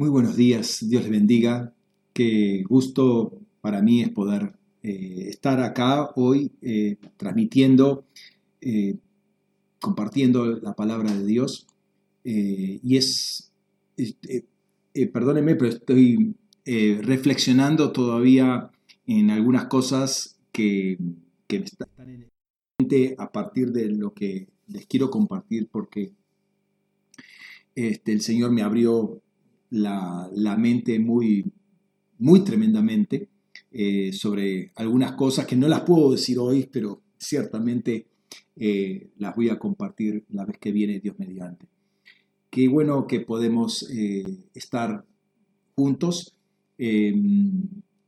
Muy buenos días, Dios les bendiga. Qué gusto para mí es poder eh, estar acá hoy eh, transmitiendo, eh, compartiendo la palabra de Dios. y es, perdónenme, pero estoy reflexionando todavía en algunas cosas que, están en mente a partir de lo que les quiero compartir porque este, el Señor me abrió la, mente muy, muy tremendamente eh, sobre algunas cosas que no las puedo decir hoy, pero ciertamente eh, las voy a compartir la vez que viene Dios mediante. Qué bueno que podemos eh, estar juntos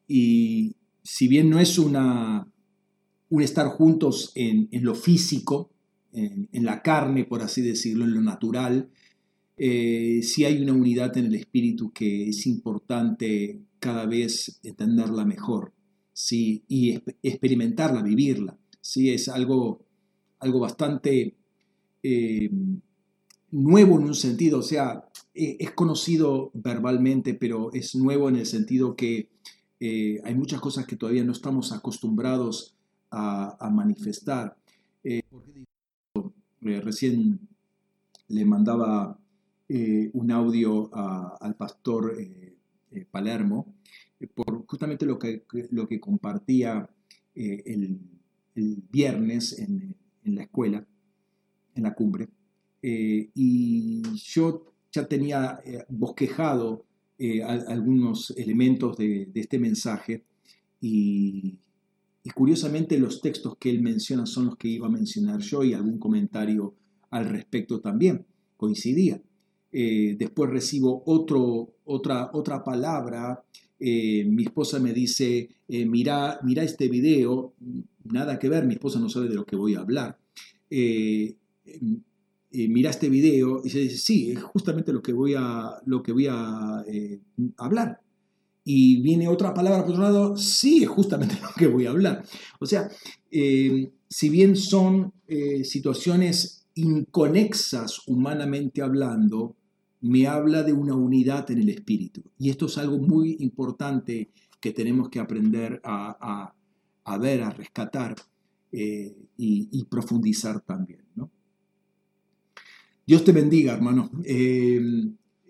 y si bien no es una, un estar juntos en, lo físico, en, en, la carne, por así decirlo, en lo natural, eh, hay una unidad en el espíritu que es importante cada vez entenderla mejor ¿sí? y experimentarla, vivirla. ¿sí? Es algo, algo bastante eh, nuevo en un sentido, o sea, e, es conocido verbalmente, pero es nuevo en el sentido que eh, hay muchas cosas que todavía no estamos acostumbrados a, manifestar. recién le mandaba eh, un audio al pastor eh, eh, Palermo por justamente lo que, lo que compartía el, viernes en, la escuela, en la cumbre. y yo ya tenía bosquejado algunos elementos de, este mensaje y, y curiosamente los textos que él menciona son los que iba a mencionar yo y algún comentario al respecto también coincidía. Eh, después recibo otra, otra palabra, eh, mi esposa me dice, eh, mira, mira este video, nada que ver, mi esposa no sabe de lo que voy a hablar. mira este video y se dice, sí, es justamente lo que voy a, lo que voy a hablar. Y viene otra palabra por otro lado, sí, es justamente lo que voy a hablar. O sea, si bien son situaciones inconexas humanamente hablando, me habla de una unidad en el espíritu. Y esto es algo muy importante que tenemos que aprender a, ver, a rescatar eh, y, profundizar también. Dios te bendiga, hermano. Eh,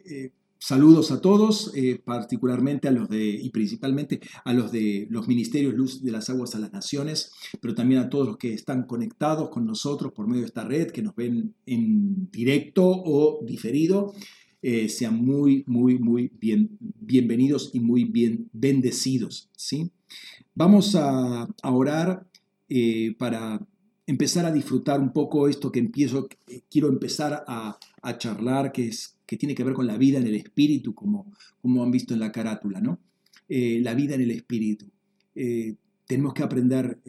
eh, saludos a todos, particularmente a los de, y principalmente a los de los ministerios Luz de las Aguas a las Naciones, pero también a todos los que están conectados con nosotros por medio de esta red, que nos ven en directo o diferido. Eh, sean muy, muy, muy bien, bienvenidos y muy bien bendecidos. ¿sí? Vamos a, orar eh, para empezar a disfrutar un poco esto que empiezo, eh, quiero empezar a, charlar, que, es, que tiene que ver con la vida en el espíritu, como, como han visto en la carátula, ¿no? la vida en el espíritu tenemos que aprender,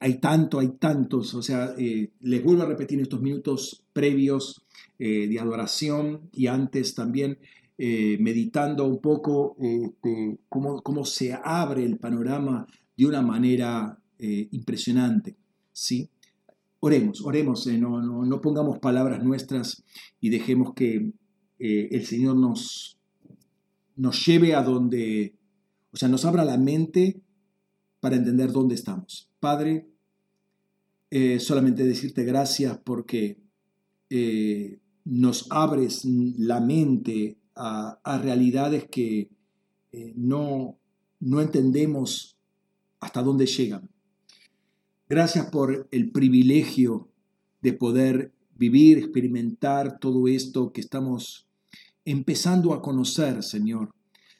hay, tanto, hay tantos, o sea, les vuelvo a repetir estos minutos previos eh, de adoración y antes también eh, meditando un poco este, cómo, se abre el panorama de una manera eh, impresionante. ¿sí? Oremos, oremos, no, no, pongamos palabras nuestras y dejemos que el Señor nos, nos lleve a donde, o sea, nos abra la mente para entender dónde estamos. Padre, solamente decirte gracias porque nos abres la mente a, realidades que eh, no, no entendemos hasta dónde llegan. Gracias por el privilegio de poder vivir, experimentar todo esto que estamos empezando a conocer, Señor.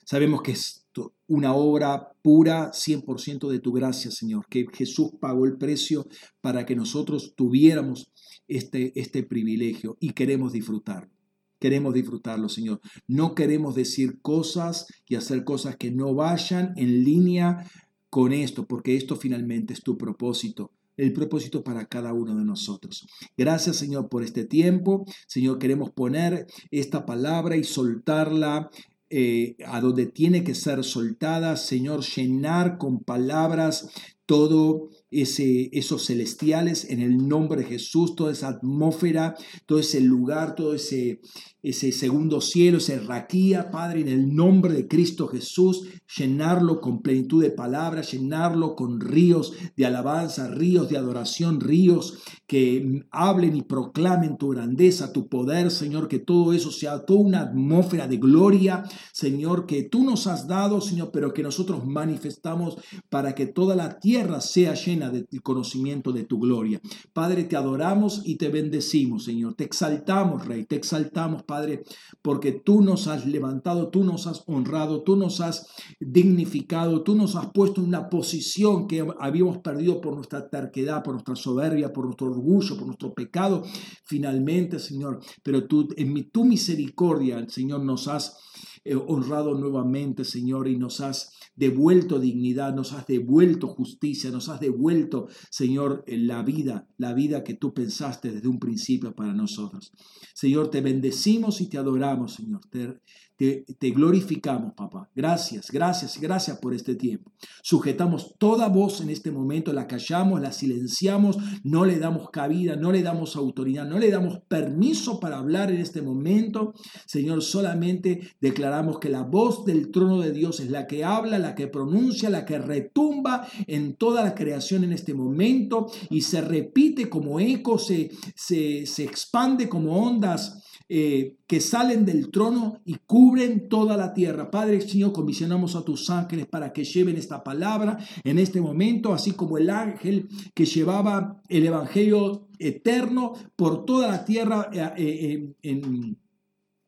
Sabemos que es una obra pura, 100% de tu gracia, Señor, que Jesús pagó el precio para que nosotros tuviéramos este, este privilegio y queremos disfrutarlo. Queremos disfrutarlo, Señor. No queremos decir cosas y hacer cosas que no vayan en línea con esto, porque esto finalmente es tu propósito el propósito para cada uno de nosotros. Gracias Señor por este tiempo. Señor, queremos poner esta palabra y soltarla eh, a donde tiene que ser soltada. Señor, llenar con palabras todo ese, esos celestiales en el nombre de Jesús, toda esa atmósfera, todo ese lugar, todo ese, ese segundo cielo, ese raquía, Padre, en el nombre de Cristo Jesús, llenarlo con plenitud de palabras, llenarlo con ríos de alabanza, ríos de adoración, ríos que hablen y proclamen tu grandeza, tu poder, Señor, que todo eso sea toda una atmósfera de gloria, Señor, que tú nos has dado, Señor, pero que nosotros manifestamos para que toda la tierra sea llena del conocimiento de tu gloria. Padre, te adoramos y te bendecimos, Señor, te exaltamos, Rey, te exaltamos, Padre porque tú nos has levantado, tú nos has honrado, tú nos has dignificado, tú nos has puesto en una posición que habíamos perdido por nuestra terquedad, por nuestra soberbia, por nuestro orgullo, por nuestro pecado. Finalmente, Señor, pero tú, en tu misericordia, Señor, nos has eh, honrado nuevamente, Señor, y nos has devuelto dignidad, nos has devuelto justicia, nos has devuelto, Señor, la vida, la vida que tú pensaste desde un principio para nosotros. Señor, te bendecimos y te adoramos, Señor. Te, glorificamos, papá. Gracias, gracias, gracias por este tiempo. Sujetamos toda voz en este momento, la callamos, la silenciamos, no le damos cabida, no le damos autoridad, no le damos permiso para hablar en este momento. Señor, solamente declaramos que la voz del trono de Dios es la que habla, la que pronuncia, la que retumba en toda la creación en este momento y se repite como eco, se, se, se expande como ondas eh, que salen del trono y cubren toda la tierra. Padre, Señor, comisionamos a tus ángeles para que lleven esta palabra en este momento, así como el ángel que llevaba el Evangelio eterno por toda la tierra eh, eh, en,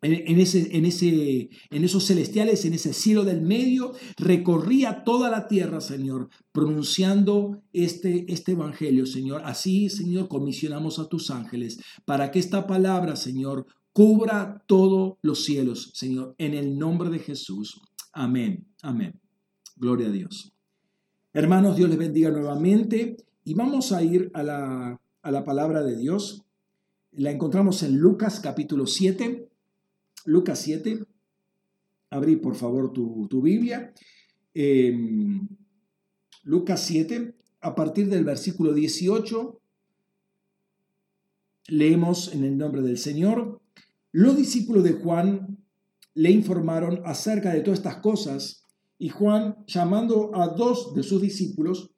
en, ese, en, ese, en esos celestiales, en ese cielo del medio, recorría toda la tierra, Señor, pronunciando este, este evangelio, Señor. Así, Señor, comisionamos a tus ángeles para que esta palabra, Señor, cubra todos los cielos, Señor, en el nombre de Jesús. Amén, amén. Gloria a Dios. Hermanos, Dios les bendiga nuevamente y vamos a ir a la, a la palabra de Dios. La encontramos en Lucas capítulo 7. Lucas 7. Abrí por favor tu, Biblia. Em, Lucas 7, a partir del versículo 18, leemos en el nombre del Señor. Los discípulos de Juan le informaron acerca de todas estas cosas y Juan, llamando a dos de sus discípulos,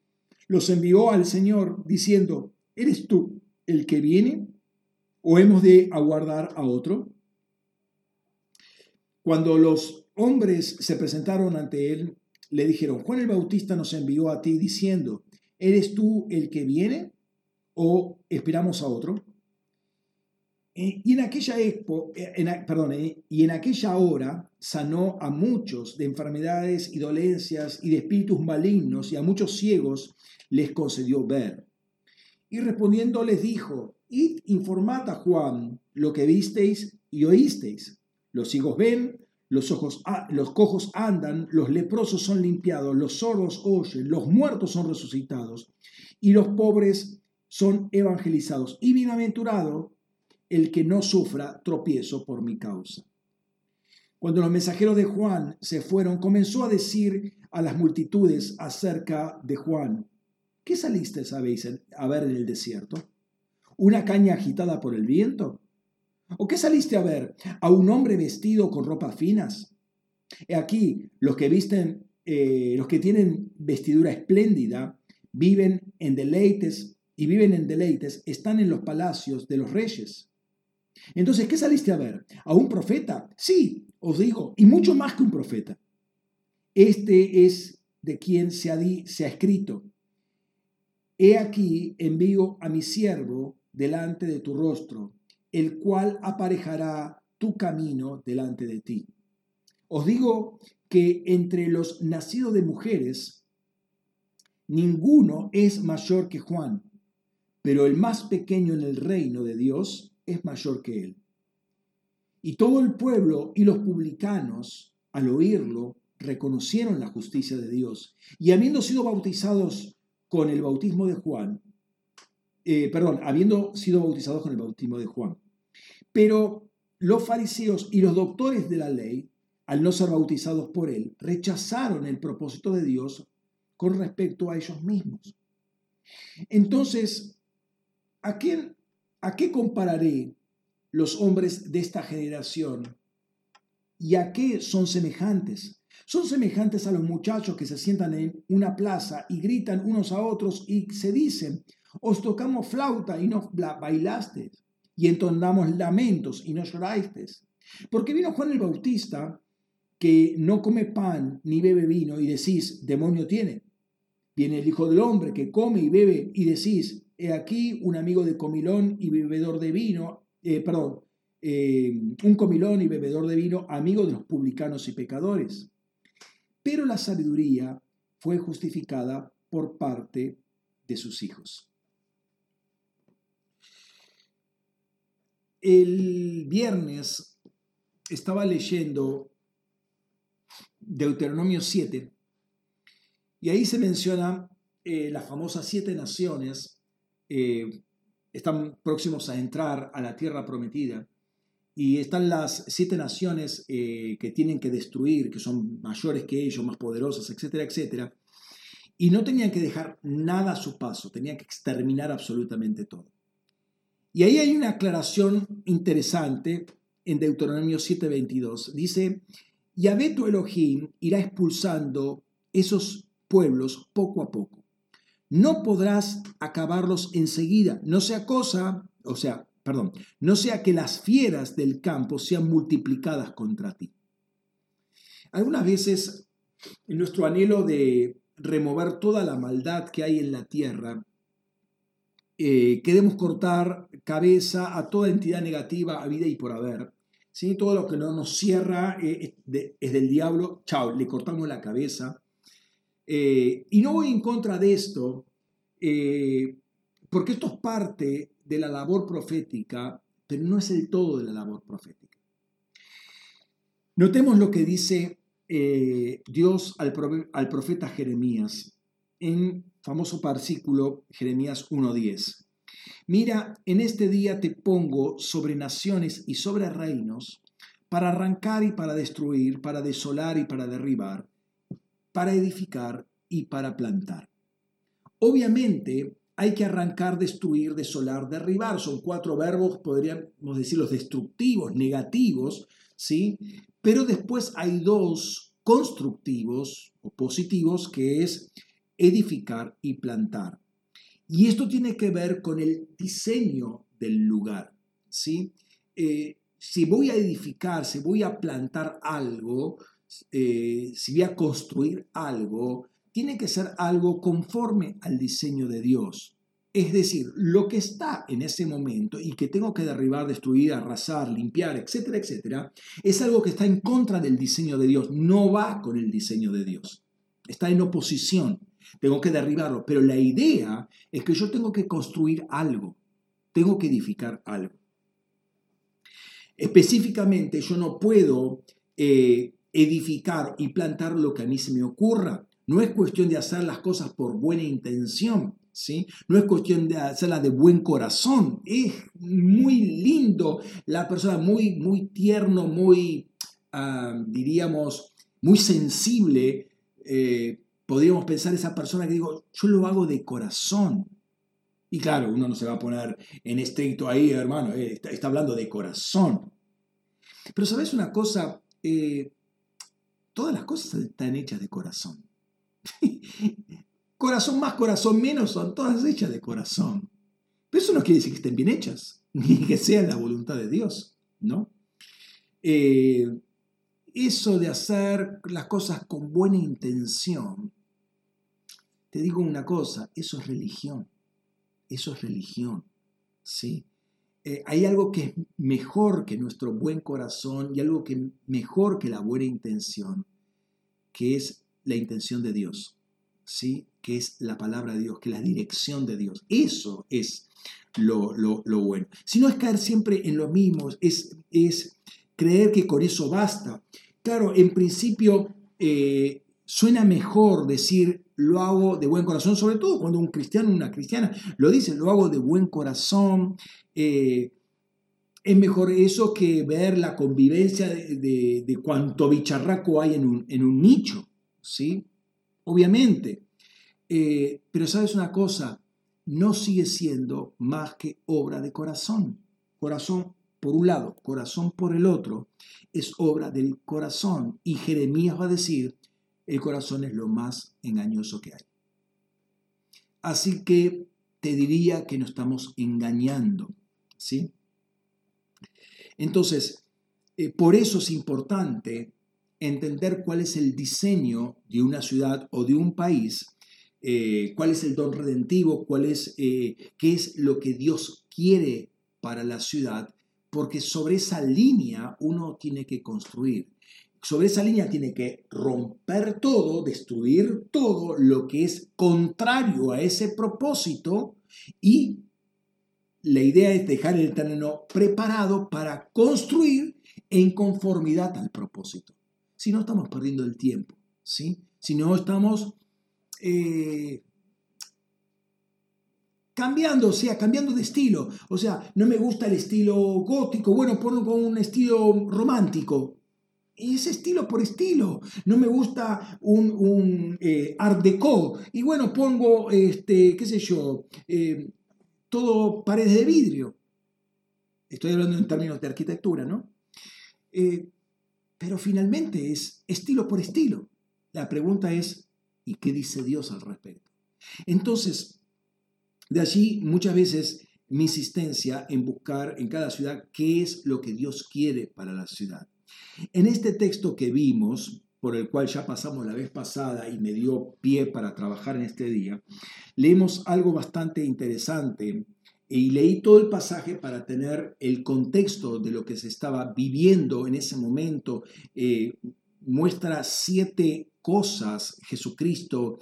los envió al Señor diciendo, ¿eres tú el que viene o hemos de aguardar a otro? Cuando los hombres se presentaron ante él, le dijeron, Juan el Bautista nos envió a ti diciendo, ¿eres tú el que viene o esperamos a otro? Y en aquella eh, perdón, eh, y en aquella hora sanó a muchos de enfermedades y dolencias y de espíritus malignos y a muchos ciegos les concedió ver. Y respondiendo les dijo, id informad Juan lo que visteis y oísteis. Los ciegos ven, los, ojos, los cojos andan, los leprosos son limpiados, los sordos oyen, los muertos son resucitados y los pobres son evangelizados. Y bienaventurado el que no sufra tropiezo por mi causa. Cuando los mensajeros de Juan se fueron, comenzó a decir a las multitudes acerca de Juan, ¿qué saliste a ver en el desierto? ¿Una caña agitada por el viento? ¿O qué saliste a ver? ¿A un hombre vestido con ropas finas? He aquí, los que visten, eh, los que tienen vestidura espléndida, viven en deleites y viven en deleites, están en los palacios de los reyes. Entonces, ¿qué saliste a ver? ¿A un profeta? Sí, os digo, y mucho más que un profeta. Este es de quien se ha, se ha escrito. He aquí envío a mi siervo delante de tu rostro, el cual aparejará tu camino delante de ti. Os digo que entre los nacidos de mujeres, ninguno es mayor que Juan, pero el más pequeño en el reino de Dios es mayor que él. Y todo el pueblo y los publicanos, al oírlo, reconocieron la justicia de Dios. Y habiendo sido bautizados con el bautismo de Juan, eh, perdón, habiendo sido bautizados con el bautismo de Juan. Pero los fariseos y los doctores de la ley, al no ser bautizados por él, rechazaron el propósito de Dios con respecto a ellos mismos Entonces, ¿a, quién, ¿a qué compararé los hombres de esta generación? ¿Y a qué son semejantes? Son semejantes a los muchachos que se sientan en una plaza y gritan unos a otros y se dicen, os tocamos flauta y no bailasteis, y entonamos lamentos y no llorasteis. Porque vino Juan el Bautista, que no come pan ni bebe vino, y decís, demonio tiene. Viene el Hijo del Hombre, que come y bebe, y decís, he aquí un amigo de comilón y bebedor de vino, eh, perdón, eh, un comilón y bebedor de vino, amigo de los publicanos y pecadores. Pero la sabiduría fue justificada por parte de sus hijos. El viernes estaba leyendo Deuteronomio 7 y ahí se menciona eh, las famosas siete naciones, eh, están próximos a entrar a la tierra prometida y están las siete naciones eh, que tienen que destruir, que son mayores que ellos, más poderosas, etcétera, etcétera. Y no tenían que dejar nada a su paso, tenían que exterminar absolutamente todo. Y ahí hay una aclaración interesante en Deuteronomio 7:22. Dice, Yahvé tu Elohim irá expulsando esos pueblos poco a poco. No podrás acabarlos enseguida, no sea cosa, o sea, perdón, no sea que las fieras del campo sean multiplicadas contra ti. Algunas veces, en nuestro anhelo de remover toda la maldad que hay en la tierra, eh, queremos cortar cabeza a toda entidad negativa a vida y por haber. ¿sí? Todo lo que no nos cierra eh, es, del diablo, chao, le cortamos la cabeza. Eh, y no voy en contra de esto, porque esto es parte de la labor profética, pero no es el todo de la labor profética. Notemos lo que dice Dios al, al profeta Jeremías en famoso versículo Jeremías 1.10. Mira, en este día te pongo sobre naciones y sobre reinos, para arrancar y para destruir, para desolar y para derribar, para edificar y para plantar. Obviamente hay que arrancar, destruir, desolar, derribar. Son cuatro verbos, podríamos decir los destructivos, negativos, ¿sí? Pero después hay dos constructivos o positivos, que es edificar y plantar. Y esto tiene que ver con el diseño del lugar. ¿sí? Eh, si voy a edificar, si voy a plantar algo, eh, si voy a construir algo, tiene que ser algo conforme al diseño de Dios. Es decir, lo que está en ese momento y que tengo que derribar, destruir, arrasar, limpiar, etcétera, etcétera, es algo que está en contra del diseño de Dios, no va con el diseño de Dios. Está en oposición tengo que derribarlo, pero la idea es que yo tengo que construir algo, tengo que edificar algo. Específicamente, yo no puedo eh, edificar y plantar lo que a mí se me ocurra. No es cuestión de hacer las cosas por buena intención, ¿sí? No es cuestión de hacerlas de buen corazón. Es muy lindo la persona, muy, muy tierno, muy, ah, diríamos, muy sensible. Eh, podríamos pensar esa persona que digo, yo lo hago de corazón. Y claro, uno no se va a poner en estricto ahí, hermano, eh, está, hablando de corazón. Pero sabes una cosa, eh, todas las cosas están hechas de corazón. corazón más, corazón menos, son todas hechas de corazón. Pero eso no quiere decir que estén bien hechas, ni que sean la voluntad de Dios, ¿no? Eh, eso de hacer las cosas con buena intención te digo una cosa, eso es religión, eso es religión, ¿sí? Eh, hay algo que es mejor que nuestro buen corazón y algo que mejor que la buena intención, que es la intención de Dios, ¿sí? Que es la palabra de Dios, que es la dirección de Dios. Eso es lo, bueno. Si no es caer siempre en lo mismo, es, es creer que con eso basta. Claro, en principio eh, suena mejor decir lo hago de buen corazón, sobre todo cuando un cristiano o una cristiana lo dice, lo hago de buen corazón. Eh, es mejor eso que ver la convivencia de, de, cuánto bicharraco hay en un, en un, nicho, ¿sí? Obviamente. Eh, pero sabes una cosa, no sigue siendo más que obra de corazón. Corazón por un lado, corazón por el otro, es obra del corazón. Y Jeremías va a decir, el corazón es lo más engañoso que hay. Así que te diría que nos estamos engañando, ¿sí? Entonces, eh, por eso es importante entender cuál es el diseño de una ciudad o de un país, eh, cuál es el don redentivo, cuál es, eh, qué es lo que Dios quiere para la ciudad, porque sobre esa línea uno tiene que construir. Sobre esa línea tiene que romper todo, destruir todo lo que es contrario a ese propósito y la idea es dejar el terreno preparado para construir en conformidad al propósito. Si no, estamos perdiendo el tiempo, ¿sí? Si no, estamos eh, cambiando, o sea, cambiando de estilo. O sea, no me gusta el estilo gótico, bueno, pongo un estilo romántico. Y es estilo por estilo. No me gusta un, eh, art deco. Y bueno, pongo, este, qué sé yo, eh, todo paredes de vidrio. Estoy hablando en términos de arquitectura, ¿no? Eh, pero finalmente es estilo por estilo. La pregunta es, ¿y qué dice Dios al respecto? Entonces, de allí muchas veces mi insistencia en buscar en cada ciudad qué es lo que Dios quiere para la ciudad. En este texto que vimos, por el cual ya pasamos la vez pasada y me dio pie para trabajar en este día, leemos algo bastante interesante y leí todo el pasaje para tener el contexto de lo que se estaba viviendo en ese momento. Eh, muestra siete cosas Jesucristo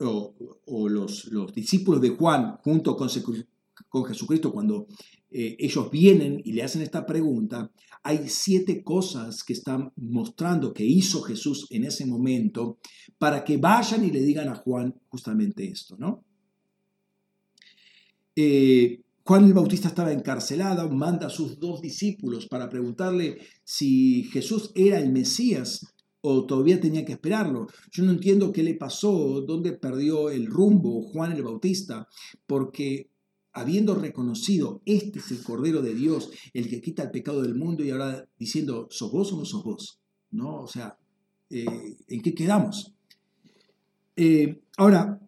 o, los, discípulos de Juan junto con, con Jesucristo cuando eh, ellos vienen y le hacen esta pregunta, hay siete cosas que están mostrando que hizo Jesús en ese momento para que vayan y le digan a Juan justamente esto, ¿no? Eh, Juan el Bautista estaba encarcelado, manda a sus dos discípulos para preguntarle si Jesús era el Mesías o todavía tenía que esperarlo. Yo no entiendo qué le pasó, dónde perdió el rumbo Juan el Bautista, porque habiendo reconocido, este es el Cordero de Dios, el que quita el pecado del mundo, y ahora diciendo, ¿sos vos o no sos vos? ¿No? O sea, eh, ¿en qué quedamos? Eh, ahora,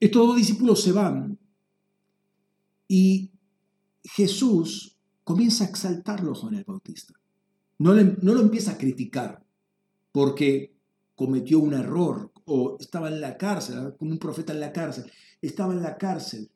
Estos dos discípulos se van y Jesús comienza a exaltarlo Juan el Bautista. No, no lo empieza a criticar porque cometió un error o estaba en la cárcel, como un profeta en la cárcel, estaba en la cárcel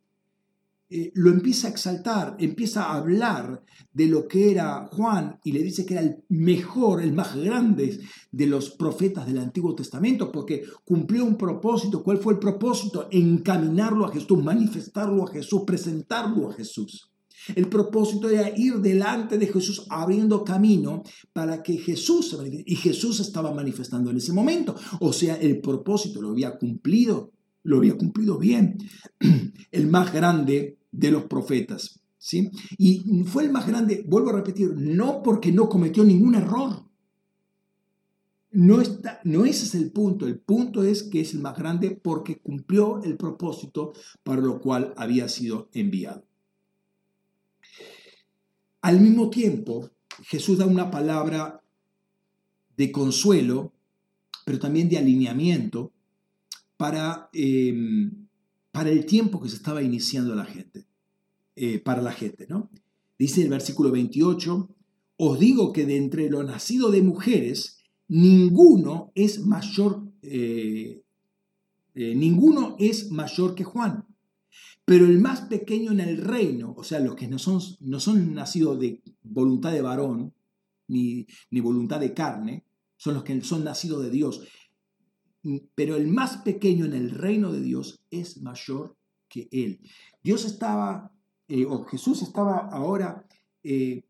eh, lo empieza a exaltar, empieza a hablar de lo que era Juan y le dice que era el mejor, el más grande de los profetas del Antiguo Testamento, porque cumplió un propósito. ¿Cuál fue el propósito? Encaminarlo a Jesús, manifestarlo a Jesús, presentarlo a Jesús. El propósito era ir delante de Jesús abriendo camino para que Jesús se manifieste. Y Jesús estaba manifestando en ese momento. O sea, el propósito lo había cumplido, lo había cumplido bien. El más grande de los profetas. ¿sí? Y fue el más grande, vuelvo a repetir, no porque no cometió ningún error. No, está, no ese es el punto, el punto es que es el más grande porque cumplió el propósito para lo cual había sido enviado. Al mismo tiempo, Jesús da una palabra de consuelo, pero también de alineamiento para eh, para el tiempo que se estaba iniciando la gente, eh, para la gente, ¿no? Dice el versículo 28, os digo que de entre lo nacido de mujeres, ninguno es mayor, eh, eh, ninguno es mayor que Juan. Pero el más pequeño en el reino, o sea, los que no son, no son nacidos de voluntad de varón, ni, ni voluntad de carne, son los que son nacidos de Dios pero el más pequeño en el reino de Dios es mayor que él. Dios estaba, eh, o Jesús estaba ahora eh,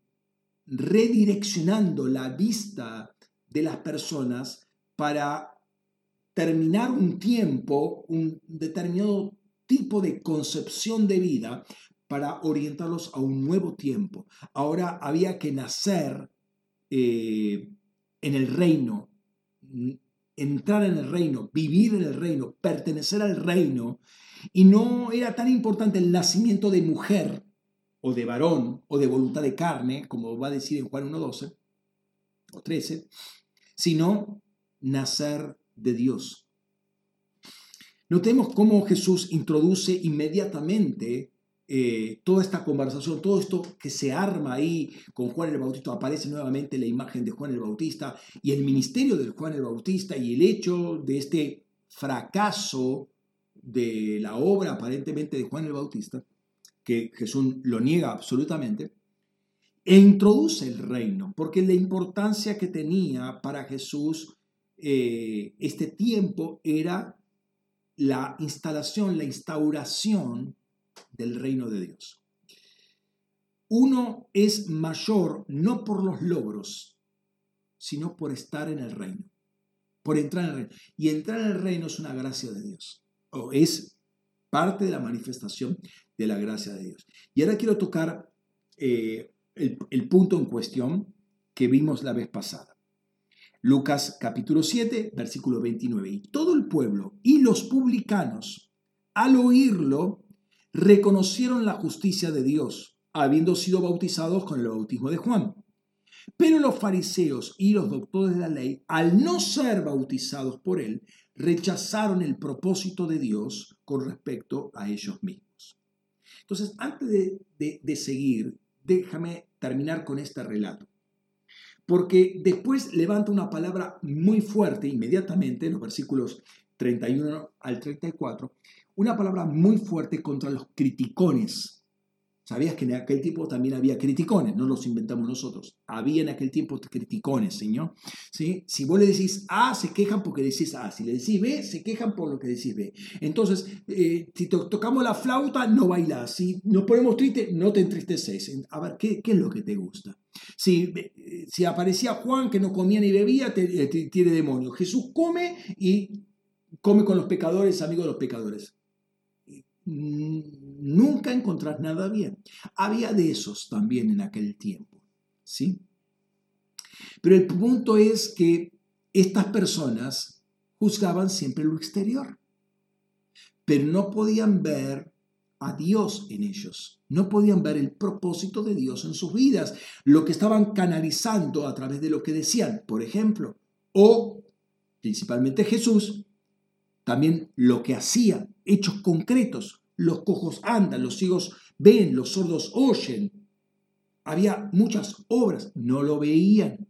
redireccionando la vista de las personas para terminar un tiempo, un determinado tipo de concepción de vida para orientarlos a un nuevo tiempo. Ahora había que nacer eh, en el reino entrar en el reino, vivir en el reino, pertenecer al reino, y no era tan importante el nacimiento de mujer o de varón o de voluntad de carne, como va a decir en Juan 1.12 o 13, sino nacer de Dios. Notemos cómo Jesús introduce inmediatamente eh, toda esta conversación, todo esto que se arma ahí con Juan el Bautista, aparece nuevamente la imagen de Juan el Bautista y el ministerio de Juan el Bautista y el hecho de este fracaso de la obra aparentemente de Juan el Bautista, que Jesús lo niega absolutamente, e introduce el reino, porque la importancia que tenía para Jesús eh, este tiempo era la instalación, la instauración del reino de Dios. Uno es mayor no por los logros, sino por estar en el reino, por entrar en el reino. Y entrar en el reino es una gracia de Dios, o es parte de la manifestación de la gracia de Dios. Y ahora quiero tocar eh, el, el punto en cuestión que vimos la vez pasada. Lucas capítulo 7, versículo 29. Y todo el pueblo y los publicanos, al oírlo, reconocieron la justicia de Dios, habiendo sido bautizados con el bautismo de Juan. Pero los fariseos y los doctores de la ley, al no ser bautizados por él, rechazaron el propósito de Dios con respecto a ellos mismos. Entonces, antes de, de, seguir, déjame terminar con este relato. Porque después levanta una palabra muy fuerte inmediatamente en los versículos 31 al 34, una palabra muy fuerte contra los criticones. ¿Sabías que en aquel tiempo también había criticones? No los inventamos nosotros. Había en aquel tiempo criticones, Señor. ¿Sí? Si vos le decís A, se quejan porque decís A. Si le decís B, se quejan por lo que decís B. Entonces, eh, si tocamos la flauta, no bailás. Si nos ponemos triste, no te entristeces. A ver, ¿qué, es lo que te gusta? Si, eh, si aparecía Juan que no comía ni bebía, te, tiene demonio. Jesús come y come con los pecadores, amigo de los pecadores. Mm, nunca encontrás nada bien. Había de esos también en aquel tiempo, ¿sí? Pero el punto es que estas personas juzgaban siempre lo exterior, pero no podían ver a Dios en ellos, no podían ver el propósito de Dios en sus vidas, lo que estaban canalizando a través de lo que decían, por ejemplo, o principalmente Jesús, también lo que hacía, hechos concretos. Los cojos andan, los ciegos ven, los sordos oyen. Había muchas obras, no lo veían.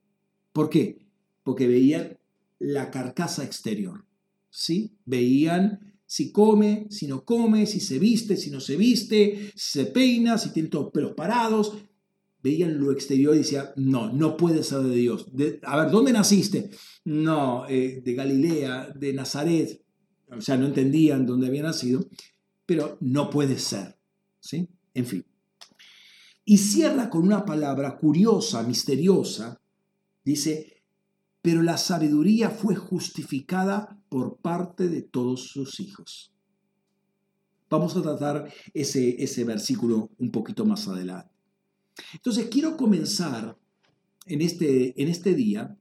¿Por qué? Porque veían la carcasa exterior. ¿Sí? Veían si come, si no come, si se viste, si no se viste, si se peina, si tiene todos los pelos parados. Veían lo exterior y decían, no, no puede ser de Dios. a ver, ¿dónde naciste? No, eh, de Galilea, de Nazaret o sea, no entendían dónde había nacido, pero no puede ser. ¿sí? En fin. Y cierra con una palabra curiosa, misteriosa. Dice, pero la sabiduría fue justificada por parte de todos sus hijos. Vamos a tratar ese, ese versículo un poquito más adelante. Entonces, quiero comenzar en este, en este día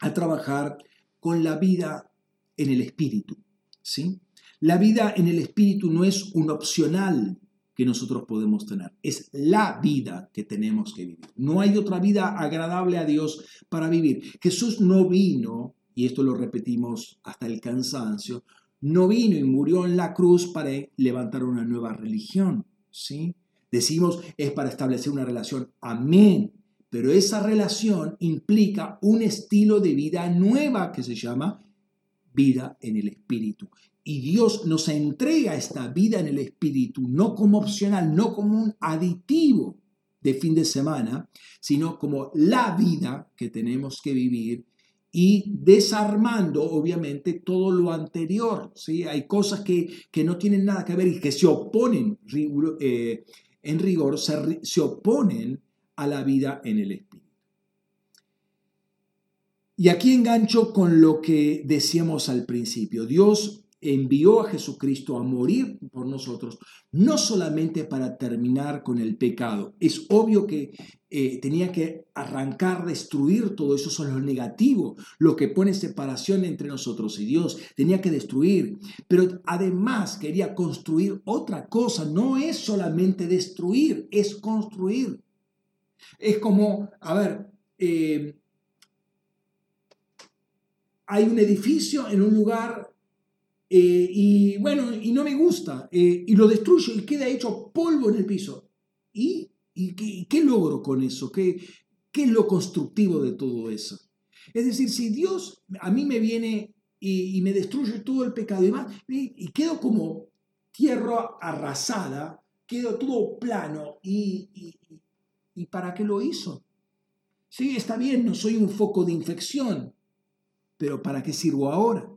a trabajar con la vida en el Espíritu. ¿sí? La vida en el Espíritu no es un opcional que nosotros podemos tener, es la vida que tenemos que vivir. No hay otra vida agradable a Dios para vivir. Jesús no vino, y esto lo repetimos hasta el cansancio, no vino y murió en la cruz para levantar una nueva religión, ¿sí? Decimos es para establecer una relación, amén, pero esa relación implica un estilo de vida nueva que se llama vida en el Espíritu. Y Dios nos entrega esta vida en el Espíritu, no como opcional, no como un aditivo de fin de semana, sino como la vida que tenemos que vivir y desarmando obviamente todo lo anterior. ¿sí? Hay cosas que, que no tienen nada que ver y que se oponen, eh, en rigor, se, se oponen a la vida en el Espíritu. Y aquí engancho con lo que decíamos al principio. Dios envió a Jesucristo a morir por nosotros, no solamente para terminar con el pecado. Es obvio que eh, tenía que arrancar, destruir todo eso, son lo negativo, lo que pone separación entre nosotros y Dios. Tenía que destruir, pero además quería construir otra cosa. No es solamente destruir, es construir. Es como, a ver, eh, hay un edificio en un lugar eh, y bueno, y no me gusta, y lo destruyo y queda hecho polvo en el piso. ¿Y ¿Y qué, logro con eso? ¿Qué, ¿Qué es lo constructivo de todo eso? Es decir, si Dios a mí me viene y, me destruye todo el pecado y, y, quedo como tierra arrasada, quedo todo plano, y, y, para qué lo hizo? Sí, está bien, no soy un foco de infección, pero ¿para qué sirvo ahora?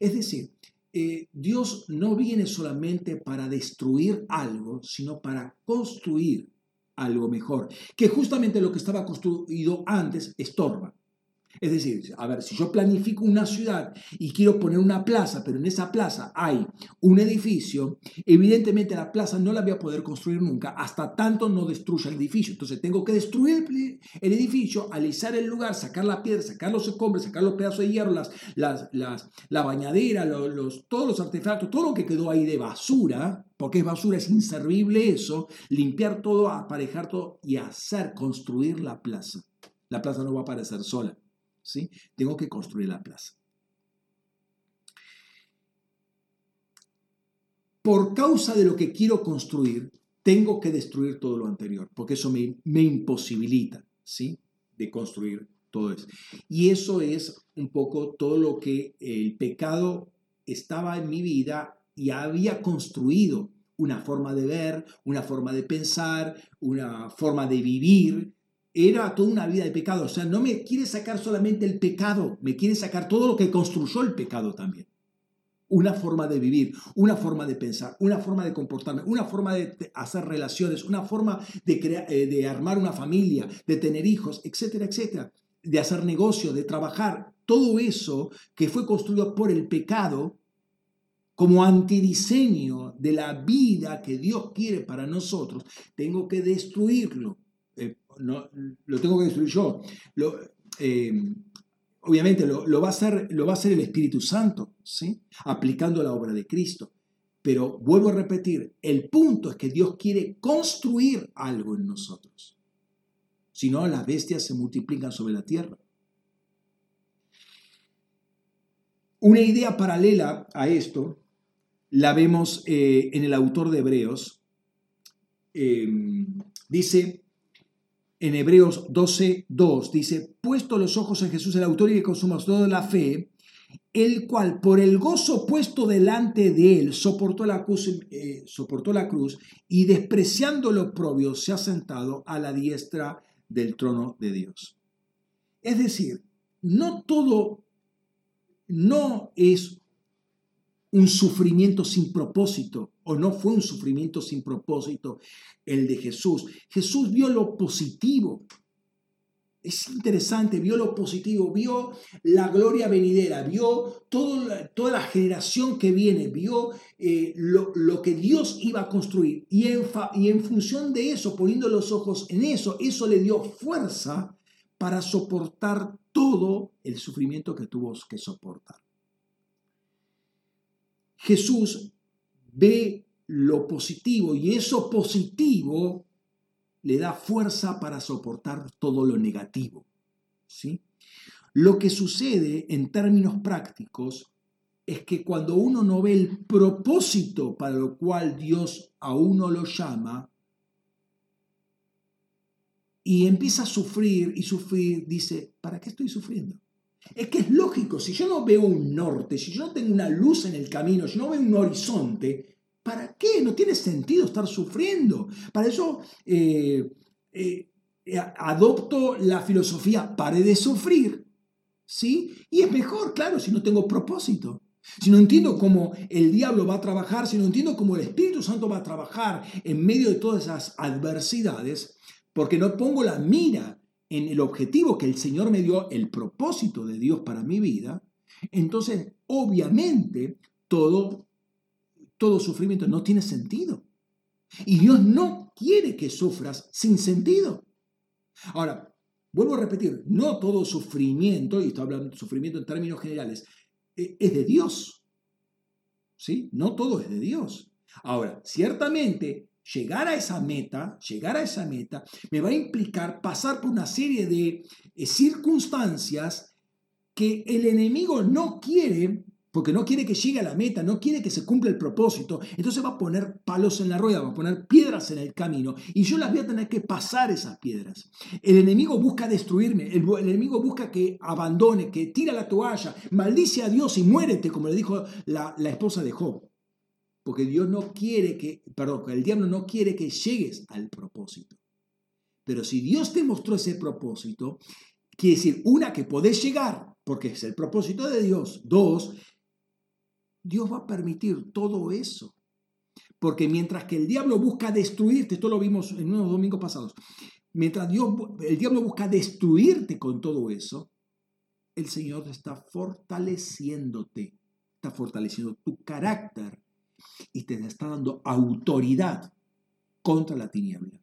Es decir, eh, Dios no viene solamente para destruir algo, sino para construir algo mejor, que justamente lo que estaba construido antes estorba. Es decir, a ver, si yo planifico una ciudad y quiero poner una plaza, pero en esa plaza hay un edificio, evidentemente la plaza no la voy a poder construir nunca hasta tanto no destruya el edificio. Entonces tengo que destruir el edificio, alisar el lugar, sacar la piedra, sacar los escombros, sacar los pedazos de hierro, las, las, la bañadera, los, todos los artefactos, todo lo que quedó ahí de basura, porque es basura, es inservible eso, limpiar todo, aparejar todo y hacer construir la plaza. La plaza no va a aparecer sola. Tengo que construir la plaza. Por causa de lo que quiero construir, tengo que destruir todo lo anterior, porque eso me, me imposibilita, ¿sí? De construir todo eso. Y eso es un poco todo lo que el pecado estaba en mi vida y había construido una forma de ver, una forma de pensar, una forma de vivir, era toda una vida de pecado. O sea, no me quiere sacar solamente el pecado, me quiere sacar todo lo que construyó el pecado también. Una forma de vivir, una forma de pensar, una forma de comportarme, una forma de hacer relaciones, una forma de, eh, de armar una familia, de tener hijos, etcétera, etcétera, de hacer negocio, de trabajar. Todo eso que fue construido por el pecado como antidiseño de la vida que Dios quiere para nosotros, tengo que destruirlo no, lo tengo que destruir yo. Eh, obviamente lo, va a hacer, lo va a el Espíritu Santo, ¿sí? aplicando la obra de Cristo. Pero vuelvo a repetir, el punto es que Dios quiere construir algo en nosotros. Si no, las bestias se multiplican sobre la tierra. Una idea paralela a esto la vemos eh, en el autor de Hebreos. Eh, dice, en Hebreos 12, 2, dice, puesto los ojos en Jesús, el autor y el consumador de la fe, el cual por el gozo puesto delante de él soportó la cruz, eh, y despreciando lo propio se ha sentado a la diestra del trono de Dios. Es decir, no todo, no es un sufrimiento sin propósito, o no fue un sufrimiento sin propósito el de Jesús. Jesús vio lo positivo. Es interesante, vio lo positivo, vio la gloria venidera, vio toda la generación que viene, vio eh, lo, que Dios iba a construir. Y en, y en función de eso, poniendo los ojos en eso, eso le dio fuerza para soportar todo el sufrimiento que tuvo que soportar. Jesús ve lo positivo y eso positivo le da fuerza para soportar todo lo negativo. ¿sí? Lo que sucede en términos prácticos es que cuando uno no ve el propósito para lo cual Dios a uno lo llama, y empieza a sufrir y sufrir, dice, ¿para qué estoy sufriendo? Es que es lógico, si yo no veo un norte, si yo no tengo una luz en el camino, si no veo un horizonte, ¿para qué? No tiene sentido estar sufriendo. Para eso eh, eh, adopto la filosofía, pare de sufrir, ¿sí? Y es mejor, claro, si no tengo propósito. Si no entiendo cómo el diablo va a trabajar, si no entiendo cómo el Espíritu Santo va a trabajar en medio de todas esas adversidades, porque no pongo la mira en el objetivo que el Señor me dio, el propósito de Dios para mi vida, entonces obviamente todo, todo sufrimiento no tiene sentido. Y Dios no quiere que sufras sin sentido. Ahora, vuelvo a repetir, no todo sufrimiento, y estoy hablando de sufrimiento en términos generales, e, es de Dios. ¿Sí? No todo es de Dios. Ahora, ciertamente, llegar a esa meta, llegar a esa meta, me va a implicar pasar por una serie de eh, circunstancias que el enemigo no quiere porque no quiere que llegue a la meta, no quiere que se cumpla el propósito, entonces va a poner palos en la rueda, va a poner piedras en el camino y yo las voy a tener que pasar esas piedras. El enemigo busca destruirme, el, enemigo busca que abandone, que tira la toalla, maldice a Dios y muérete, como le dijo la, la esposa de Job. Porque Dios no quiere que, perdón, el diablo no quiere que llegues al propósito. Pero si Dios te mostró ese propósito, quiere decir, una, que podés llegar, porque es el propósito de Dios. Dos, Dios va a permitir todo eso. Porque mientras que el diablo busca destruirte, esto lo vimos en unos domingos pasados, mientras Dios, el diablo busca destruirte con todo eso, el Señor está fortaleciéndote, está fortaleciendo tu carácter y te está dando autoridad contra la tiniebla.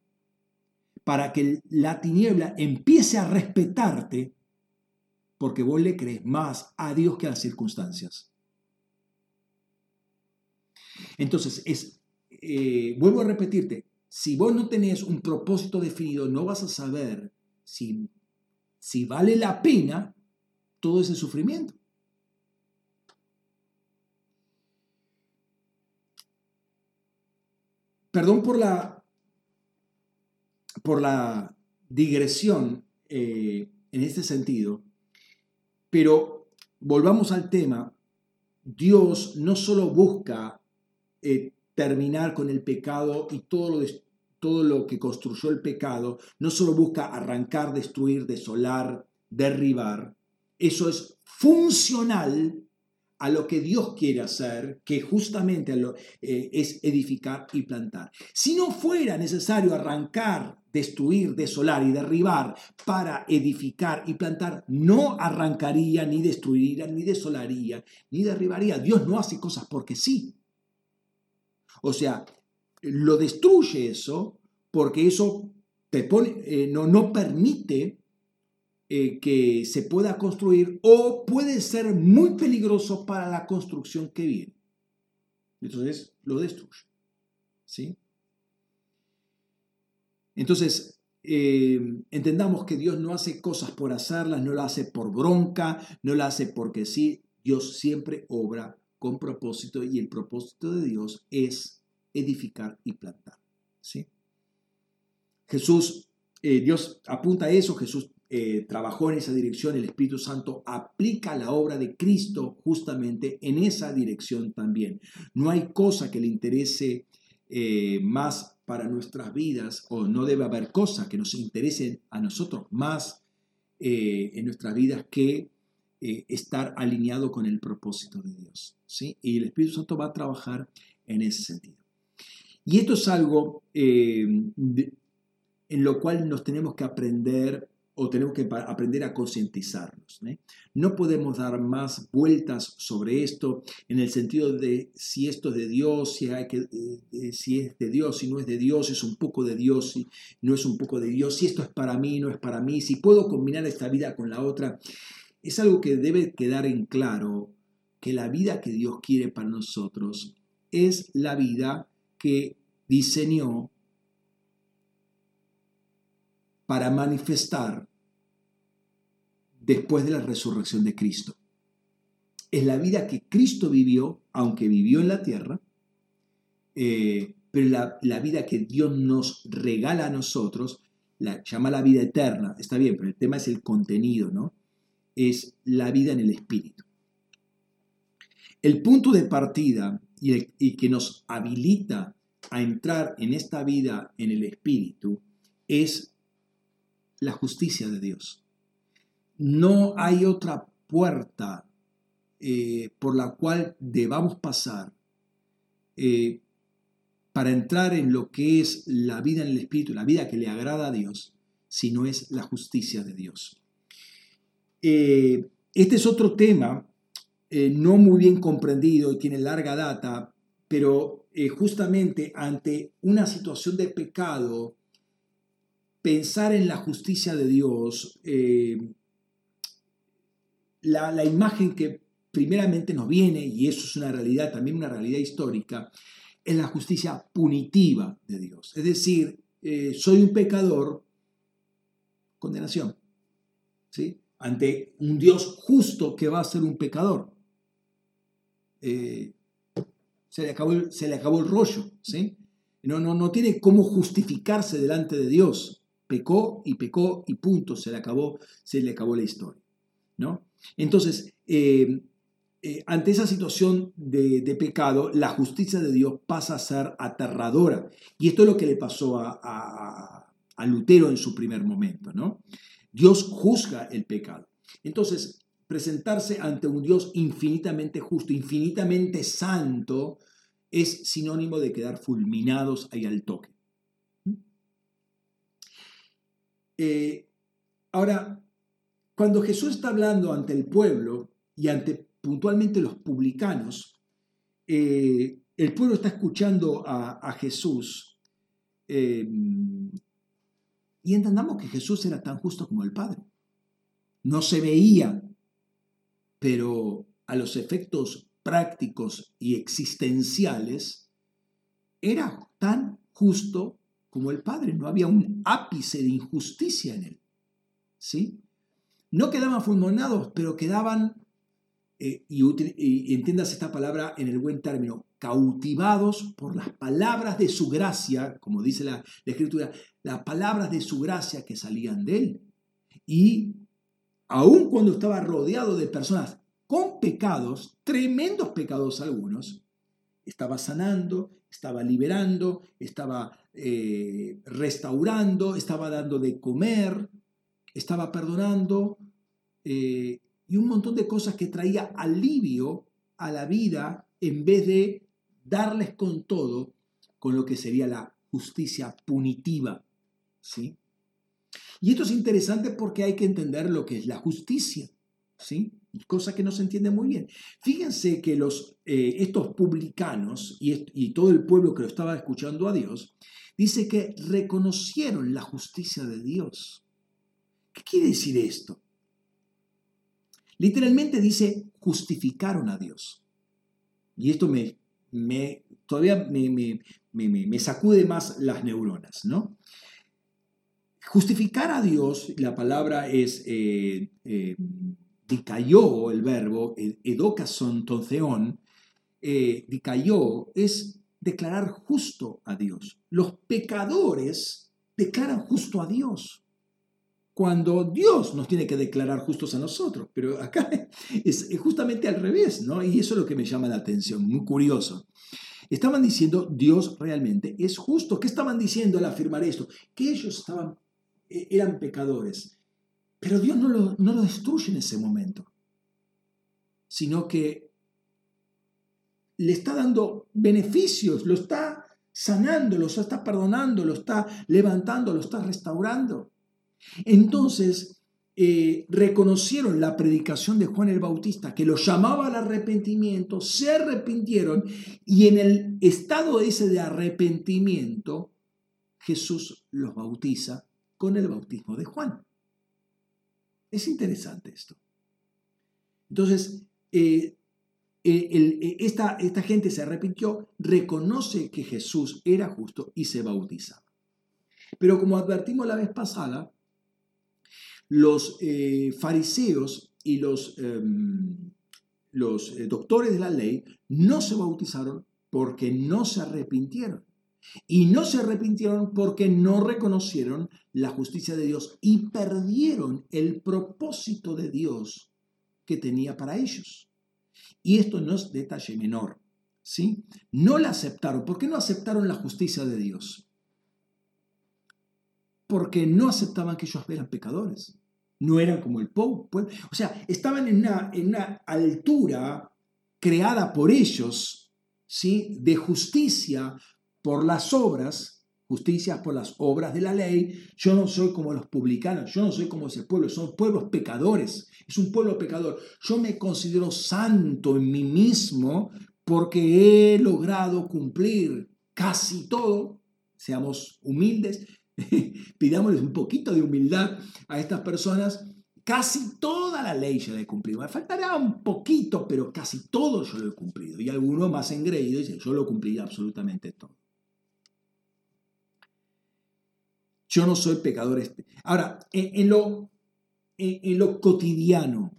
Para que la tiniebla empiece a respetarte porque vos le crees más a Dios que a las circunstancias. Entonces, es, eh, vuelvo a repetirte, si vos no tenés un propósito definido, no vas a saber si, si vale la pena todo ese sufrimiento. Perdón por la, por la digresión eh, en este sentido, pero volvamos al tema. Dios no solo busca eh, terminar con el pecado y todo lo, todo lo que construyó el pecado, no solo busca arrancar, destruir, desolar, derribar, eso es funcional a lo que Dios quiere hacer, que justamente eh, es edificar y plantar. Si no fuera necesario arrancar, destruir, desolar y derribar para edificar y plantar, no arrancaría, ni destruiría, ni desolaría, ni derribaría. Dios no hace cosas porque sí. O sea, lo destruye eso porque eso te pone, eh, no, no permite eh, que se pueda construir o puede ser muy peligroso para la construcción que viene. Entonces lo destruye. ¿sí? Entonces, eh, entendamos que Dios no hace cosas por hacerlas, no las hace por bronca, no las hace porque sí. Dios siempre obra con propósito y el propósito de Dios es edificar y plantar. ¿sí? Jesús, eh, Dios apunta a eso, Jesús eh, trabajó en esa dirección, el Espíritu Santo aplica la obra de Cristo justamente en esa dirección también. No hay cosa que le interese eh, más para nuestras vidas, o no debe haber cosa que nos interese a nosotros más en nuestras vidas que estar alineado con el propósito de Dios. ¿sí? Y el Espíritu Santo va a trabajar en ese sentido. Y esto es algo eh, en lo cual nos tenemos que aprender o tenemos que aprender a concientizarnos. No podemos dar más vueltas sobre esto en el sentido de si esto es de Dios, si, hay que, eh, eh, si es de Dios, si no es de Dios, es un poco de Dios, si no es un poco de Dios, si esto es para mí, no es para mí, si puedo combinar esta vida con la otra. Es algo que debe quedar en claro que la vida que Dios quiere para nosotros es la vida que diseñó para manifestar después de la resurrección de Cristo. Es la vida que Cristo vivió, aunque vivió en la tierra, eh, pero la, la, vida que Dios nos regala a nosotros, la llama la vida eterna, está bien, pero el tema es el contenido, ¿no? Es la vida en el Espíritu. El punto de partida y, que nos habilita a entrar en esta vida en el Espíritu es la justicia de Dios. No hay otra puerta eh, por la cual debamos pasar eh, para entrar en lo que es la vida en el Espíritu, la vida que le agrada a Dios, si no es la justicia de Dios. Eh, este es otro tema no muy bien comprendido y tiene larga data, pero justamente ante una situación de pecado, pensar en la justicia de Dios, eh, la, la imagen que primeramente nos viene, y eso es una realidad, también una realidad histórica, es la justicia punitiva de Dios. Es decir, eh, soy un pecador, condenación, ¿sí? Ante un Dios justo que va a ser un pecador. Eh, se, le acabó el, se le acabó el rollo, ¿sí? No, no, no tiene cómo justificarse delante de Dios. Pecó y pecó y punto, se le acabó, se le acabó la historia. ¿no? Entonces, eh, eh, ante esa situación de, pecado, la justicia de Dios pasa a ser aterradora. Y esto es lo que le pasó a, Lutero en su primer momento. ¿no? Dios juzga el pecado. Entonces, presentarse ante un Dios infinitamente justo, infinitamente santo, es sinónimo de quedar fulminados ahí al toque. Eh, ahora, cuando Jesús está hablando ante el pueblo y ante puntualmente los publicanos, eh, el pueblo está escuchando a, Jesús eh, y entendamos que Jesús era tan justo como el Padre. No se veía, pero a los efectos prácticos y existenciales, era tan justo como el Padre. No había un ápice de injusticia en él. ¿Sí? No quedaban fulminados, pero quedaban eh, y, entiendas esta palabra en el buen término, cautivados por las palabras de su gracia, como dice la, escritura, las palabras de su gracia que salían de él. Y aun cuando estaba rodeado de personas con pecados, tremendos pecados algunos, estaba sanando, estaba liberando, estaba eh, restaurando, estaba dando de comer, estaba perdonando, eh, y un montón de cosas que traía alivio a la vida en vez de darles con todo con lo que sería la justicia punitiva. ¿sí? Y esto es interesante porque hay que entender lo que es la justicia, ¿sí? cosa que no se entiende muy bien. Fíjense que los, eh, estos publicanos y, y todo el pueblo que lo estaba escuchando a Dios, dice que reconocieron la justicia de Dios. ¿Qué quiere decir esto? Literalmente dice, justificaron a Dios. Y esto me, me todavía me, me, sacude más las neuronas, ¿no? Justificar a Dios, la palabra es eh, eh dicayó, el verbo, edocason tonceón, eh, dicayó, es declarar justo a Dios. Los pecadores declaran justo a Dios cuando Dios nos tiene que declarar justos a nosotros. Pero acá es justamente al revés, ¿no? Y eso es lo que me llama la atención, muy curioso. Estaban diciendo, Dios realmente es justo. ¿Qué estaban diciendo al afirmar esto? Que ellos estaban, e, eran pecadores. Pero Dios no lo, no lo destruye en ese momento, sino que le está dando beneficios, lo está sanando, lo está perdonando, lo está levantando, lo está restaurando. Entonces, eh, reconocieron la predicación de Juan el Bautista, que los llamaba al arrepentimiento, se arrepintieron y en el estado ese de arrepentimiento, Jesús los bautiza con el bautismo de Juan. Es interesante esto. Entonces, eh, eh, esta, esta gente se arrepintió, reconoce que Jesús era justo y se bautiza. Pero como advertimos la vez pasada, los eh, fariseos y los, em, los eh, doctores de la ley no se bautizaron porque no se arrepintieron. Y no se arrepintieron porque no reconocieron la justicia de Dios y perdieron el propósito de Dios que tenía para ellos. Y esto no es detalle menor. ¿sí? No la aceptaron. ¿Por qué no aceptaron la justicia de Dios? porque no aceptaban que ellos eran pecadores. No eran como el pueblo. O sea, estaban en una, en una altura creada por ellos, ¿sí? de justicia por las obras, justicia por las obras de la ley. Yo no soy como los publicanos, yo no soy como ese pueblo, son pueblos pecadores, es un pueblo pecador. Yo me considero santo en mí mismo porque he logrado cumplir casi todo, seamos humildes, pidámosles un poquito de humildad a estas personas. Casi toda la ley ya la he cumplido. Me faltará un poquito, pero casi todo yo lo he cumplido. Y alguno más engreído dice, yo lo cumplí absolutamente todo. Yo no soy pecador. Este. Ahora, en, lo, en, lo cotidiano,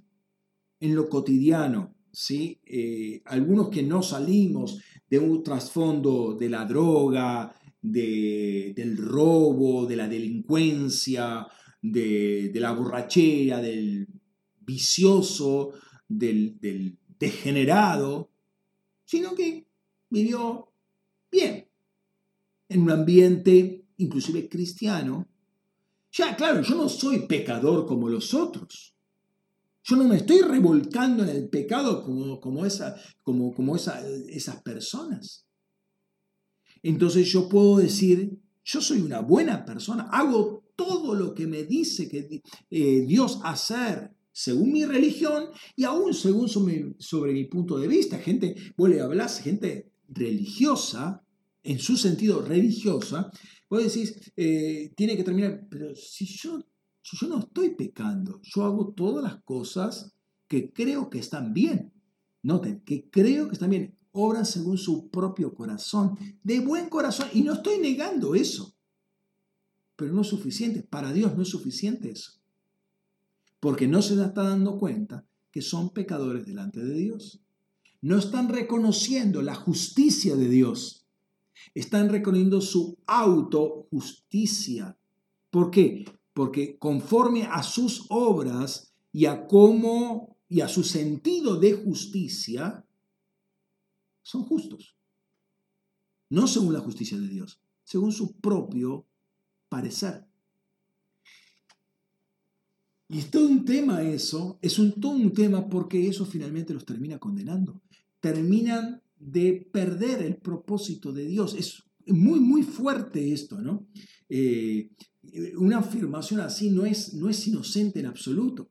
en lo cotidiano, ¿sí? Eh, algunos que no salimos de un trasfondo de la droga, del robo, de la delincuencia, de, la borrachera, del vicioso, del, del degenerado, sino que vivió bien, en un ambiente inclusive cristiano. Ya, claro, yo no soy pecador como los otros. Yo no me estoy revolcando en el pecado como, como, como, como esas personas. Entonces yo puedo decir, yo soy una buena persona, hago todo lo que me dice que eh, Dios hacer según mi religión y aún según sobre, mi punto de vista. Gente, vuelve a hablar, gente religiosa, en su sentido religiosa, vos decís, eh, tiene que terminar, pero si yo yo no estoy pecando, yo hago todas las cosas que creo que están bien. Noten, que creo que están bien. Obran según su propio corazón, de buen corazón. Y no estoy negando eso. Pero no es suficiente. Para Dios no es suficiente eso. Porque no se está dando cuenta que son pecadores delante de Dios. No están reconociendo la justicia de Dios. Están reconociendo su autojusticia. ¿Por qué? porque conforme a sus obras y a cómo y a su sentido de justicia, son justos. No según la justicia de Dios, según su propio parecer. Y es todo un tema eso, es un, todo un tema porque eso finalmente los termina condenando. Terminan de perder el propósito de Dios. Es muy, muy fuerte esto, ¿no? Eh, una afirmación así no es, no es inocente en absoluto.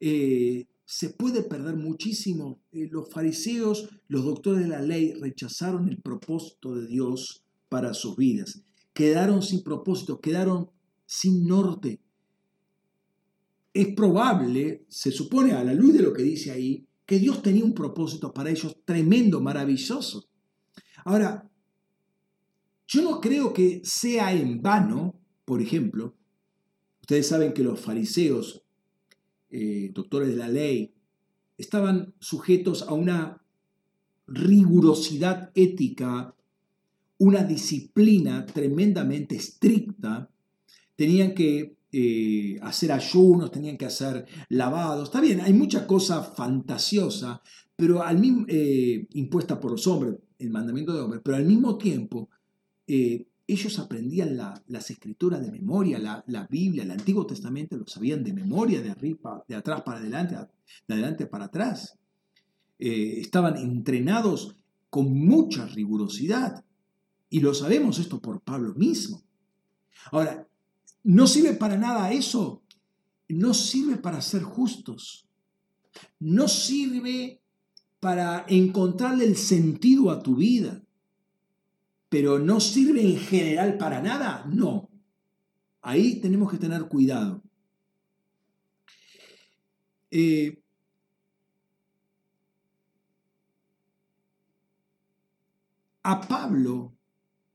Eh, se puede perder muchísimo. Eh, los fariseos, los doctores de la ley, rechazaron el propósito de Dios para sus vidas. Quedaron sin propósito, quedaron sin norte. Es probable, se supone a la luz de lo que dice ahí, que Dios tenía un propósito para ellos tremendo, maravilloso. Ahora, yo no creo que sea en vano por ejemplo, ustedes saben que los fariseos, eh, doctores de la ley, estaban sujetos a una rigurosidad ética, una disciplina tremendamente estricta. Tenían que eh, hacer ayunos, tenían que hacer lavados. Está bien, hay mucha cosa fantasiosa, pero al mismo, eh, impuesta por los hombres, el mandamiento de hombres, pero al mismo tiempo ellos aprendían las escrituras de memoria, la, Biblia, el Antiguo Testamento lo sabían de memoria, de arriba, de atrás para adelante, de adelante para atrás. Eh, estaban entrenados con mucha rigurosidad. Y lo sabemos esto por Pablo mismo. Ahora, no sirve para nada eso. No sirve para ser justos. No sirve para encontrarle el sentido a tu vida pero no sirve en general para nada, no. Ahí tenemos que tener cuidado. Eh, a Pablo,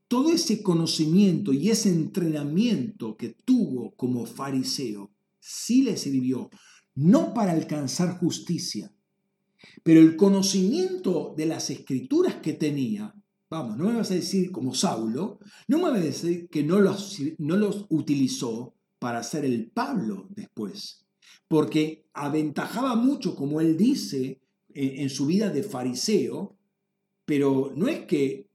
todo ese conocimiento y ese entrenamiento que tuvo como fariseo, sí le sirvió, no para alcanzar justicia, pero el conocimiento de las escrituras que tenía Vamos, no me vas a decir como Saulo, no me vas a decir que no los, no los utilizó para ser el Pablo después, porque aventajaba mucho, como él dice, en, su vida de fariseo, pero no es que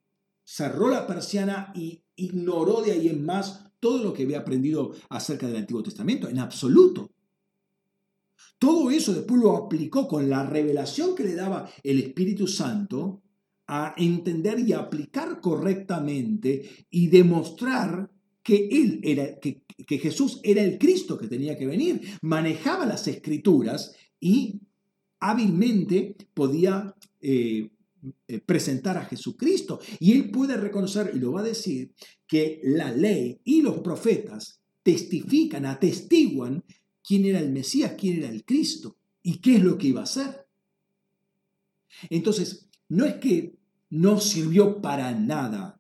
cerró la persiana y ignoró de ahí en más todo lo que había aprendido acerca del Antiguo Testamento, en absoluto. Todo eso después lo aplicó con la revelación que le daba el Espíritu Santo a entender y aplicar correctamente y demostrar que él era, que, Jesús era el Cristo que tenía que venir. Manejaba las escrituras y hábilmente podía eh, presentar a Jesucristo. Y él puede reconocer, y lo va a decir, que la ley y los profetas testifican, atestiguan quién era el Mesías, quién era el Cristo y qué es lo que iba a hacer. Entonces, no es que no sirvió para nada.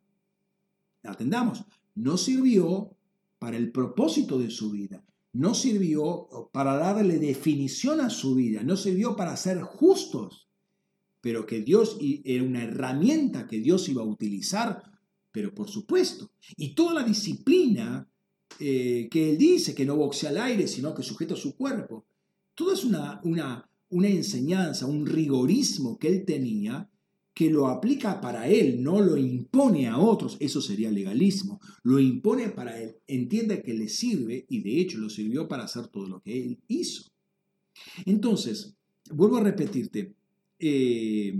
Atendamos, no sirvió para el propósito de su vida, no sirvió para darle definición a su vida, no sirvió para ser justos, pero que Dios era una herramienta que Dios iba a utilizar, pero por supuesto. Y toda la disciplina eh, que él dice, que no boxea al aire, sino que sujeta su cuerpo, todo es una, una, una enseñanza, un rigorismo que él tenía que lo aplica para él, no lo impone a otros, eso sería legalismo, lo impone para él, entiende que le sirve y de hecho lo sirvió para hacer todo lo que él hizo. Entonces, vuelvo a repetirte, eh,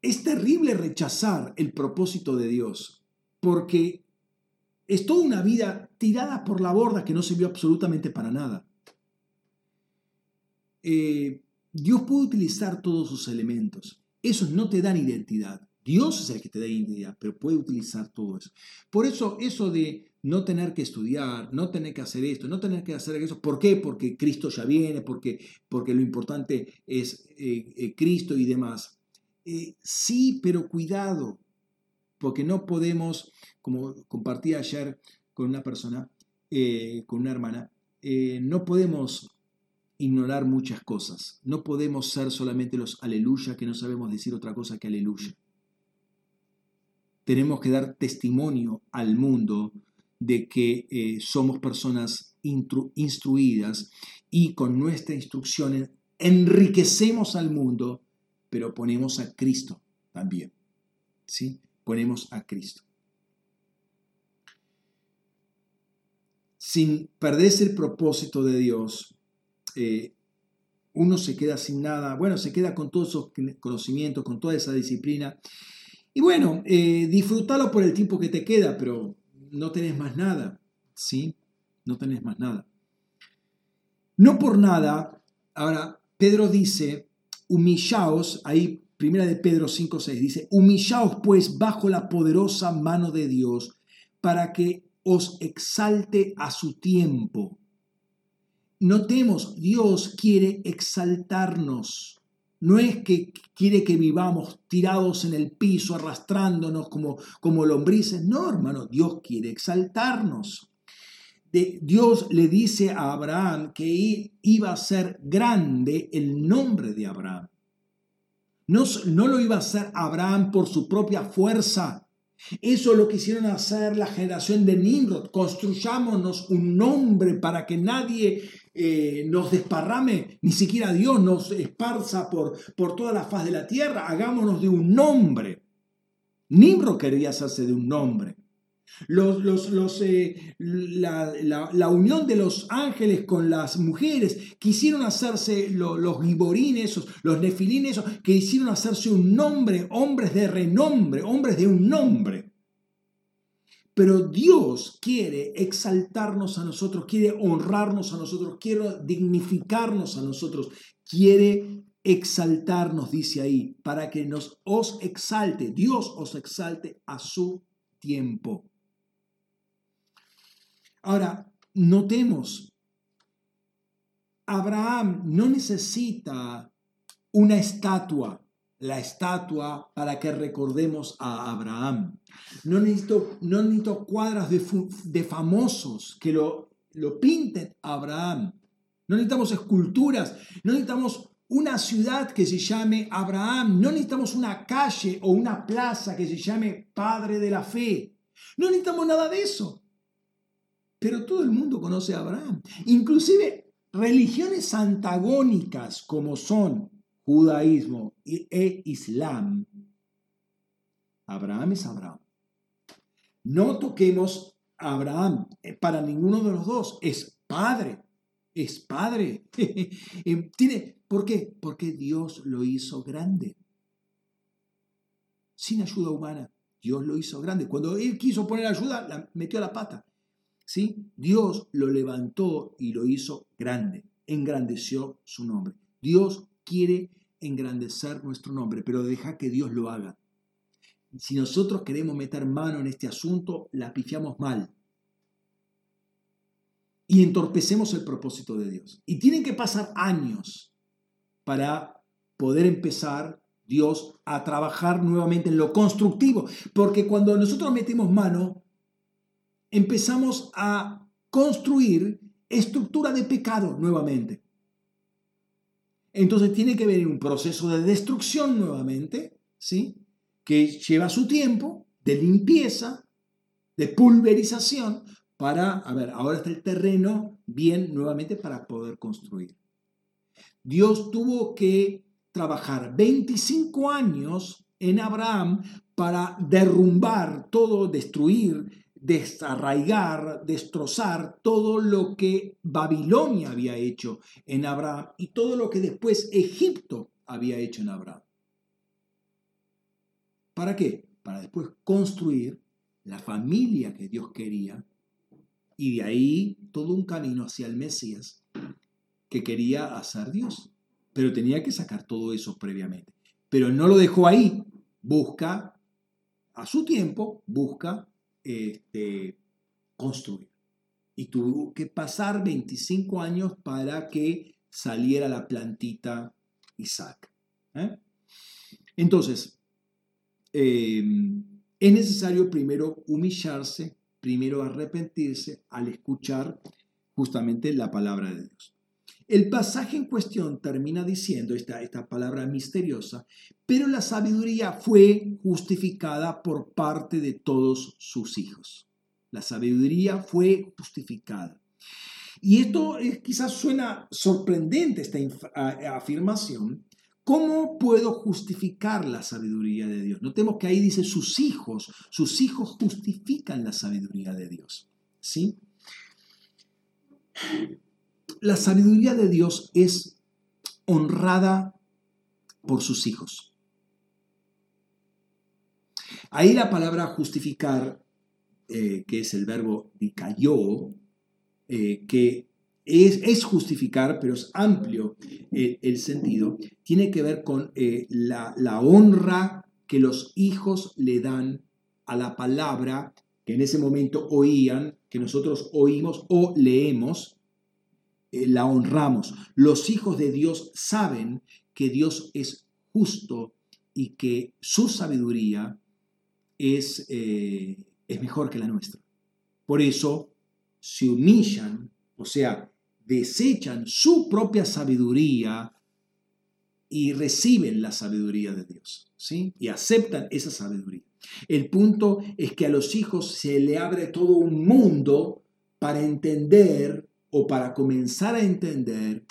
es terrible rechazar el propósito de Dios, porque es toda una vida tirada por la borda que no sirvió absolutamente para nada. Eh, Dios puede utilizar todos sus elementos. Esos no te dan identidad. Dios es el que te da identidad, pero puede utilizar todo eso. Por eso, eso de no tener que estudiar, no tener que hacer esto, no tener que hacer eso. ¿Por qué? Porque Cristo ya viene, porque, porque lo importante es eh, eh, Cristo y demás. Eh, sí, pero cuidado, porque no podemos, como compartí ayer con una persona, con una hermana, no podemos ignorar muchas cosas. No podemos ser solamente los aleluya que no sabemos decir otra cosa que aleluya. Tenemos que dar testimonio al mundo de que eh, somos personas instruidas y con nuestra instrucción enriquecemos al mundo, pero ponemos a Cristo también. ¿Sí? Ponemos a Cristo. Sin perderse el propósito de Dios, eh, uno se queda sin nada, bueno, se queda con todos esos conocimientos, con toda esa disciplina. Y bueno, eh, disfrútalo por el tiempo que te queda, pero no tenés más nada, ¿sí? No tenés más nada. No por nada, ahora Pedro dice, humillaos, ahí primera de Pedro 5.6 dice, humillaos pues bajo la poderosa mano de Dios para que os exalte a su tiempo Notemos, Dios quiere exaltarnos. No es que quiere que vivamos tirados en el piso, arrastrándonos como, como lombrices. No, hermano, Dios quiere exaltarnos. De, Dios le dice a Abraham que iba a ser grande el nombre de Abraham. No, no lo iba a hacer Abraham por su propia fuerza, eso es lo quisieron hacer la generación de Nimrod. Construyámonos un nombre para que nadie eh, nos desparrame, ni siquiera Dios nos esparza por, por toda la faz de la tierra. Hagámonos de un nombre. Nimrod quería hacerse de un nombre. Los, los, eh, la, unión de los ángeles con las mujeres quisieron hacerse los, los giborines, los nefilines, que hicieron hacerse un nombre, hombres de renombre, hombres de un nombre. Pero Dios quiere exaltarnos a nosotros, quiere honrarnos a nosotros, quiere dignificarnos a nosotros, quiere exaltarnos, dice ahí, para que nos os exalte, Dios os exalte a su tiempo. Ahora, notemos, Abraham no necesita una estatua, la estatua para que recordemos a Abraham. No necesito, no necesito cuadras de, de famosos que lo, lo pinten a Abraham. No necesitamos esculturas, no necesitamos una ciudad que se llame Abraham, no necesitamos una calle o una plaza que se llame Padre de la Fe. No necesitamos nada de eso. Pero todo el mundo conoce a Abraham. Inclusive religiones antagónicas como son judaísmo e islam. Abraham es Abraham. No toquemos a Abraham eh, para ninguno de los dos. Es padre. Es padre. Eh, tiene, ¿Por qué? Porque Dios lo hizo grande. Sin ayuda humana. Dios lo hizo grande. Cuando él quiso poner ayuda, la metió la pata. ¿sí? Dios lo levantó y lo hizo grande, engrandeció su nombre. Dios quiere engrandecer nuestro nombre, pero deja que Dios lo haga. Si nosotros queremos meter mano en este asunto, la pifiamos mal. Y entorpecemos el propósito de Dios. Y tienen que pasar años para poder empezar Dios a trabajar nuevamente en lo constructivo. Porque cuando nosotros metemos mano, empezamos a construir estructura de pecado nuevamente. Entonces tiene que venir un proceso de destrucción nuevamente, ¿sí? Que lleva su tiempo de limpieza, de pulverización, para, a ver, ahora está el terreno bien nuevamente para poder construir. Dios tuvo que trabajar 25 años en Abraham para derrumbar todo, destruir desarraigar, destrozar todo lo que Babilonia había hecho en Abraham y todo lo que después Egipto había hecho en Abraham. ¿Para qué? Para después construir la familia que Dios quería y de ahí todo un camino hacia el Mesías que quería hacer Dios. Pero tenía que sacar todo eso previamente. Pero no lo dejó ahí. Busca, a su tiempo, busca este, construir. Y tuvo que pasar 25 años para que saliera la plantita Isaac. ¿eh? Entonces, em, es necesario primero humillarse, primero arrepentirse al escuchar justamente la palabra de Dios. El pasaje en cuestión termina diciendo esta, palabra misteriosa, pero la sabiduría fue justificada por parte de todos sus hijos. La sabiduría fue justificada. Y esto quizás suena sorprendente, esta afirmación. ¿Cómo puedo justificar la sabiduría de Dios? Notemos que ahí dice sus hijos, sus hijos justifican la sabiduría de Dios. ¿Sí? La sabiduría de Dios es honrada por sus hijos. Ahí la palabra justificar, eh, que es el verbo dicayó, eh, que es, justificar, pero es amplio eh, el sentido, tiene que ver con la, la honra que los hijos le dan a la palabra que en ese momento oían, que nosotros oímos o leemos, eh, la honramos. Los hijos de Dios saben que Dios es justo y que su sabiduría es, eh, es mejor que la nuestra. Por eso se humillan, o sea, desechan su propia sabiduría y reciben la sabiduría de Dios, ¿sí? Y aceptan esa sabiduría. El punto es que a los hijos se le abre todo un mundo para entender o para comenzar a entender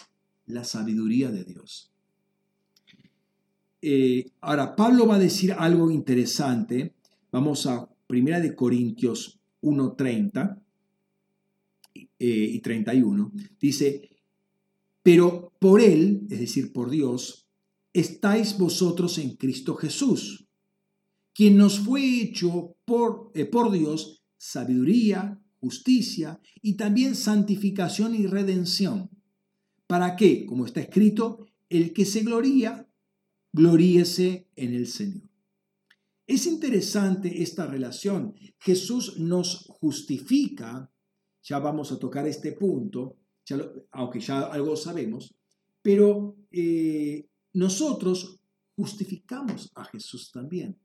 la sabiduría de Dios. Eh, ahora, Pablo va a decir algo interesante. Vamos a 1 de Corintios 1.30 eh, y 31. Dice, pero por Él, es decir, por Dios, estáis vosotros en Cristo Jesús, quien nos fue hecho por, eh, por Dios sabiduría, justicia y también santificación y redención. ¿Para qué? Como está escrito, el que se gloría, gloríese en el Señor. Es interesante esta relación. Jesús nos justifica, ya vamos a tocar este punto, aunque ya algo sabemos, pero eh, nosotros justificamos a Jesús también.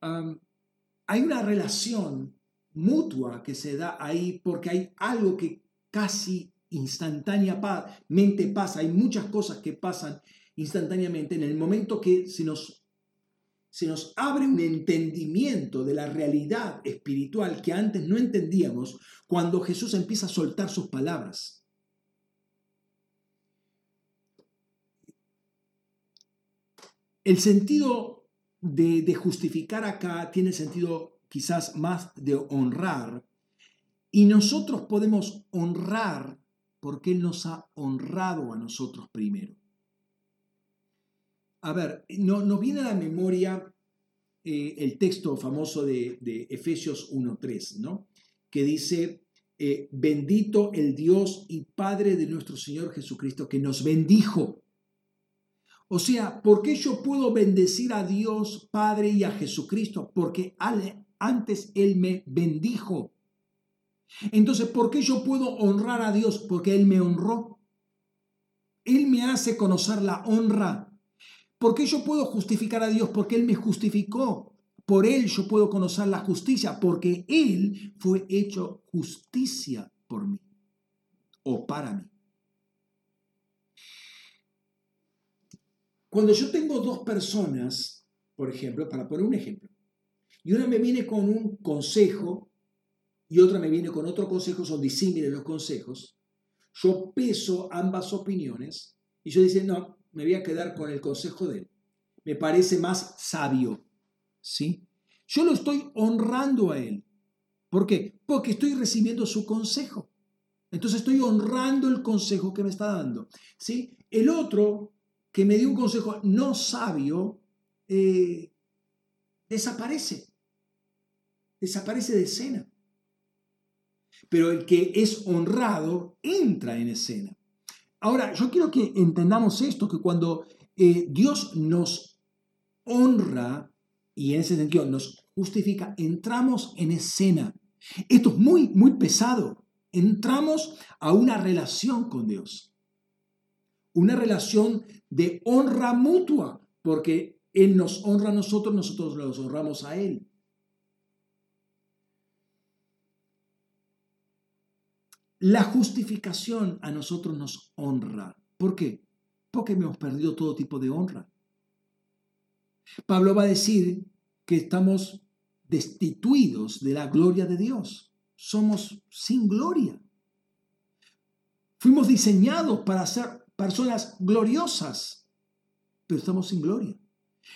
hay una relación mutua que se da ahí porque hay algo que casi instantáneamente pasa, hay muchas cosas que pasan instantáneamente en el momento que se nos, se nos abre un entendimiento de la realidad espiritual que antes no entendíamos cuando Jesús empieza a soltar sus palabras. El sentido de, de justificar acá tiene sentido quizás más de honrar. Y nosotros podemos honrar porque Él nos ha honrado a nosotros primero. A ver, no, nos viene a la memoria eh, el texto famoso de, de Efesios 1.3, ¿no? Que dice, eh, bendito el Dios y Padre de nuestro Señor Jesucristo, que nos bendijo. O sea, ¿por qué yo puedo bendecir a Dios Padre y a Jesucristo? Porque antes Él me bendijo. Entonces, ¿por qué yo puedo honrar a Dios? Porque Él me honró. Él me hace conocer la honra. ¿Por qué yo puedo justificar a Dios? Porque Él me justificó. Por Él yo puedo conocer la justicia, porque Él fue hecho justicia por mí o para mí. Cuando yo tengo dos personas, por ejemplo, para poner un ejemplo, y una me viene con un consejo y otra me viene con otro consejo, son disímiles los consejos, yo peso ambas opiniones y yo dice, no, me voy a quedar con el consejo de él. Me parece más sabio, ¿sí? Yo lo estoy honrando a él. ¿Por qué? Porque estoy recibiendo su consejo. Entonces estoy honrando el consejo que me está dando, ¿sí? El otro que me dio un consejo no sabio eh, desaparece. Desaparece de escena pero el que es honrado entra en escena. Ahora, yo quiero que entendamos esto, que cuando eh, Dios nos honra y en ese sentido nos justifica, entramos en escena. Esto es muy, muy pesado. Entramos a una relación con Dios. Una relación de honra mutua, porque Él nos honra a nosotros, nosotros los honramos a Él. La justificación a nosotros nos honra. ¿Por qué? Porque hemos perdido todo tipo de honra. Pablo va a decir que estamos destituidos de la gloria de Dios. Somos sin gloria. Fuimos diseñados para ser personas gloriosas, pero estamos sin gloria.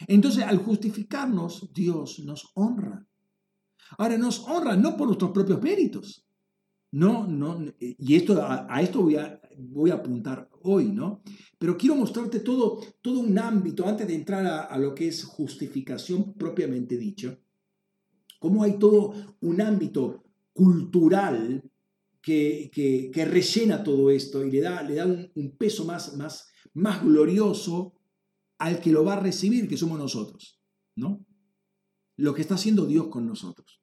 Entonces, al justificarnos, Dios nos honra. Ahora, nos honra no por nuestros propios méritos, no, no, y esto, a, esto voy a, voy a apuntar hoy, ¿no? Pero quiero mostrarte todo, todo un ámbito, antes de entrar a, lo que es justificación propiamente dicha, cómo hay todo un ámbito cultural que, que, rellena todo esto y le da, le da un, un, peso más, más, más glorioso al que lo va a recibir, que somos nosotros, ¿no? Lo que está haciendo Dios con nosotros.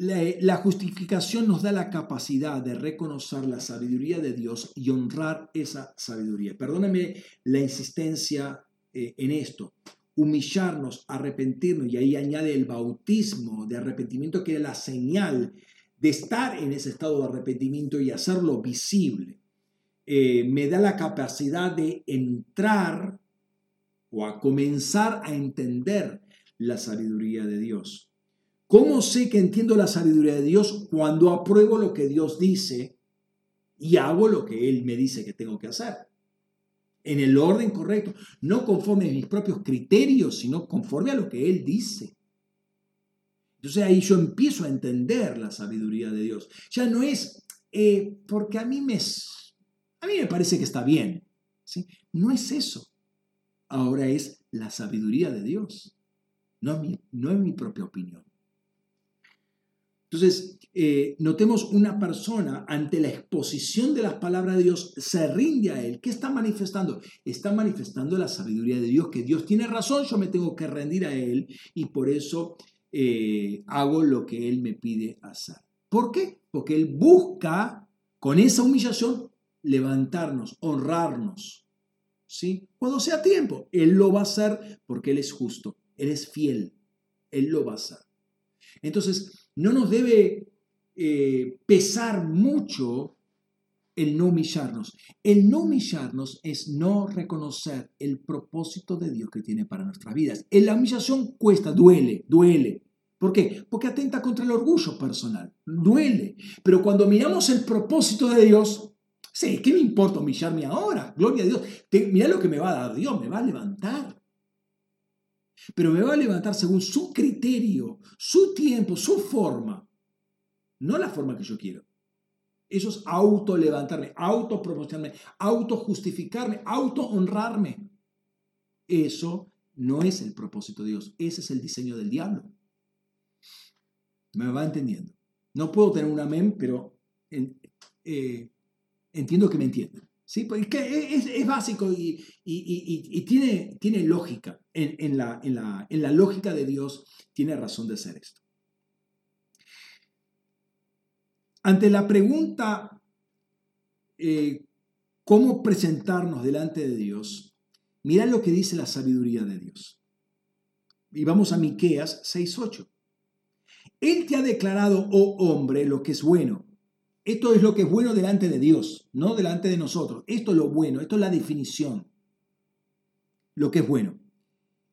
La, justificación nos da la capacidad de reconocer la sabiduría de Dios y honrar esa sabiduría. Perdóname la insistencia eh, en esto. Humillarnos, arrepentirnos, y ahí añade el bautismo de arrepentimiento, que es la señal de estar en ese estado de arrepentimiento y hacerlo visible. Eh, me da la capacidad de entrar o a comenzar a entender la sabiduría de Dios. ¿Cómo sé que entiendo la sabiduría de Dios? Cuando apruebo lo que Dios dice y hago lo que Él me dice que tengo que hacer. En el orden correcto, no conforme a mis propios criterios, sino conforme a lo que Él dice. Entonces ahí yo empiezo a entender la sabiduría de Dios. Ya no es eh, porque a mí, me, a mí me parece que está bien. ¿sí? No es eso. Ahora es la sabiduría de Dios, no, no es mi propia opinión. Entonces, eh, notemos una persona ante la exposición de las palabras de Dios se rinde a Él. ¿Qué está manifestando? Está manifestando la sabiduría de Dios, que Dios tiene razón, yo me tengo que rendir a Él y por eso eh, hago lo que Él me pide hacer. ¿Por qué? Porque Él busca con esa humillación levantarnos, honrarnos. ¿sí? Cuando sea tiempo, Él lo va a hacer porque Él es justo, Él es fiel, Él lo va a hacer. Entonces, no nos debe eh, pesar mucho el no humillarnos. El no humillarnos es no reconocer el propósito de Dios que tiene para nuestras vidas. La humillación cuesta, duele, duele. ¿Por qué? Porque atenta contra el orgullo personal, duele. Pero cuando miramos el propósito de Dios, sí, ¿qué me importa humillarme ahora? Gloria a Dios. mira lo que me va a dar Dios, me va a levantar pero me va a levantar según su criterio, su tiempo, su forma, no la forma que yo quiero. Eso es auto levantarme, auto promocionarme, auto justificarme, auto honrarme. Eso no es el propósito de Dios, ese es el diseño del diablo. ¿Me va entendiendo? No puedo tener un amén, pero eh, entiendo que me entienden. ¿Sí? Porque es, básico y, tiene, tiene, lógica. En, la, en, la, lógica de Dios tiene razón de ser esto. Ante la pregunta, eh, ¿cómo presentarnos delante de Dios? Mira lo que dice la sabiduría de Dios. Y vamos a Miqueas 6:8. Él te ha declarado, oh hombre, lo que es bueno. Esto es lo que es bueno delante de Dios, no delante de nosotros. Esto es lo bueno, esto es la definición. Lo que es bueno.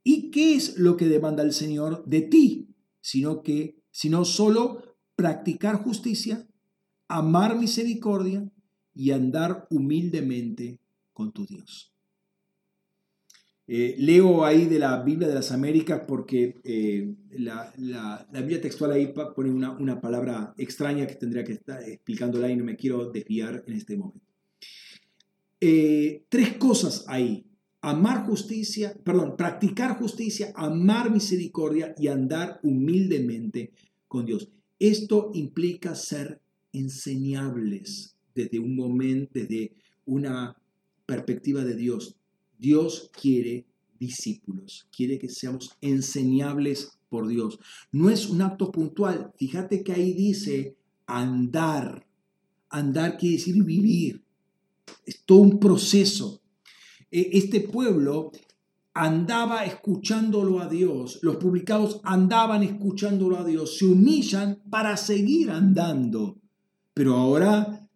¿Y qué es lo que demanda el Señor de ti? Sino que, sino solo practicar justicia, amar misericordia y andar humildemente con tu Dios. Eh, leo ahí de la Biblia de las Américas porque eh, la, Biblia textual ahí pone una, palabra extraña que tendría que estar explicándola y no me quiero desviar en este momento. Eh, tres cosas ahí. Amar justicia, perdón, practicar justicia, amar misericordia y andar humildemente con Dios. Esto implica ser enseñables desde un momento, desde una perspectiva de Dios, Dios quiere discípulos, quiere que seamos enseñables por Dios. No es un acto puntual. Fíjate que ahí dice andar. Andar quiere decir vivir. Es todo un proceso. E, este pueblo andaba escuchándolo a Dios. Los publicados andaban escuchándolo a Dios. Se humillan para seguir andando. Pero ahora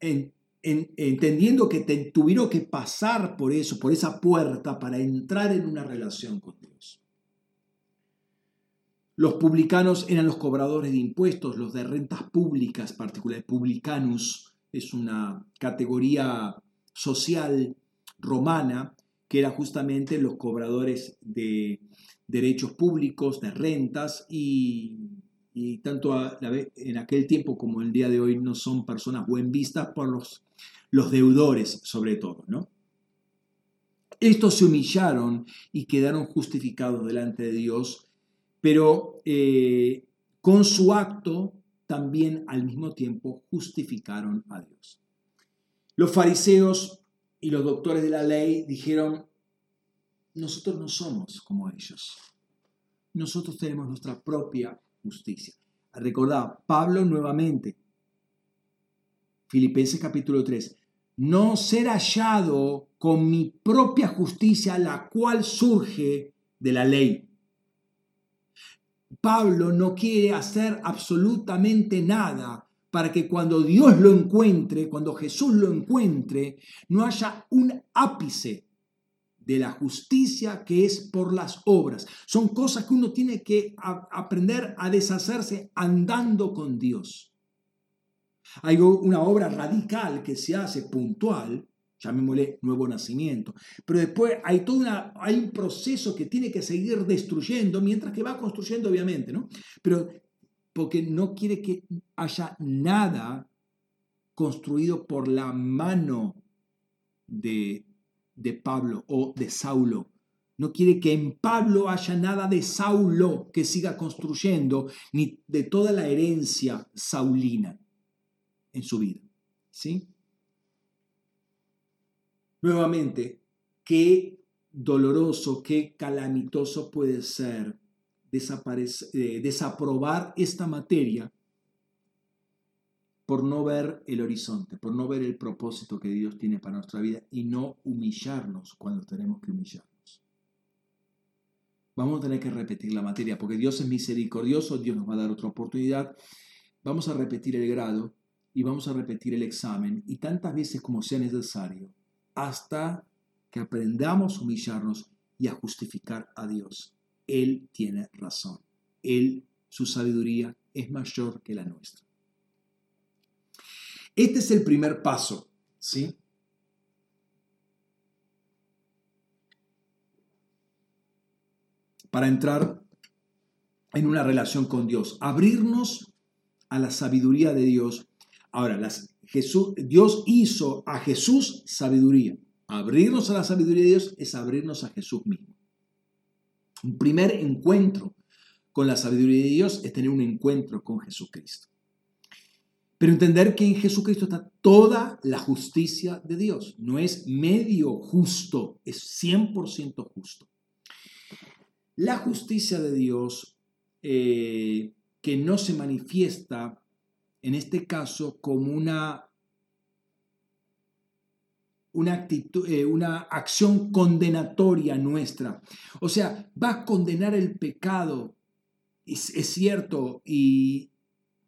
en, entendiendo que tuvieron que pasar por eso, por esa puerta para entrar en una relación con Dios. Los publicanos eran los cobradores de impuestos, los de rentas públicas, particularmente publicanus, es una categoría social romana que era justamente los cobradores de derechos públicos, de rentas y y tanto en aquel tiempo como el día de hoy no son personas buen vistas por los, los deudores sobre todo, ¿no? Estos se humillaron y quedaron justificados delante de Dios, pero eh, con su acto también al mismo tiempo justificaron a Dios. Los fariseos y los doctores de la ley dijeron, nosotros no somos como ellos, nosotros tenemos nuestra propia justicia. Recordad, Pablo nuevamente, Filipenses capítulo 3, no ser hallado con mi propia justicia, la cual surge de la ley. Pablo no quiere hacer absolutamente nada para que cuando Dios lo encuentre, cuando Jesús lo encuentre, no haya un ápice de la justicia que es por las obras. Son cosas que uno tiene que aprender a deshacerse andando con Dios. Hay una obra radical que se hace puntual, llamémosle nuevo nacimiento, pero después hay todo hay un proceso que tiene que seguir destruyendo mientras que va construyendo, obviamente, ¿no? Pero porque no quiere que haya nada construido por la mano de, de Pablo o de Saulo. No quiere que en Pablo haya nada de Saulo que siga construyendo, ni de toda la herencia saulina en su vida. ¿Sí? Nuevamente, qué doloroso, qué calamitoso puede ser eh, desaprobar esta materia por no ver el horizonte, por no ver el propósito que Dios tiene para nuestra vida y no humillarnos cuando tenemos que humillarnos. Vamos a tener que repetir la materia, porque Dios es misericordioso, Dios nos va a dar otra oportunidad. Vamos a repetir el grado y vamos a repetir el examen y tantas veces como sea necesario, hasta que aprendamos a humillarnos y a justificar a Dios. Él tiene razón. Él, su sabiduría es mayor que la nuestra. Este es el primer paso, ¿sí? Para entrar en una relación con Dios, abrirnos a la sabiduría de Dios. Ahora, Jesús, Dios hizo a Jesús sabiduría. Abrirnos a la sabiduría de Dios es abrirnos a Jesús mismo. Un primer encuentro con la sabiduría de Dios es tener un encuentro con Jesucristo. Pero entender que en Jesucristo está toda la justicia de Dios. No es medio justo, es 100% justo. La justicia de Dios eh, que no se manifiesta en este caso como una, eh, una acción condenatoria nuestra. O sea, va a condenar el pecado, es, cierto, y,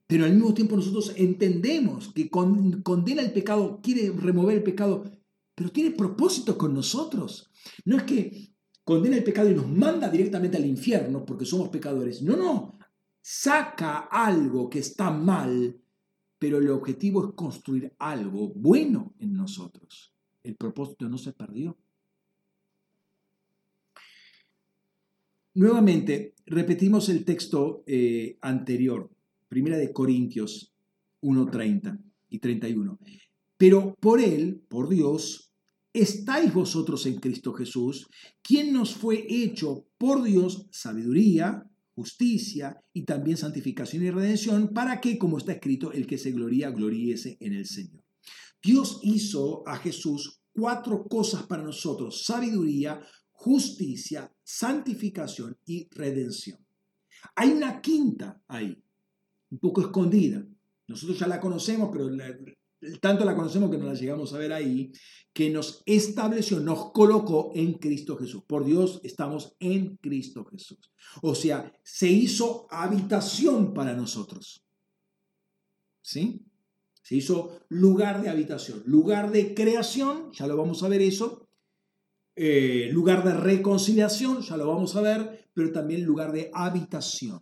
pero al mismo tiempo nosotros entendemos que condena el pecado, quiere remover el pecado, pero tiene propósito con nosotros. No es que condena el pecado y nos manda directamente al infierno porque somos pecadores. No, no. Saca algo que está mal pero el objetivo es construir algo bueno en nosotros. El propósito no se perdió. Nuevamente, repetimos el texto eh, anterior, Primera de Corintios 1.30 y 31. Pero por Él, por Dios, estáis vosotros en Cristo Jesús, quien nos fue hecho por Dios sabiduría, justicia y también santificación y redención, para que, como está escrito, el que se gloría, gloríese en el Señor. Dios hizo a Jesús cuatro cosas para nosotros, sabiduría, justicia, santificación y redención. Hay una quinta ahí, un poco escondida. Nosotros ya la conocemos, pero tanto la conocemos que no la llegamos a ver ahí, que nos estableció, nos colocó en Cristo Jesús. Por Dios estamos en Cristo Jesús. O sea, se hizo habitación para nosotros. ¿Sí? Se hizo lugar de habitación, lugar de creación, ya lo vamos a ver eso, eh, lugar de reconciliación, ya lo vamos a ver, pero también lugar de habitación.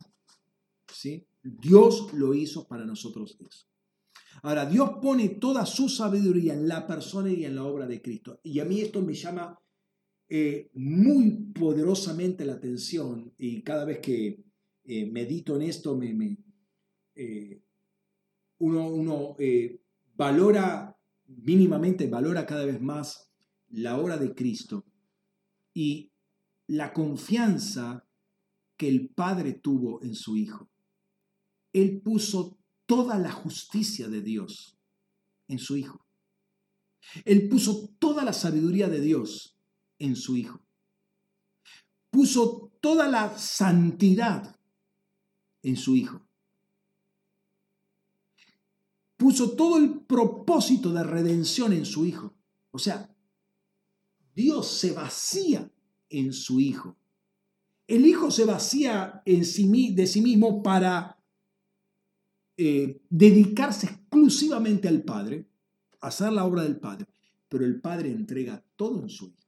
¿Sí? Dios lo hizo para nosotros eso. Ahora, Dios pone toda su sabiduría en la persona y en la obra de Cristo. Y a mí esto me llama eh, muy poderosamente la atención y cada vez que eh, medito en esto, me, eh, uno, uno valora mínimamente, valora cada vez más la obra de Cristo y la confianza que el Padre tuvo en su Hijo. Él puso toda la justicia de Dios en su Hijo. Él puso toda la sabiduría de Dios en su Hijo. Puso toda la santidad en su Hijo. Puso todo el propósito de redención en su Hijo. O sea, Dios se vacía en su Hijo. El Hijo se vacía en sí, de sí mismo para eh, dedicarse exclusivamente al Padre, hacer la obra del Padre, pero el Padre entrega todo en su Hijo.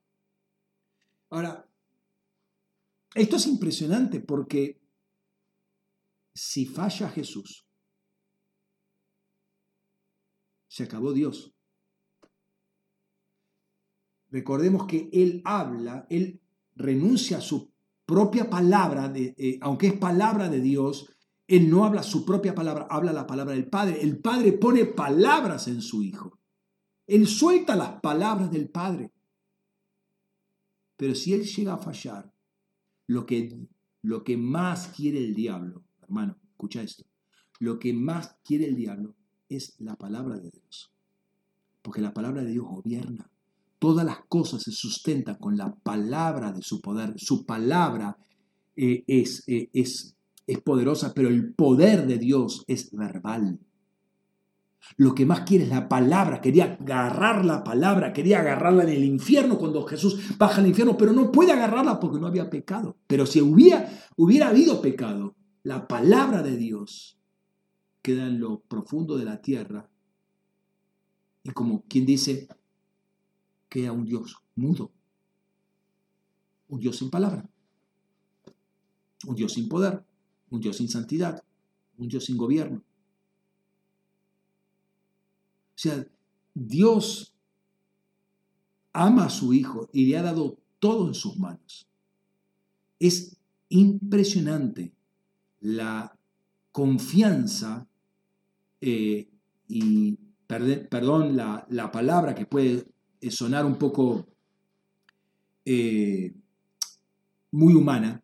Ahora, esto es impresionante porque si falla Jesús, se acabó Dios. Recordemos que Él habla, Él renuncia a su propia palabra, eh, aunque es palabra de Dios, él no habla su propia palabra, habla la palabra del Padre. El Padre pone palabras en su Hijo. Él suelta las palabras del Padre. Pero si Él llega a fallar, lo que, lo que más quiere el diablo, hermano, escucha esto, lo que más quiere el diablo es la palabra de Dios. Porque la palabra de Dios gobierna. Todas las cosas se sustentan con la palabra de su poder. Su palabra eh, es, eh, es es poderosa, pero el poder de Dios es verbal. Lo que más quiere es la palabra. Quería agarrar la palabra, quería agarrarla en el infierno cuando Jesús baja al infierno, pero no puede agarrarla porque no había pecado. Pero si hubiera, hubiera habido pecado, la palabra de Dios queda en lo profundo de la tierra. Y como quien dice, queda un Dios mudo, un Dios sin palabra, un Dios sin poder un Dios sin santidad, un Dios sin gobierno. O sea, Dios ama a su Hijo y le ha dado todo en sus manos. Es impresionante la confianza eh, y, perdón, la, palabra que puede sonar un poco eh, muy humana,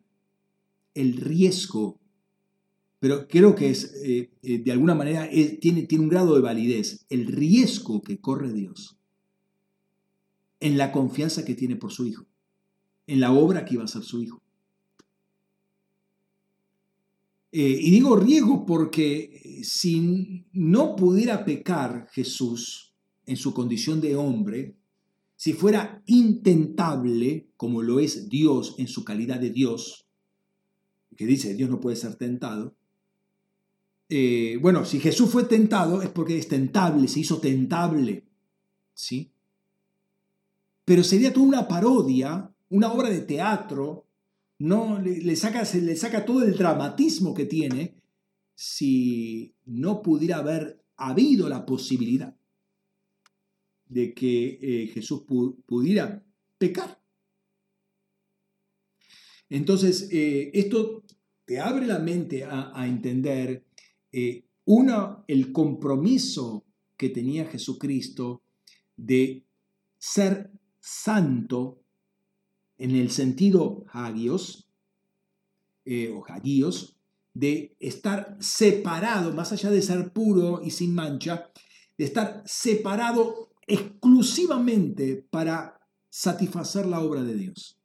el riesgo pero creo que es, eh, eh, de alguna manera tiene, tiene un grado de validez. El riesgo que corre Dios en la confianza que tiene por su Hijo, en la obra que iba a hacer su Hijo. Eh, y digo riesgo porque si no pudiera pecar Jesús en su condición de hombre, si fuera intentable, como lo es Dios en su calidad de Dios, que dice Dios no puede ser tentado, eh, bueno, si Jesús fue tentado es porque es tentable, se hizo tentable, ¿sí? Pero sería toda una parodia, una obra de teatro, no le, saca, se le saca todo el dramatismo que tiene si no pudiera haber habido la posibilidad de que eh, Jesús pudiera pecar. Entonces, eh, esto te abre la mente a, entender, eh, uno, el compromiso que tenía Jesucristo de ser santo en el sentido hagios, eh, o hagios, de estar separado, más allá de ser puro y sin mancha, de estar separado exclusivamente para satisfacer la obra de Dios.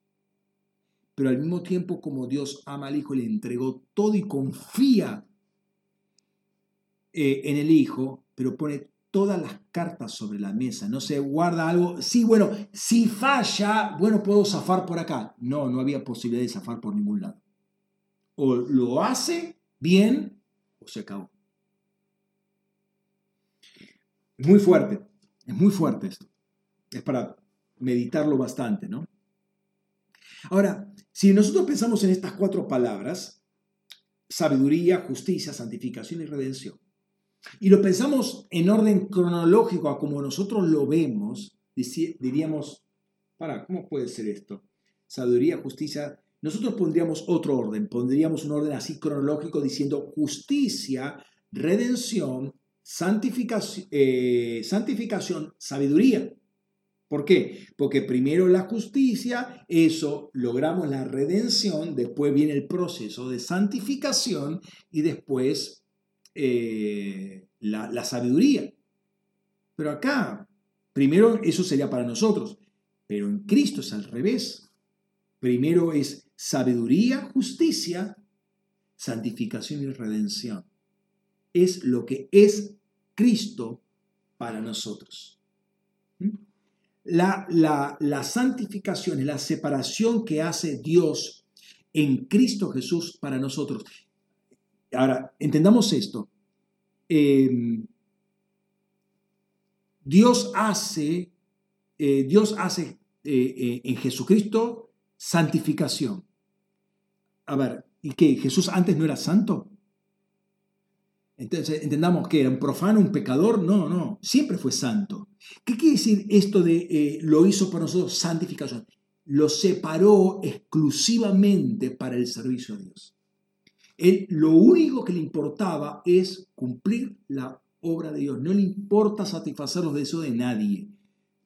Pero al mismo tiempo, como Dios ama al Hijo, le entregó todo y confía eh, en el Hijo, pero pone todas las cartas sobre la mesa, no se guarda algo, sí, bueno, si falla, bueno, puedo zafar por acá. No, no había posibilidad de zafar por ningún lado. O lo hace bien o se acabó. Es muy fuerte, es muy fuerte esto. Es para meditarlo bastante, ¿no? Ahora, si nosotros pensamos en estas cuatro palabras, sabiduría, justicia, santificación y redención, y lo pensamos en orden cronológico a como nosotros lo vemos, diríamos, para, ¿cómo puede ser esto? Sabiduría, justicia. Nosotros pondríamos otro orden, pondríamos un orden así cronológico diciendo justicia, redención, santificación, eh, santificación sabiduría. ¿Por qué? Porque primero la justicia, eso logramos la redención, después viene el proceso de santificación y después eh, la, sabiduría. Pero acá, primero eso sería para nosotros, pero en Cristo es al revés. Primero es sabiduría, justicia, santificación y redención. Es lo que es Cristo para nosotros. ¿Mm? La, la, la, santificación es la separación que hace Dios en Cristo Jesús para nosotros. Ahora, entendamos esto. Em, Dios hace, eh, Dios hace eh, eh, en Jesucristo santificación. A ver, ¿y qué? ¿Jesús antes no era santo? Entonces, entendamos que era un profano, un pecador. No, no, siempre fue santo. ¿Qué quiere decir esto de lo hizo para nosotros santificación? Lo separó exclusivamente para el servicio a Dios. Él lo único que le importaba es cumplir la obra de Dios. No le importa satisfacer los deseos de nadie.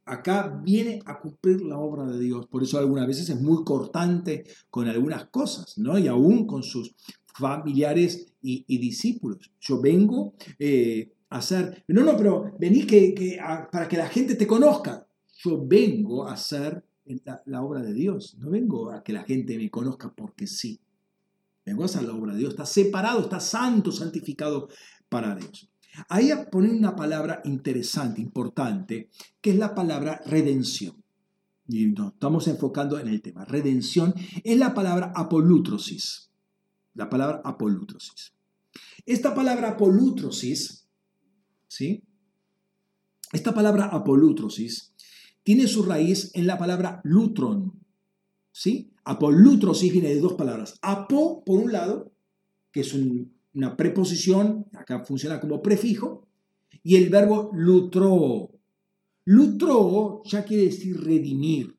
Acá viene a cumplir la obra de Dios. Por eso algunas veces es muy cortante con algunas cosas, ¿no? Y aún con sus familiares y, discípulos. Yo vengo eh, a hacer, no, no, pero vení que, para que la gente te conozca. Yo vengo a hacer la obra de Dios. No vengo a que la gente me conozca porque sí. Vengo a la obra de Dios. Está separado, está santo, santificado para Dios. Ahí ponen una palabra interesante, importante, que es la palabra redención. Y nos estamos enfocando en el tema. Redención es la palabra apolútrosis. La palabra apolútrosis. Esta palabra apolútrosis, ¿sí? Esta palabra apolútrosis tiene su raíz en la palabra lutron, ¿sí? Apolutrosis viene de dos palabras. Apo, por un lado, que es una preposición, acá funciona como prefijo, y el verbo lutro. Lutro ya quiere decir redimir.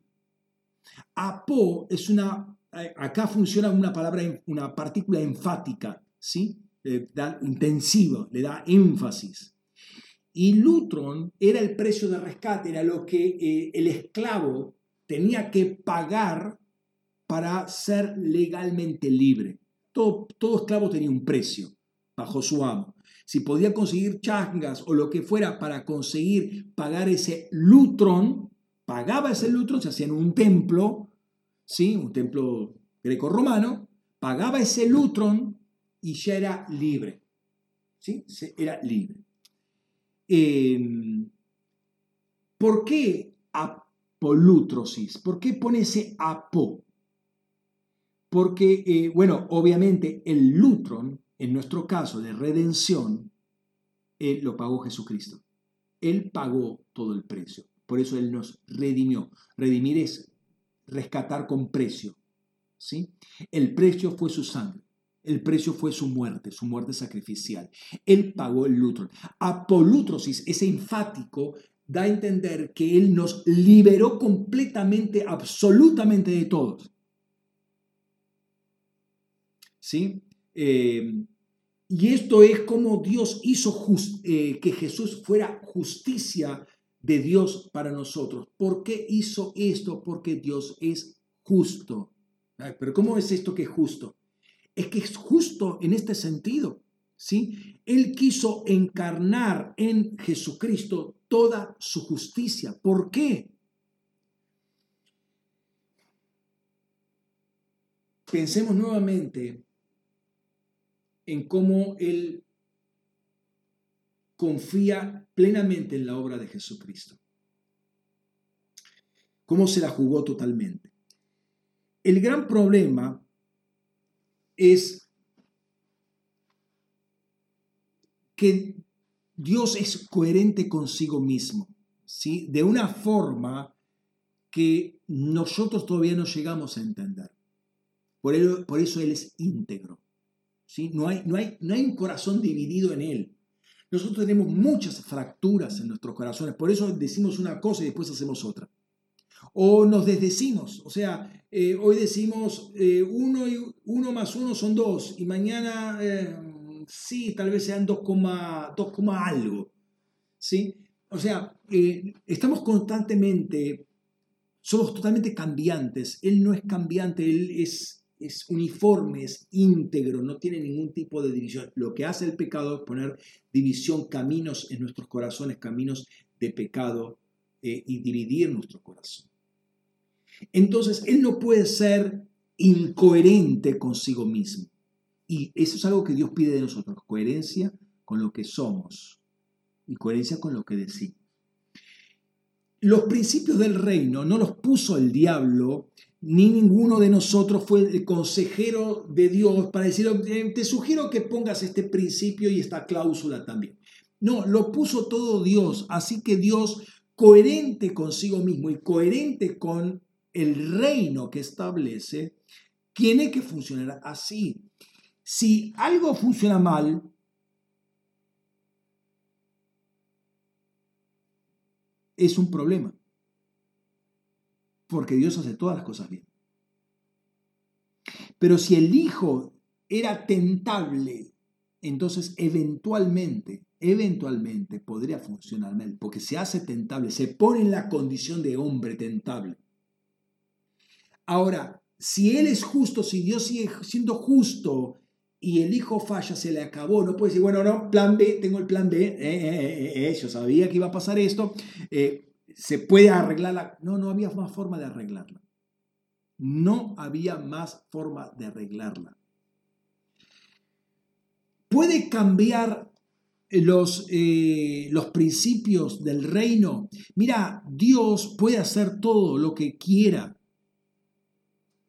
Apo es una, eh, acá funciona una palabra, una partícula enfática, ¿sí? Le da intensivo, le da énfasis. Y lutron era el precio de rescate, era lo que eh, el esclavo tenía que pagar para ser legalmente libre. Todo, todo esclavo tenía un precio. bajo su amo. Si podía conseguir changas o lo que fuera para conseguir pagar ese lutron, pagaba ese lutron, se hacía en un templo, ¿sí? un templo greco-romano, pagaba ese lutron y ya era libre. ¿sí? Era libre. Em, ¿Por qué apolútrosis? ¿Por qué pone ese apo? Porque, eh, bueno, obviamente el lutron, en nuestro caso de redención, él lo pagó Jesucristo. Él pagó todo el precio. Por eso Él nos redimió. Redimir es rescatar con precio. ¿sí? El precio fue su sangre. El precio fue su muerte, su muerte sacrificial. Él pagó el lutron. Apolútrosis, ese enfático, da a entender que Él nos liberó completamente, absolutamente de todos. ¿Sí? Eh, y esto es como Dios hizo eh, que Jesús fuera justicia de Dios para nosotros. ¿Por qué hizo esto? Porque Dios es justo. pero ¿cómo es esto que es justo? Es que es justo en este sentido. ¿sí? Él quiso encarnar en Jesucristo toda su justicia. ¿Por qué? Pensemos nuevamente en cómo él confía plenamente en la obra de Jesucristo. Cómo se la jugó totalmente. El gran problema es que Dios es coherente consigo mismo, ¿sí? De una forma que nosotros todavía no llegamos a entender. Por, por eso Él es íntegro. No, hay, no, hay, no hay un corazón dividido en él. Nosotros tenemos muchas fracturas en nuestros corazones, por eso decimos una cosa y después hacemos otra. O nos desdecimos, o sea, eh, hoy decimos eh, uno, y, uno más uno son dos y mañana eh, sí, tal vez sean 2, algo. ¿sí? O sea, estamos constantemente, somos totalmente cambiantes. Él no es cambiante, él es es uniforme, es íntegro, no tiene ningún tipo de división. Lo que hace el pecado es poner división, caminos en nuestros corazones, caminos de pecado eh, y dividir nuestro corazón. Entonces, Él no puede ser incoherente consigo mismo. Y eso es algo que Dios pide de nosotros, coherencia con lo que somos y coherencia con lo que decimos. Los principios del reino no los puso el diablo ni ninguno de nosotros fue el consejero de Dios para decir, eh, te sugiero que pongas este principio y esta cláusula también. No, lo puso todo Dios, así que Dios, coherente consigo mismo y coherente con el reino que establece, tiene que funcionar así. Si algo funciona mal, es un problema porque Dios hace todas las cosas bien. Pero si el Hijo era tentable, entonces eventualmente, eventualmente podría funcionar mal, porque se hace tentable, se pone en la condición de hombre tentable. Ahora, si Él es justo, si Dios sigue siendo justo y el hijo falla, se le acabó, no puede decir, bueno, no, plan B, tengo el plan B, eh, eh, eh, yo sabía que iba a pasar esto, se puede arreglarla. No, no había más forma de arreglarla. No había más forma de arreglarla. Puede cambiar los, eh, los principios del reino. Mira, Dios puede hacer todo lo que quiera.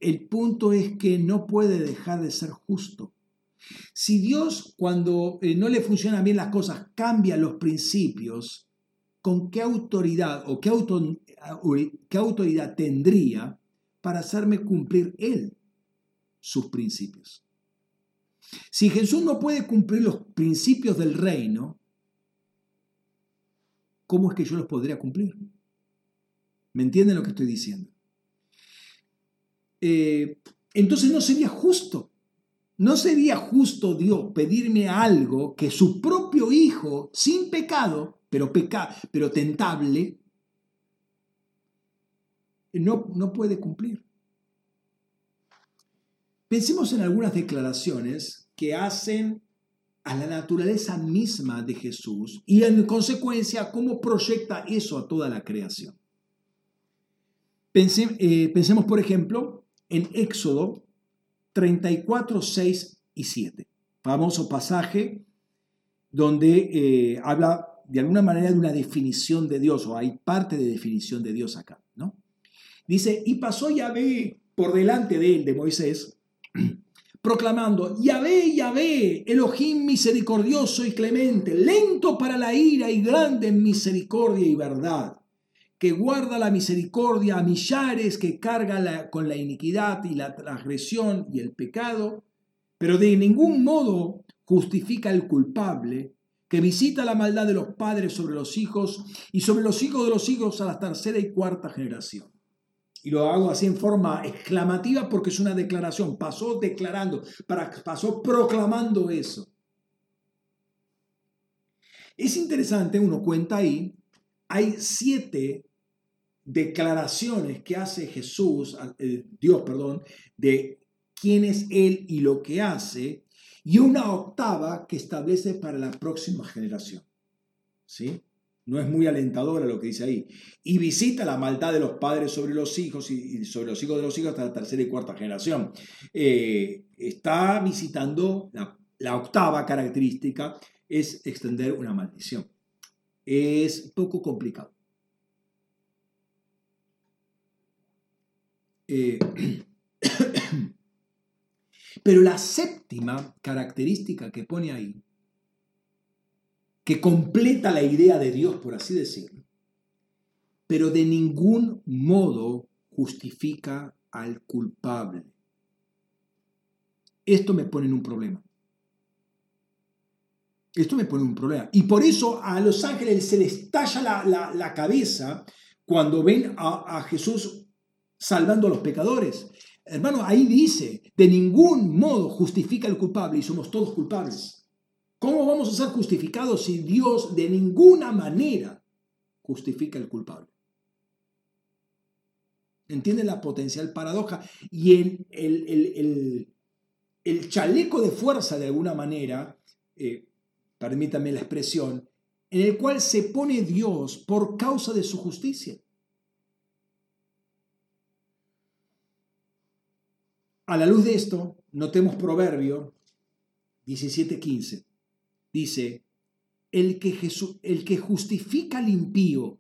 El punto es que no puede dejar de ser justo. Si Dios, cuando eh, no le funcionan bien las cosas, cambia los principios, con qué autoridad o qué, qué autoridad tendría para hacerme cumplir Él sus principios. Si Jesús no puede cumplir los principios del reino, ¿cómo es que yo los podría cumplir? ¿Me entienden lo que estoy diciendo? Eh, entonces no sería justo. No sería justo Dios pedirme algo que su propio Hijo, sin pecado, pero, pero tentable, no, no puede cumplir. Pensemos en algunas declaraciones que hacen a la naturaleza misma de Jesús y en consecuencia cómo proyecta eso a toda la creación. Eh, pensemos, por ejemplo, en Éxodo 34, 6 y 7, famoso pasaje donde eh, habla de alguna manera de una definición de Dios, o hay parte de definición de Dios acá, ¿no? Dice, y pasó Yahvé por delante de él, de Moisés, proclamando, Yahvé, Yahvé, Elohim misericordioso y clemente, lento para la ira y grande en misericordia y verdad, que guarda la misericordia a millares, que carga con la iniquidad y la transgresión y el pecado, pero de ningún modo justifica al culpable, que visita la maldad de los padres sobre los hijos y sobre los hijos de los hijos a la tercera y cuarta generación. Y lo hago así en forma exclamativa porque es una declaración. Pasó declarando, pasó proclamando eso. Es interesante, uno cuenta ahí, hay siete declaraciones que hace Jesús, eh, Dios, perdón, de quién es Él y lo que hace, y una octava que establece para la próxima generación. ¿Sí? No es muy alentadora lo que dice ahí. Y visita la maldad de los padres sobre los hijos y sobre los hijos de los hijos hasta la tercera y cuarta generación. Eh, está visitando la, la octava característica, es extender una maldición. Es poco complicado. Eh, pero la séptima característica que pone ahí que completa la idea de Dios, por así decirlo, pero de ningún modo justifica al culpable. Esto me pone en un problema. Esto me pone en un problema. Y por eso a los ángeles se les talla la, cabeza cuando ven a, a Jesús salvando a los pecadores. Hermano, ahí dice, de ningún modo justifica al culpable y somos todos culpables. ¿Cómo vamos a ser justificados si Dios de ninguna manera justifica el culpable? ¿Entienden la potencial paradoja? Y el, el, el, chaleco de fuerza, de alguna manera, eh, permítame la expresión, en el cual se pone Dios por causa de su justicia. A la luz de esto, notemos Proverbio 17:15 dice, el que, Jesús, el que justifica al impío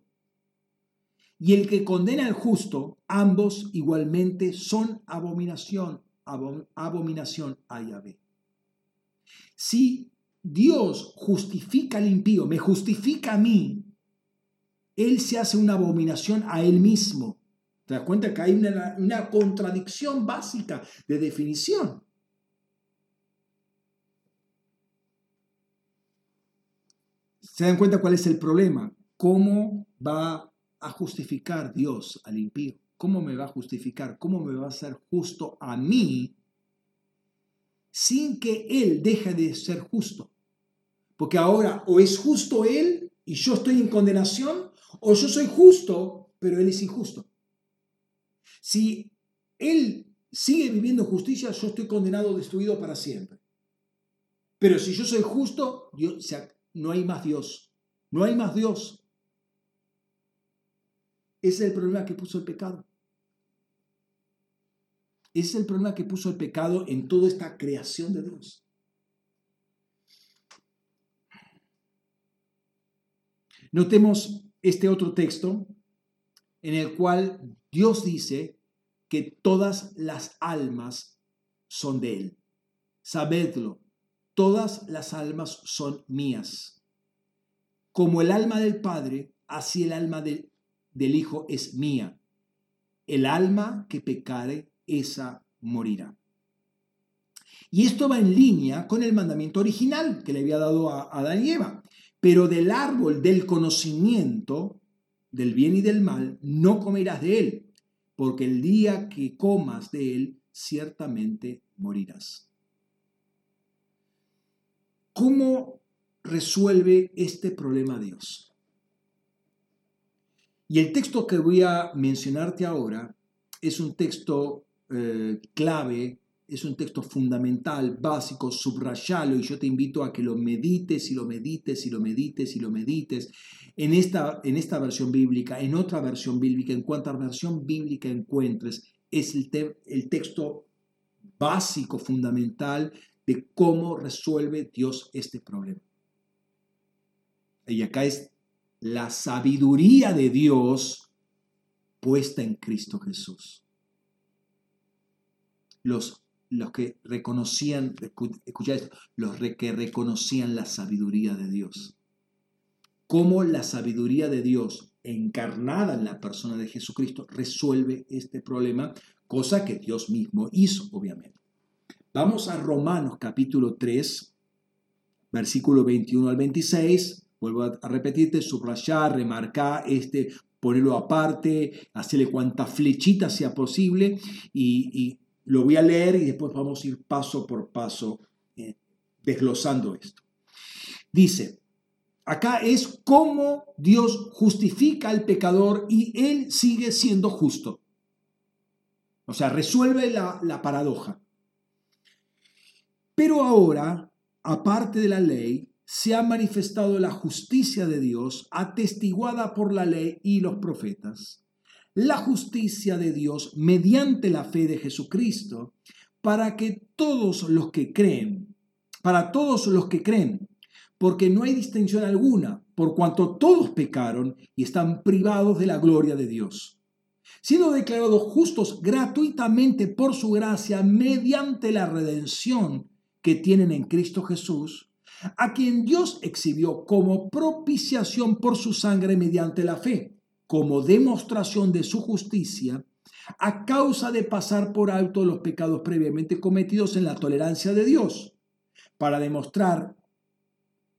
y el que condena al justo, ambos igualmente son abominación, abominación a Yahvé. Si Dios justifica al impío, me justifica a mí, Él se hace una abominación a Él mismo. ¿Te das cuenta que hay una, una contradicción básica de definición? ¿Se dan cuenta cuál es el problema? ¿Cómo va a justificar Dios al impío? ¿Cómo me va a justificar? ¿Cómo me va a ser justo a mí sin que Él deje de ser justo? Porque ahora o es justo Él y yo estoy en condenación, o yo soy justo, pero Él es injusto. Si Él sigue viviendo justicia, yo estoy condenado, destruido para siempre. Pero si yo soy justo, Dios no hay más Dios. No hay más Dios. Ese es el problema que puso el pecado. Ese es el problema que puso el pecado en toda esta creación de Dios. Notemos este otro texto en el cual Dios dice que todas las almas son de Él. Sabedlo, todas las almas son mías. Como el alma del Padre, así el alma del Hijo es mía. El alma que pecare, esa morirá. Y esto va en línea con el mandamiento original que le había dado a Adán y Eva. Pero del árbol del conocimiento del bien y del mal no comerás de él, porque el día que comas de él, ciertamente morirás. ¿Cómo resuelve este problema Dios? Y el texto que voy a mencionarte ahora es un texto eh, clave es un texto fundamental, básico, subrayalo y yo te invito a que lo medites y lo medites y lo medites y lo medites en esta, en esta versión bíblica, en otra versión bíblica, en cuanta versión bíblica encuentres, es el, el texto básico, fundamental de cómo resuelve Dios este problema. Y acá es la sabiduría de Dios puesta en Cristo Jesús. Los, los que reconocían, escucha esto, los que reconocían la sabiduría de Dios. Cómo la sabiduría de Dios encarnada en la persona de Jesucristo resuelve este problema, cosa que Dios mismo hizo, obviamente. Vamos a Romanos capítulo 3, versículo 21 al 26. Vuelvo a repetirte, subrayar, remarcar, este, ponerlo aparte, hacerle cuanta flechita sea posible y, lo voy a leer y después vamos a ir paso por paso eh, desglosando esto. Dice, acá es cómo Dios justifica al pecador y él sigue siendo justo. O sea, resuelve la, la paradoja. Pero ahora, aparte de la ley, se ha manifestado la justicia de Dios atestiguada por la ley y los profetas. La justicia de Dios mediante la fe de Jesucristo para que todos los que creen, para todos los que creen, porque no hay distinción alguna, por cuanto todos pecaron y están privados de la gloria de Dios, siendo declarados justos gratuitamente por su gracia mediante la redención que tienen en Cristo Jesús, a quien Dios exhibió como propiciación por su sangre mediante la fe, como demostración de su justicia, a causa de pasar por alto los pecados previamente cometidos en la tolerancia de Dios, para demostrar,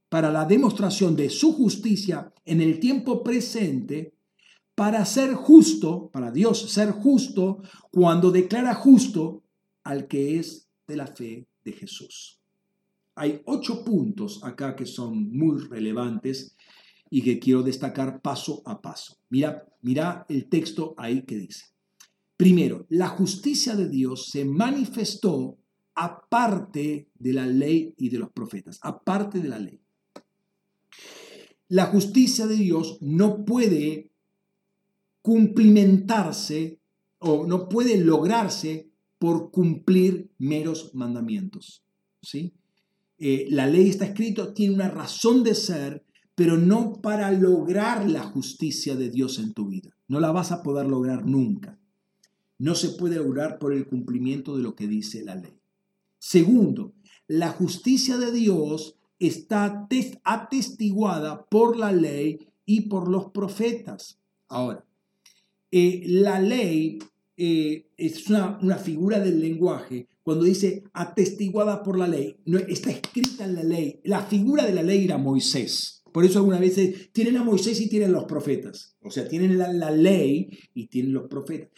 para la demostración de su justicia en el tiempo presente, para ser justo, para Dios ser justo, cuando declara justo al que es de la fe de Jesús. Hay ocho puntos acá que son muy relevantes y que quiero destacar paso a paso. Mira, mira el texto ahí que dice. Primero, la justicia de Dios se manifestó aparte de la ley y de los profetas, aparte de la ley. La justicia de Dios no puede cumplimentarse o no puede lograrse por cumplir meros mandamientos. ¿sí? Eh, la ley está escrito, tiene una razón de ser, pero no para lograr la justicia de Dios en tu vida. No la vas a poder lograr nunca. No se puede lograr por el cumplimiento de lo que dice la ley. Segundo, la justicia de Dios está atestiguada por la ley y por los profetas. Ahora, eh, la ley eh, es una, una, figura del lenguaje cuando dice atestiguada por la ley, no, está escrita en la ley. La figura de la ley era Moisés. Por eso algunas veces tienen a Moisés y tienen los profetas. O sea, tienen la, la ley y tienen los profetas.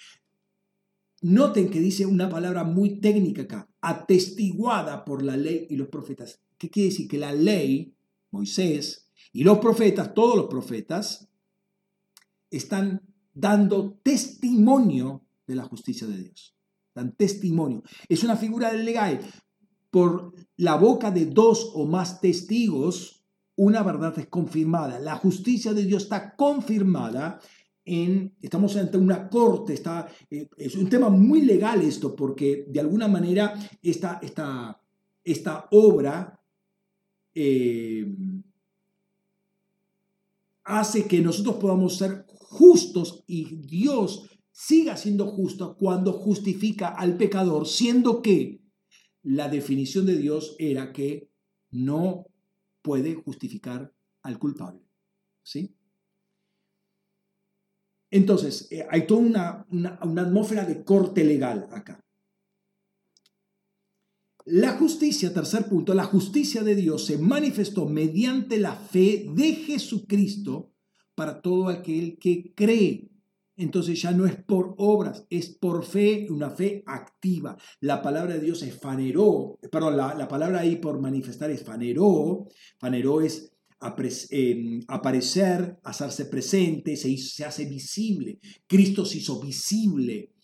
Noten que dice una palabra muy técnica acá, atestiguada por la ley y los profetas. ¿Qué quiere decir? Que la ley, Moisés, y los profetas, todos los profetas, están dando testimonio de la justicia de Dios dan testimonio. Es una figura del legal. Por la boca de dos o más testigos, una verdad es confirmada. La justicia de Dios está confirmada en, estamos ante una corte, está, eh, es un tema muy legal esto, porque de alguna manera esta, esta, esta obra eh, hace que nosotros podamos ser justos y Dios siga siendo justo cuando justifica al pecador, siendo que la definición de Dios era que no puede justificar al culpable. ¿Sí? Entonces, eh, hay toda una, una, atmósfera de corte legal acá. La justicia, tercer punto, la justicia de Dios se manifestó mediante la fe de Jesucristo para todo aquel que cree entonces ya no es por obras, es por fe, una fe activa. La palabra de Dios es faneró, perdón, la, palabra ahí por manifestar es faneró, faneró es em, aparecer, hacerse presente, se, se hace visible. Cristo se hizo visible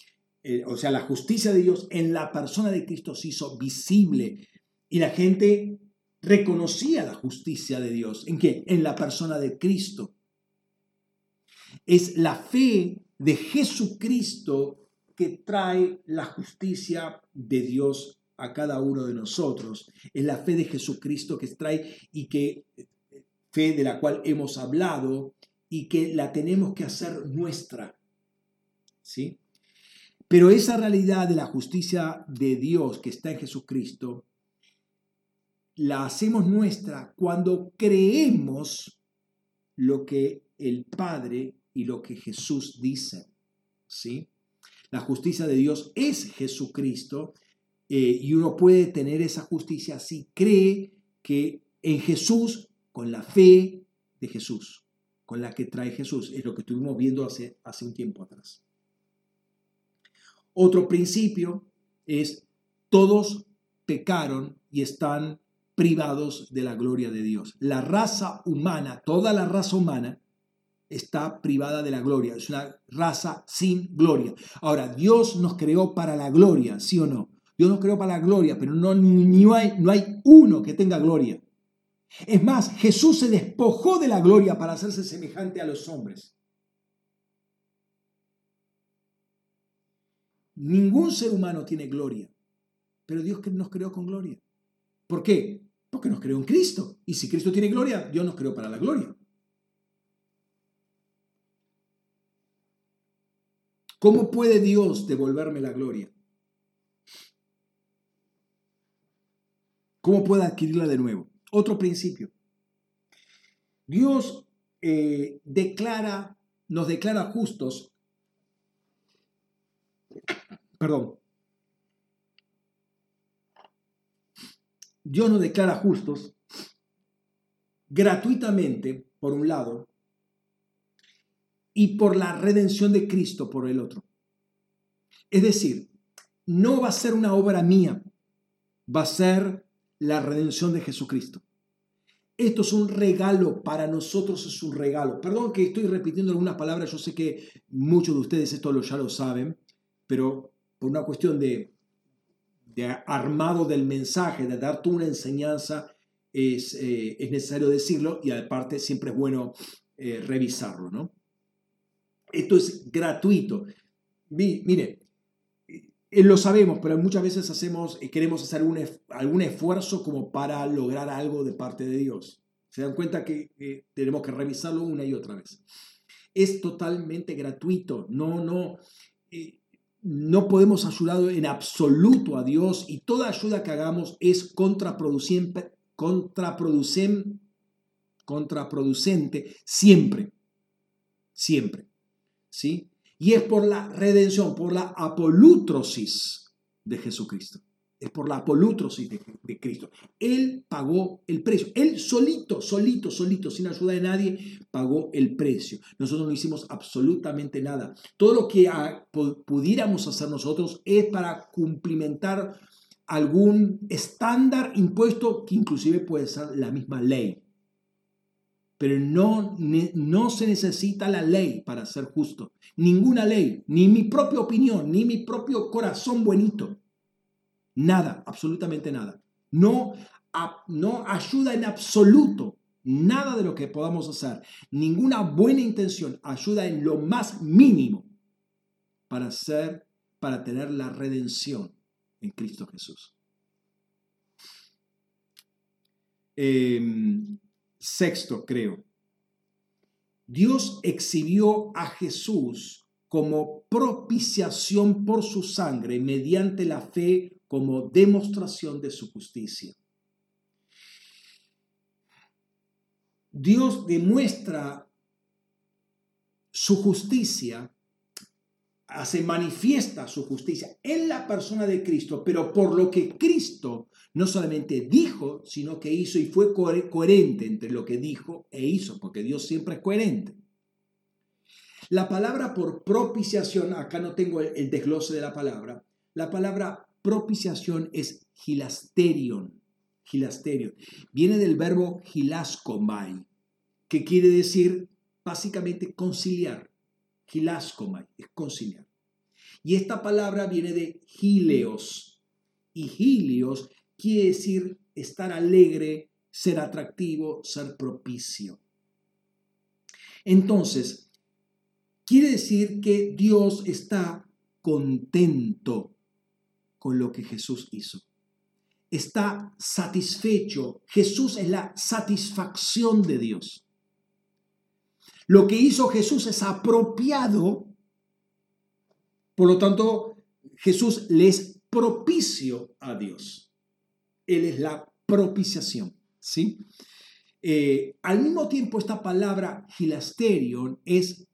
eh, o sea, la justicia de Dios en la persona de Cristo se hizo visible y la gente reconocía la justicia de Dios. ¿En qué? En la persona de Cristo. Es la fe de Jesucristo que trae la justicia de Dios a cada uno de nosotros. Es la fe de Jesucristo que trae y que fe de la cual hemos hablado y que la tenemos que hacer nuestra. ¿Sí? Pero esa realidad de la justicia de Dios que está en Jesucristo, la hacemos nuestra cuando creemos lo que el Padre y lo que Jesús dicen. ¿Sí? La justicia de Dios es Jesucristo eh, y uno puede tener esa justicia si cree que en Jesús, con la fe de Jesús, con la que trae Jesús, es lo que estuvimos viendo hace, hace un tiempo atrás. Otro principio es, todos pecaron y están privados de la gloria de Dios. La raza humana, toda la raza humana, está privada de la gloria. Es una raza sin gloria. Ahora, Dios nos creó para la gloria, ¿sí o no? Dios nos creó para la gloria, pero no, no, hay, no hay uno que tenga gloria. Es más, Jesús se despojó de la gloria para hacerse semejante a los hombres. Ningún ser humano tiene gloria, pero Dios nos creó con gloria. ¿Por qué? Porque nos creó en Cristo. Y si Cristo tiene gloria, Dios nos creó para la gloria. ¿Cómo puede Dios devolverme la gloria? ¿Cómo puedo adquirirla de nuevo? Otro principio. Dios eh, declara, nos declara justos perdón, Dios nos declara justos gratuitamente, por un lado, y por la redención de Cristo, por el otro. Es decir, no va a ser una obra mía, va a ser la redención de Jesucristo. Esto es un regalo, para nosotros es un regalo. Perdón que estoy repitiendo algunas palabras, yo sé que muchos de ustedes esto ya lo saben, pero por una cuestión de, armado del mensaje, de dar tú una enseñanza, es, eh, es, necesario decirlo y aparte siempre es bueno eh, revisarlo, ¿no? Esto es gratuito. mire, eh, lo sabemos, pero muchas veces hacemos, queremos hacer algún, algún esfuerzo como para lograr algo de parte de Dios. Se dan cuenta que tenemos que revisarlo una y otra vez. Es totalmente gratuito. No, no no podemos ayudar en absoluto a Dios y toda ayuda que hagamos es contraproducente, contraproducente, contraproducente siempre, siempre, ¿sí? Y es por la redención, por la apolutrosis de Jesucristo es por la apolutrosis de, Cristo. Él pagó el precio. Él solito, solito, solito, sin ayuda de nadie, pagó el precio. Nosotros no hicimos absolutamente nada. Todo lo que pudiéramos hacer nosotros es para cumplimentar algún estándar impuesto que inclusive puede ser la misma ley. Pero no, no se necesita la ley para ser justo. Ninguna ley, ni mi propia opinión, ni mi propio corazón bonito Nada, absolutamente nada. No, no ayuda en absoluto nada de lo que podamos hacer. Ninguna buena intención ayuda en lo más mínimo para ser, para tener la redención en Cristo Jesús. Em, sexto, creo. Dios exhibió a Jesús como propiciación por su sangre mediante la fe como demostración de su justicia. Dios demuestra su justicia, hace manifiesta su justicia en la persona de Cristo, pero por lo que Cristo no solamente dijo, sino que hizo y fue coherente entre lo que dijo e hizo, porque Dios siempre es coherente. La palabra por propiciación, acá no tengo el desglose de la palabra, la palabra propiciación es gilasterion. Gilasterion. Viene del verbo gilascomai, que quiere decir básicamente conciliar. Gilascomai es conciliar. Y esta palabra viene de gileos. Y gileos quiere decir estar alegre, ser atractivo, ser propicio. Entonces, quiere decir que Dios está contento con lo que Jesús hizo. Está satisfecho. Jesús es la satisfacción de Dios. Lo que hizo Jesús es apropiado. Por lo tanto, Jesús le es propicio a Dios. Él es la propiciación. ¿sí? Eh, al mismo tiempo, esta palabra gilasterion es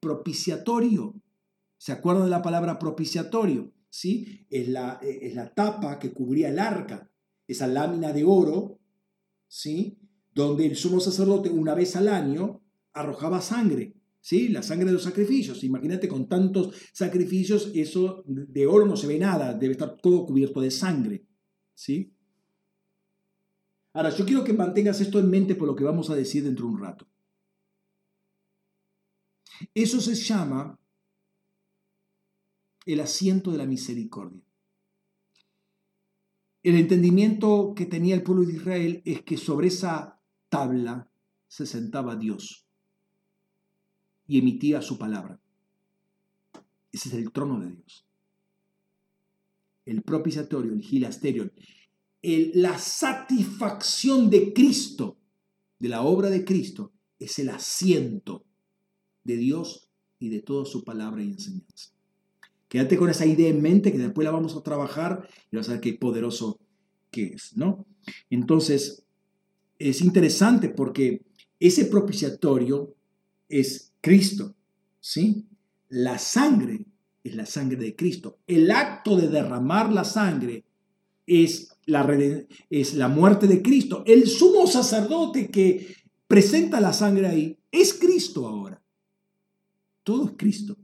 propiciatorio. ¿Se acuerdan de la palabra propiciatorio? ¿Sí? Es la, es la tapa que cubría el arca, esa lámina de oro, ¿sí? Donde el sumo sacerdote una vez al año arrojaba sangre, ¿sí? La sangre de los sacrificios. Imagínate con tantos sacrificios, eso de oro no se ve nada, debe estar todo cubierto de sangre, ¿sí? Ahora, yo quiero que mantengas esto en mente por lo que vamos a decir dentro de un rato. Eso se llama el asiento de la misericordia. El entendimiento que tenía el pueblo de Israel es que sobre esa tabla se sentaba Dios y emitía su palabra. Ese es el trono de Dios. El propiciatorio, el gilasterio, la satisfacción de Cristo, de la obra de Cristo, es el asiento de Dios y de toda su palabra y enseñanza. Quédate con esa idea en mente que después la vamos a trabajar y vas a ver qué poderoso que es, ¿no? Entonces, es interesante porque ese propiciatorio es Cristo, ¿sí? La sangre es la sangre de Cristo. El acto de derramar la sangre es la, es la muerte de Cristo. El sumo sacerdote que presenta la sangre ahí es Cristo ahora. Todo es Cristo.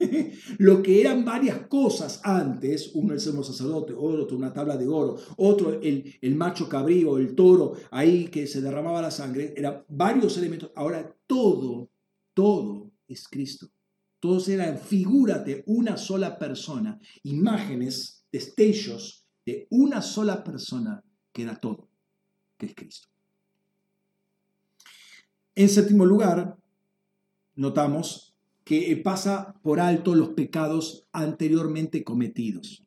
Lo que eran varias cosas antes, uno el sumo sacerdote, otro una tabla de oro, otro el, el macho cabrío, el toro, ahí que se derramaba la sangre, eran varios elementos. Ahora todo, todo es Cristo. Todos eran, figúrate, una sola persona, imágenes, destellos de una sola persona que era todo, que es Cristo. En séptimo lugar, notamos que pasa por alto los pecados anteriormente cometidos.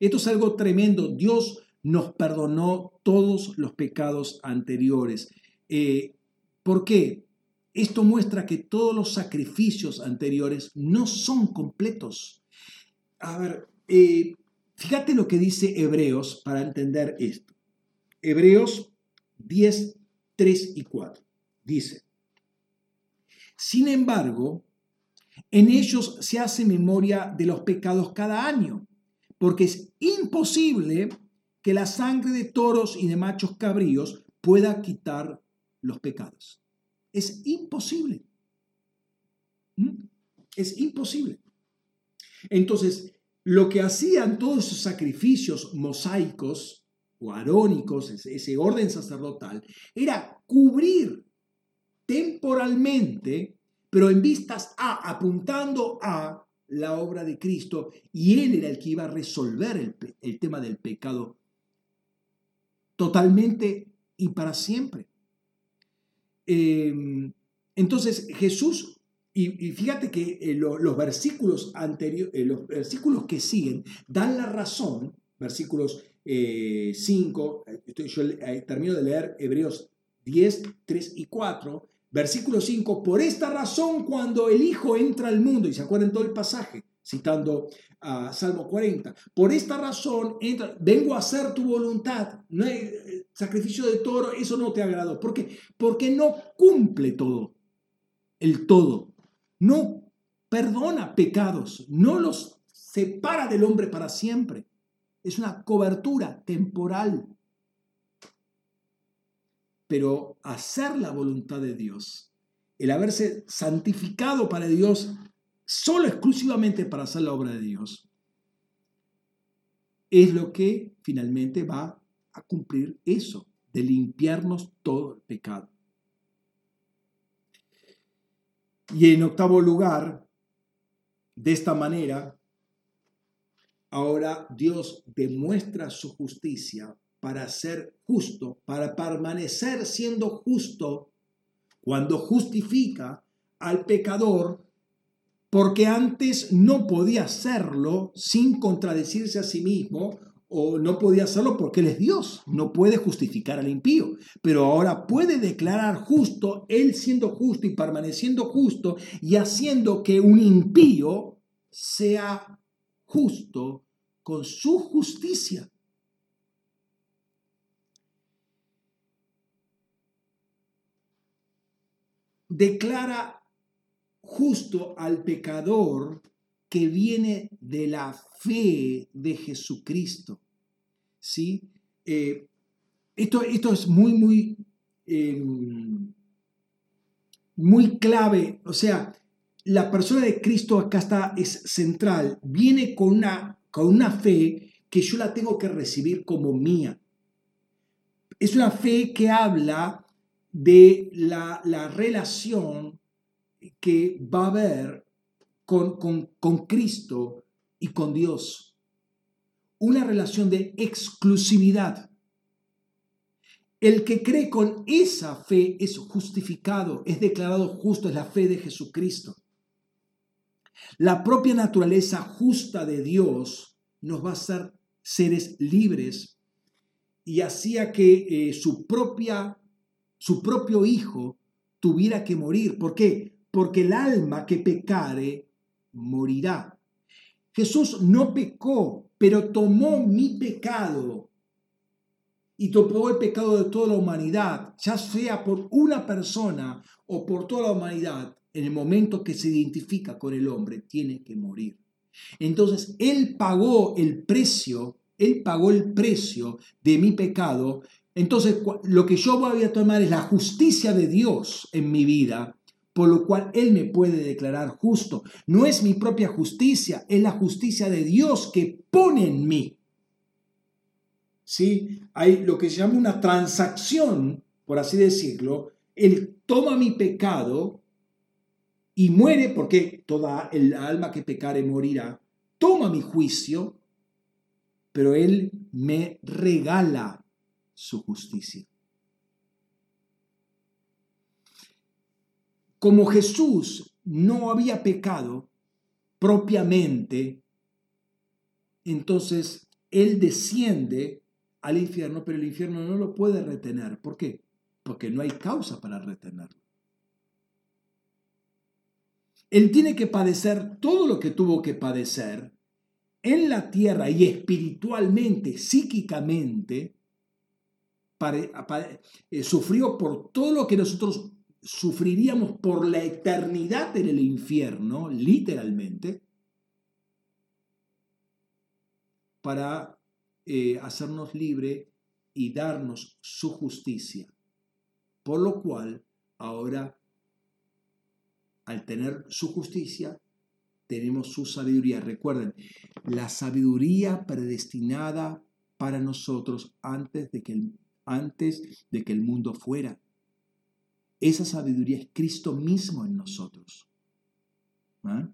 Esto es algo tremendo. Dios nos perdonó todos los pecados anteriores. Eh, ¿Por qué? Esto muestra que todos los sacrificios anteriores no son completos. A ver, eh, Fíjate lo que dice Hebreos para entender esto. Hebreos 10, 3 y 4. Dice, sin embargo, en ellos se hace memoria de los pecados cada año, porque es imposible que la sangre de toros y de machos cabríos pueda quitar los pecados. Es imposible. ¿Mm? Es imposible. Entonces, lo que hacían todos esos sacrificios mosaicos o arónicos, ese orden sacerdotal, era cubrir temporalmente, pero en vistas a, apuntando a la obra de Cristo, y Él era el que iba a resolver el, tema del pecado totalmente y para siempre. Em, entonces Jesús y, fíjate que eh, los, versículos anteriores, eh, los versículos que siguen dan la razón, versículos 5, eh, yo termino de leer Hebreos 10, 3 y 4, versículo 5, por esta razón cuando el Hijo entra al mundo, y se acuerdan todo el pasaje, citando a Salmo 40, por esta razón entra, vengo a hacer tu voluntad, no hay sacrificio de toro, eso no te agradó. ¿Por qué? Porque no cumple todo, el todo no perdona pecados, no los separa del hombre para siempre. Es una cobertura temporal. Pero hacer la voluntad de Dios, el haberse santificado para Dios, solo exclusivamente para hacer la obra de Dios, es lo que finalmente va a cumplir eso, de limpiarnos todo el pecado. Y en octavo lugar, de esta manera, ahora Dios demuestra su justicia para ser justo, para permanecer siendo justo cuando justifica al pecador, porque antes no podía hacerlo sin contradecirse a sí mismo o no podía hacerlo porque Él es Dios, no puede justificar al impío, pero ahora puede declarar justo, Él siendo justo y permaneciendo justo y haciendo que un impío sea justo con su justicia. Declara justo al pecador que viene de la fe de Jesucristo. ¿Sí? Eh, esto, esto, es muy, muy, em, muy clave. O sea, la persona de Cristo acá está, es central. Viene con una, con una fe que yo la tengo que recibir como mía. Es una fe que habla de la, la relación que va a haber con, con, con Cristo y con Dios. Una relación de exclusividad. El que cree con esa fe es justificado, es declarado justo, es la fe de Jesucristo. La propia naturaleza justa de Dios nos va a hacer seres libres y hacía que eh, su, propia, su propio hijo tuviera que morir. ¿Por qué? Porque el alma que pecare morirá. Jesús no pecó, pero tomó mi pecado y tomó el pecado de toda la humanidad, ya sea por una persona o por toda la humanidad, en el momento que se identifica con el hombre, tiene que morir. Entonces, Él pagó el precio, Él pagó el precio de mi pecado. Entonces, lo que yo voy a tomar es la justicia de Dios en mi vida, por lo cual Él me puede declarar justo. No es mi propia justicia, es la justicia de Dios que pone en mí. ¿Sí? Hay lo que se llama una transacción, por así decirlo. Él toma mi pecado y muere porque toda el alma que pecare morirá, toma mi juicio, pero Él me regala su justicia. Como Jesús no había pecado propiamente, entonces Él desciende al infierno, pero el infierno no lo puede retener. ¿Por qué? Porque no hay causa para retenerlo. Él tiene que padecer todo lo que tuvo que padecer en la tierra y espiritualmente, psíquicamente, eh, sufrió por todo lo que nosotros sufriríamos por la eternidad en el infierno, literalmente, para eh, hacernos libre y darnos su justicia. Por lo cual, ahora al tener su justicia, tenemos su sabiduría. Recuerden, la sabiduría predestinada para nosotros antes de que el, antes de que el mundo fuera. Esa sabiduría es Cristo mismo en nosotros. ¿Ah?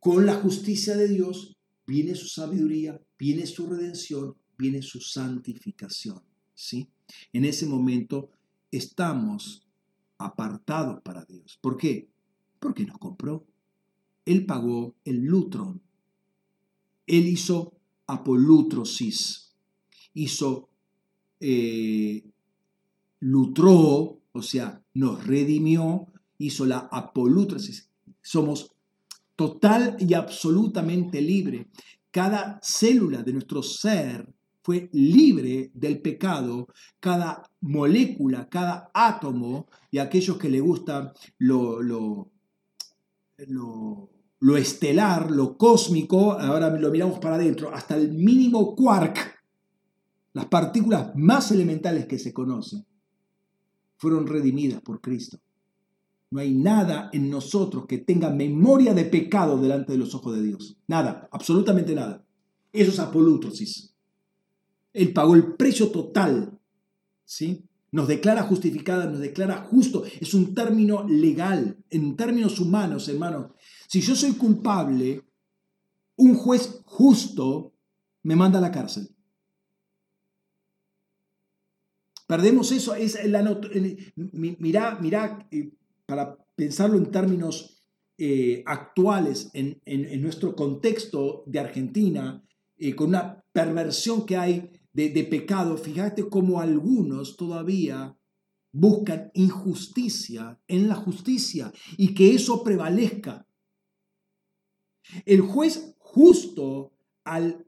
Con la justicia de Dios viene su sabiduría, viene su redención, viene su santificación. ¿sí? En ese momento estamos apartados para Dios. ¿Por qué? Porque nos compró. Él pagó el lutron. Él hizo apolutrosis. Hizo eh, lutró, o sea, nos redimió, hizo la apolutrosis. Somos total y absolutamente libre. Cada célula de nuestro ser fue libre del pecado, cada molécula, cada átomo, y aquellos que le gusta lo, lo, lo, estelar, lo cósmico, ahora lo miramos para adentro, hasta el mínimo quark, las partículas más elementales que se conocen, fueron redimidas por Cristo. No hay nada en nosotros que tenga memoria de pecado delante de los ojos de Dios. Nada, absolutamente nada. Eso es apolutosis. Él pagó el precio total, ¿sí? Nos declara justificada, nos declara justo. Es un término legal, en términos humanos, hermanos. Si yo soy culpable, un juez justo me manda a la cárcel. Perdemos eso. Es la, mirá, mirá, eh, para pensarlo en términos eh, actuales, en, nuestro contexto de Argentina, eh, con una perversión que hay de, de pecado, fíjate cómo algunos todavía buscan injusticia en la justicia y que eso prevalezca. El juez justo al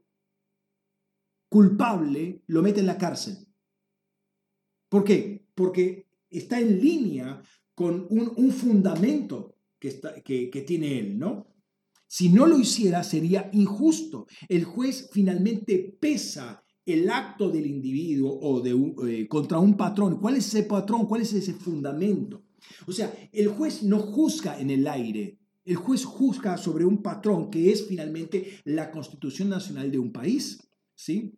culpable lo mete en la cárcel. ¿Por qué? Porque está en línea con un, fundamento que, está, que, tiene él, ¿no? Si no lo hiciera sería injusto. El juez finalmente pesa el acto del individuo o de eh, contra un patrón. ¿Cuál es ese patrón? ¿Cuál es ese fundamento? O sea, el juez no juzga en el aire. El juez juzga sobre un patrón que es finalmente la constitución nacional de un país. ¿sí?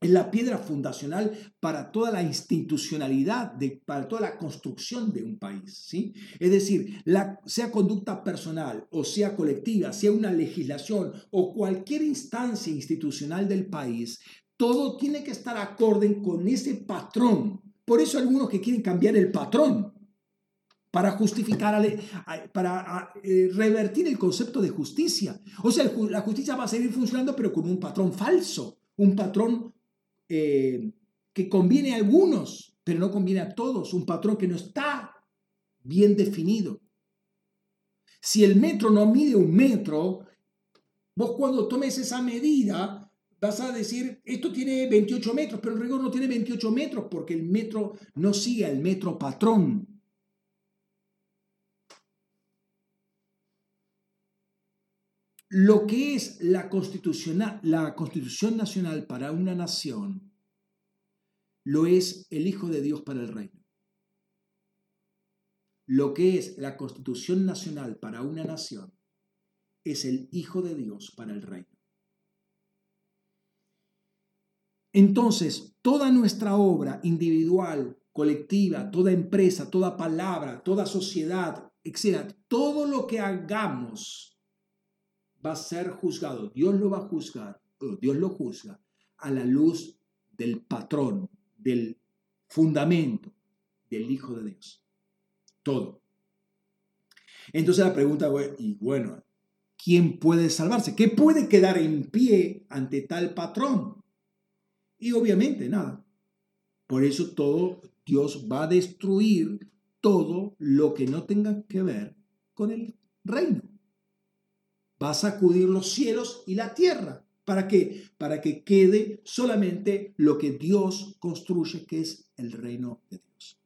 Es la piedra fundacional para toda la institucionalidad, de, para toda la construcción de un país. ¿sí? Es decir, la, sea conducta personal o sea colectiva, sea una legislación o cualquier instancia institucional del país, todo tiene que estar acorde con ese patrón. Por eso algunos que quieren cambiar el patrón para justificar, para eh, revertir el concepto de justicia. O sea, la justicia va a seguir funcionando, pero con un patrón falso, un patrón eh, que conviene a algunos, pero no conviene a todos, un patrón que no está bien definido. Si el metro no mide un metro, vos cuando tomes esa medida vas a decir, esto tiene 28 metros, pero en rigor no tiene 28 metros porque el metro no sigue el metro patrón. Lo que es la la constitución nacional para una nación, lo es el Hijo de Dios para el reino. Lo que es la constitución nacional para una nación es el Hijo de Dios para el reino. Entonces, toda nuestra obra individual, colectiva, toda empresa, toda palabra, toda sociedad, etc., todo lo que hagamos va a ser juzgado, Dios lo va a juzgar, Dios lo juzga a la luz del patrón, del fundamento del Hijo de Dios. Todo. Entonces la pregunta, y bueno, ¿quién puede salvarse? ¿Qué puede quedar en pie ante tal patrón? Y obviamente nada. Por eso todo Dios va a destruir todo lo que no tenga que ver con el reino va a sacudir los cielos y la tierra. ¿Para qué? Para que quede solamente lo que Dios construye, que es el reino de Dios.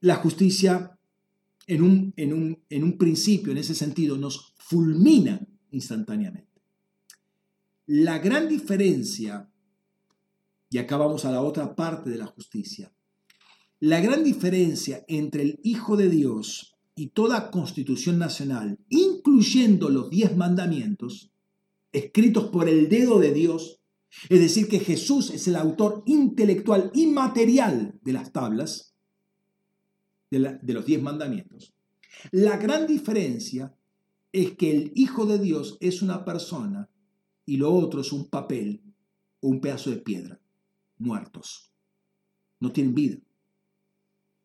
La justicia, en un, en un, en un principio, en ese sentido, nos fulmina instantáneamente. La gran diferencia, y acá vamos a la otra parte de la justicia, la gran diferencia entre el Hijo de Dios y toda constitución nacional, incluyendo los diez mandamientos, escritos por el dedo de Dios, es decir, que Jesús es el autor intelectual y material de las tablas, de, los diez mandamientos. La gran diferencia es que el Hijo de Dios es una persona y lo otro es un papel o un pedazo de piedra, muertos. No tienen vida.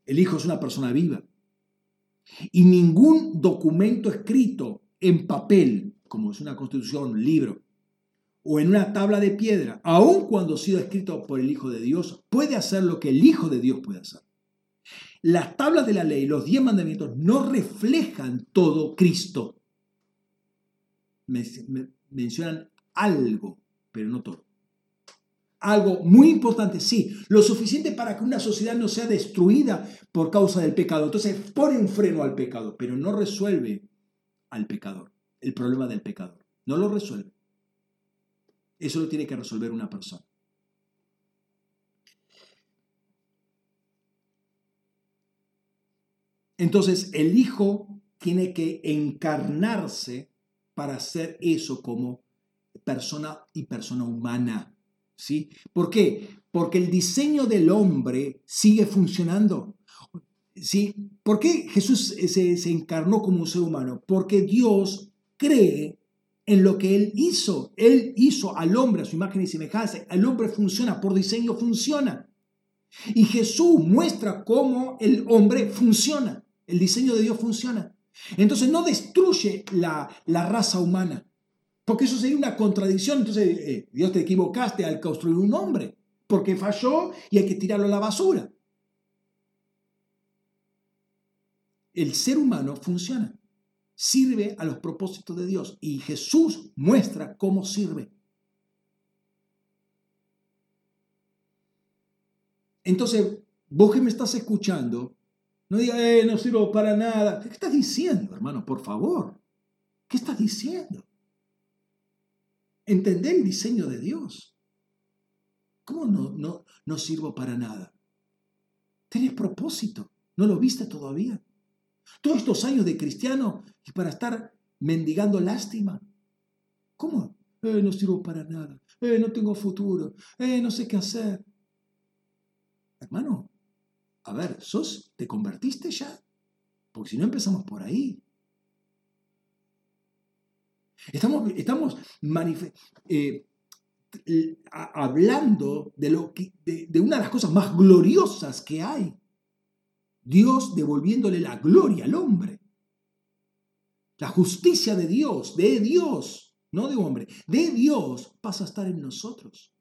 El Hijo es una persona viva. Y ningún documento escrito en papel, como es una constitución, un libro, o en una tabla de piedra, aun cuando ha sido escrito por el Hijo de Dios, puede hacer lo que el Hijo de Dios puede hacer. Las tablas de la ley, los diez mandamientos, no reflejan todo Cristo. mencionan algo, pero no todo algo muy importante, sí, lo suficiente para que una sociedad no sea destruida por causa del pecado. Entonces pone un freno al pecado, pero no resuelve al pecador, el problema del pecador. No lo resuelve. Eso lo tiene que resolver una persona. Entonces el Hijo tiene que encarnarse para hacer eso como persona y persona humana ¿sí? ¿Por qué? Porque el diseño del hombre sigue funcionando. ¿Sí? ¿Por qué Jesús se, se encarnó como un ser humano? Porque Dios cree en lo que Él hizo. Él hizo al hombre a su imagen y semejanza. El hombre funciona, por diseño funciona. Y Jesús muestra cómo el hombre funciona. El diseño de Dios funciona. Entonces no destruye la, raza humana. Porque eso sería una contradicción. Entonces, eh, Dios te equivocaste al construir un hombre. Porque falló y hay que tirarlo a la basura. El ser humano funciona sirve a los propósitos de Dios y Jesús muestra cómo sirve. Entonces, vos que me estás escuchando, no digas, eh, no sirvo para nada. ¿Qué estás diciendo, hermano? Por favor. ¿Qué estás diciendo? Entender el diseño de Dios. ¿Cómo no, no, no sirvo para nada? Tenés propósito. ¿No lo viste todavía? Todos estos años de cristiano y para estar mendigando lástima. ¿Cómo? Eh, no sirvo para nada. Eh, no tengo futuro. Eh, no sé qué hacer. Hermano, a ver, ¿sos, ¿te convertiste ya? Porque si no empezamos por ahí. Estamos, estamos eh, hablando de, lo de una de las cosas más gloriosas que hay. Dios devolviéndole la gloria al hombre. La justicia de Dios, de Dios, no de hombre, de Dios pasa a estar en nosotros.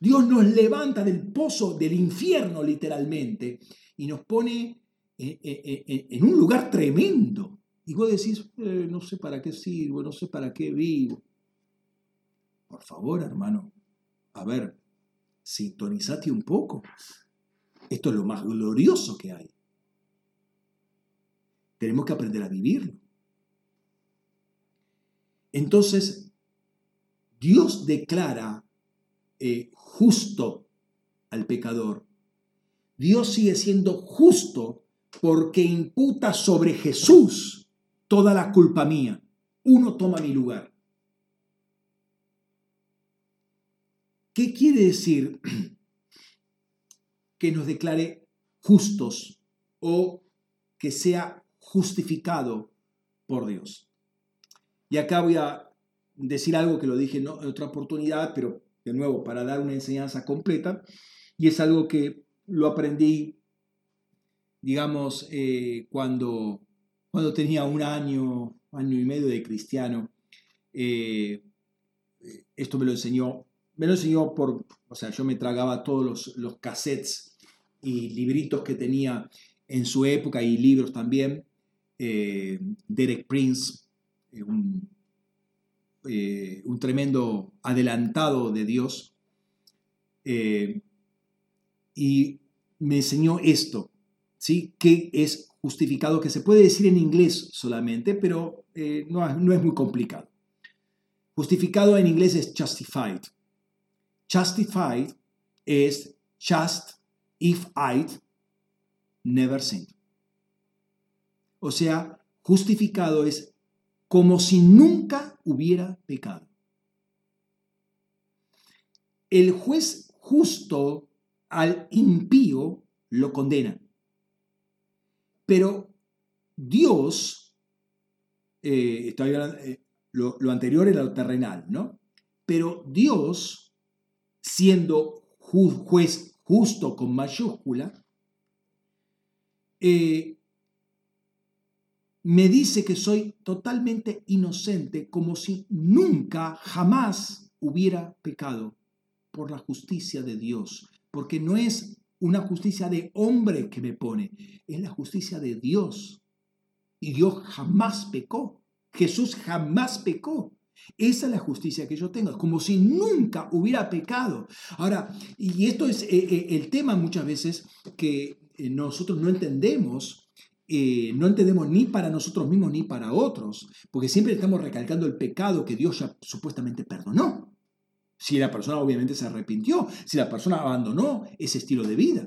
Dios nos levanta del pozo del infierno literalmente y nos pone en un lugar tremendo. Y vos decís, eh, no sé para qué sirvo, no sé para qué vivo. Por favor, hermano, a ver, sintonizate un poco. Esto es lo más glorioso que hay. Tenemos que aprender a vivirlo. Entonces, Dios declara eh, justo al pecador. Dios sigue siendo justo porque imputa sobre Jesús toda la culpa mía. Uno toma mi lugar. ¿Qué quiere decir que nos declare justos o que sea justificado por Dios. Y acá voy a decir algo que lo dije en otra oportunidad, pero de nuevo para dar una enseñanza completa, y es algo que lo aprendí, digamos, eh, cuando, cuando tenía un año, año y medio de cristiano. Eh, esto me lo enseñó, me lo enseñó por, o sea, yo me tragaba todos los, los cassettes y libritos que tenía en su época y libros también. Eh, Derek Prince, eh, eh, un, tremendo adelantado de Dios, y me enseñó esto, ¿sí? que es justificado, que se puede decir en inglés solamente, pero no, no es muy complicado. Justificado en inglés es justified. Justified es just if I'd never sinned. O sea, justificado es como si nunca hubiera pecado. El juez justo al impío lo condena. Pero Dios, eh, eh, lo, lo, anterior era lo terrenal, ¿no? Pero Dios, siendo juez justo con mayúscula, eh, me dice que soy totalmente inocente, como si nunca, jamás hubiera pecado por la justicia de Dios, porque no es una justicia de hombre que me pone, es la justicia de Dios. Y Dios jamás pecó, Jesús jamás pecó. Esa es la justicia que yo tengo, es como si nunca hubiera pecado. Ahora, y esto es eh, eh, el tema muchas veces que eh, nosotros no entendemos, no entendemos ni para nosotros mismos ni para otros, porque siempre estamos recalcando el pecado que Dios ya supuestamente perdonó. Si la persona obviamente se arrepintió, si la persona abandonó ese estilo de vida.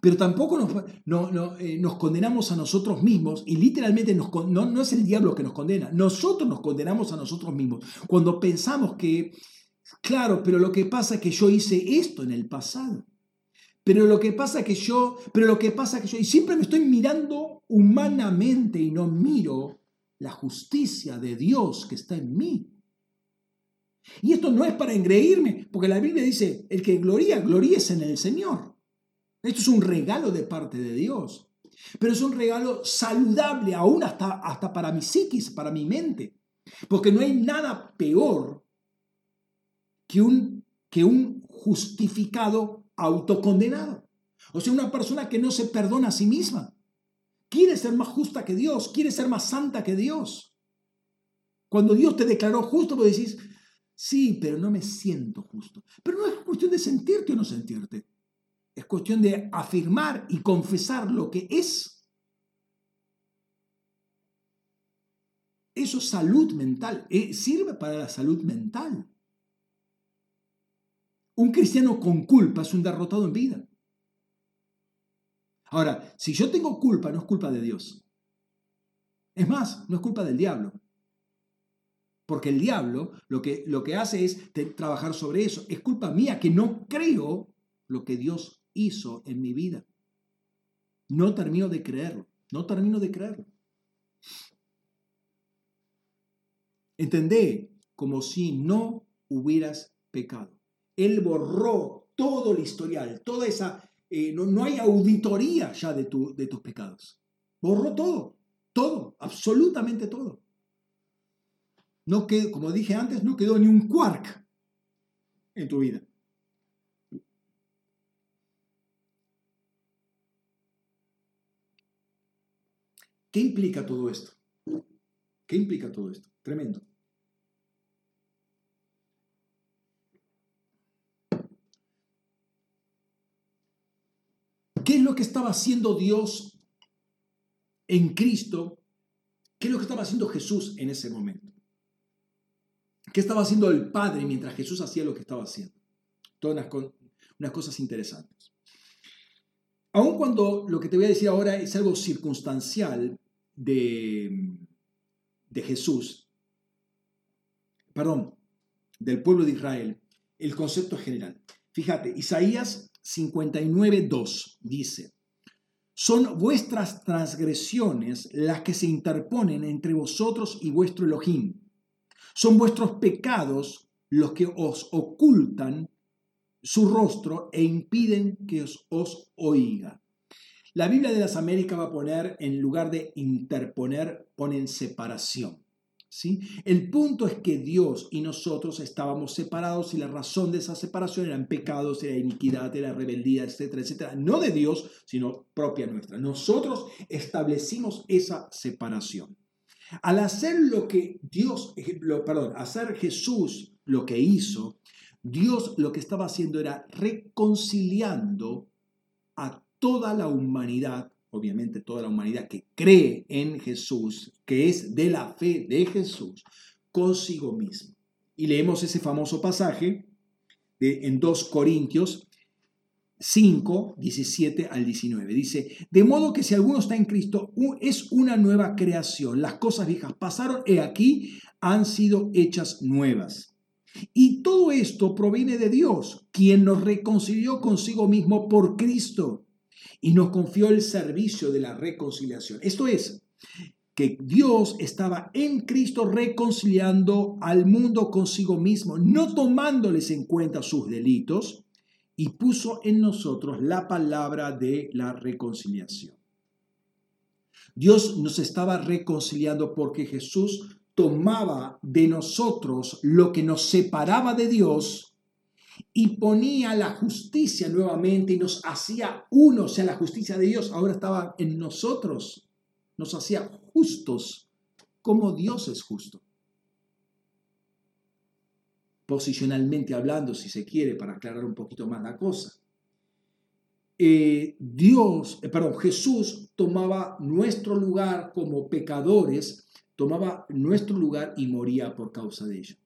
Pero tampoco nos, eh, condenamos a nosotros mismos y literalmente nos, no, es el diablo que nos condena, nosotros nos condenamos a nosotros mismos cuando pensamos que Claro, pero lo que pasa es que yo hice esto en el pasado. Pero lo que pasa es que yo, pero lo que pasa es que yo, y siempre me estoy mirando humanamente y no miro la justicia de Dios que está en mí. Y esto no es para engreírme, porque la Biblia dice, el que gloria, gloríes en el Señor. Esto es un regalo de parte de Dios. Pero es un regalo saludable aún hasta, hasta para mi psiquis, para mi mente. Porque no hay nada peor que un, que un justificado autocondenado. O sea, una persona que no se perdona a sí misma. Quiere ser más justa que Dios, quiere ser más santa que Dios. Cuando Dios te declaró justo, vos decís, sí, pero no me siento justo. Pero no es cuestión de sentirte o no sentirte. Es cuestión de afirmar y confesar lo que es. Eso es salud mental, eh, sirve para la salud mental. Un cristiano con culpa es un derrotado en vida. Ahora, si yo tengo culpa, no es culpa de Dios. Es más, no es culpa del diablo. Porque el diablo lo que, lo que hace es trabajar sobre eso. Es culpa mía que no creo lo que Dios hizo en mi vida. No termino de creerlo. No termino de creerlo. Entendé como si no hubieras pecado. Él borró todo el historial, toda esa... Eh, no, hay auditoría ya de, tu, de tus pecados. Borró todo, todo, absolutamente todo. No quedó, como dije antes, no quedó ni un quark en tu vida. ¿Qué implica todo esto? ¿Qué implica todo esto? Tremendo. ¿Qué es lo que estaba haciendo Dios en Cristo? ¿Qué es lo que estaba haciendo Jesús en ese momento? ¿Qué estaba haciendo el Padre mientras Jesús hacía lo que estaba haciendo? Todas unas, cosas interesantes. Aun cuando lo que te voy a decir ahora es algo circunstancial de, de Jesús, perdón, del pueblo de Israel, el concepto general. Fíjate, Isaías 59.2 dice, son vuestras transgresiones las que se interponen entre vosotros y vuestro Elohim. Son vuestros pecados los que os ocultan su rostro e impiden que os, os oiga. La Biblia de las Américas va a poner, en lugar de interponer, ponen separación. El punto es que Dios y nosotros estábamos separados y la razón de esa separación eran pecados, era iniquidad, era rebeldía, etcétera, etcétera. No de Dios, sino propia nuestra. Nosotros establecimos esa separación. Al hacer lo que Dios, perdón, hacer Jesús lo que hizo, Dios lo que estaba haciendo era reconciliando a toda la humanidad obviamente toda la humanidad que cree en Jesús, que es de la fe de Jesús, consigo mismo. Y leemos ese famoso pasaje de, en 2 Corintios 5, 17 al 19. Dice, de modo que si alguno está en Cristo, es una nueva creación. Las cosas viejas pasaron, y aquí, han sido hechas nuevas. Y todo esto proviene de Dios, quien nos reconcilió consigo mismo por Cristo y nos confió el servicio de la reconciliación. Esto es, que Dios estaba en Cristo reconciliando al mundo consigo mismo, no tomándoles en cuenta sus delitos, y puso en nosotros la palabra de la reconciliación. Dios nos estaba reconciliando porque Jesús tomaba de nosotros lo que nos separaba de Dios y ponía la justicia nuevamente y nos hacía uno, o sea, la justicia de Dios ahora estaba en nosotros, nos hacía justos como Dios es justo. Posicionalmente hablando, si se quiere, para aclarar un poquito más la cosa. Eh, Dios, eh, perdón, Jesús tomaba nuestro lugar como pecadores, tomaba nuestro lugar y moría por causa de ello.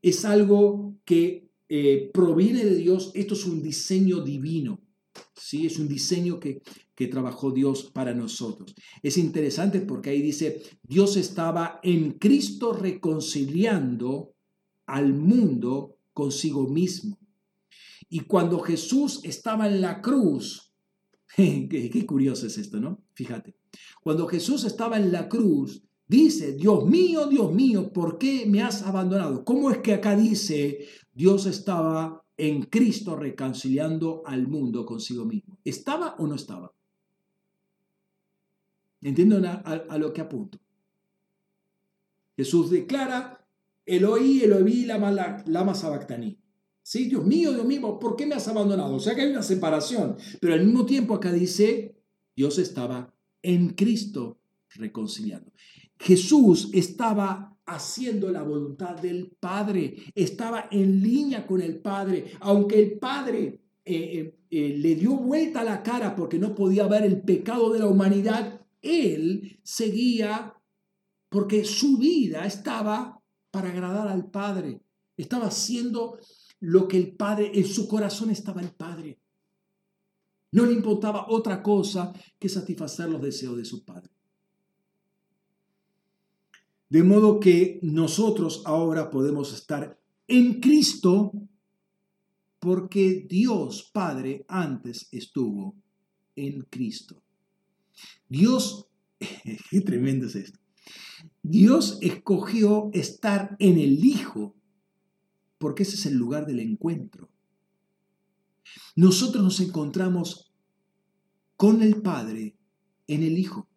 Es algo que eh, proviene de Dios, esto es un diseño divino, ¿sí? es un diseño que, que trabajó Dios para nosotros. Es interesante porque ahí dice, Dios estaba en Cristo reconciliando al mundo consigo mismo. Y cuando Jesús estaba en la cruz, qué, curioso es esto, ¿no? Fíjate, cuando Jesús estaba en la cruz, dice, Dios mío, Dios mío, ¿por qué me has abandonado? ¿Cómo es que acá dice, Dios estaba en Cristo reconciliando al mundo consigo mismo? ¿Estaba o no estaba? Entiendo a, lo que apunto. Jesús declara, Eloí, Eloí, lama, lama sabactaní. ¿Sí? Dios mío, Dios mío, ¿por qué me has abandonado? O sea que hay una separación. Pero al mismo tiempo acá dice, Dios estaba en Cristo reconciliando. Jesús estaba haciendo la voluntad del Padre, estaba en línea con el Padre, aunque el Padre eh, eh, eh, le dio vuelta la cara porque no podía ver el pecado de la humanidad, él seguía porque su vida estaba para agradar al Padre, estaba haciendo lo que el Padre, en su corazón estaba el Padre. No le importaba otra cosa que satisfacer los deseos de su Padre. De modo que nosotros ahora podemos estar en Cristo porque Dios Padre antes estuvo en Cristo. Dios, qué tremendo es esto. Dios escogió estar en el Hijo porque ese es el lugar del encuentro. Nosotros nos encontramos con el Padre en el Hijo.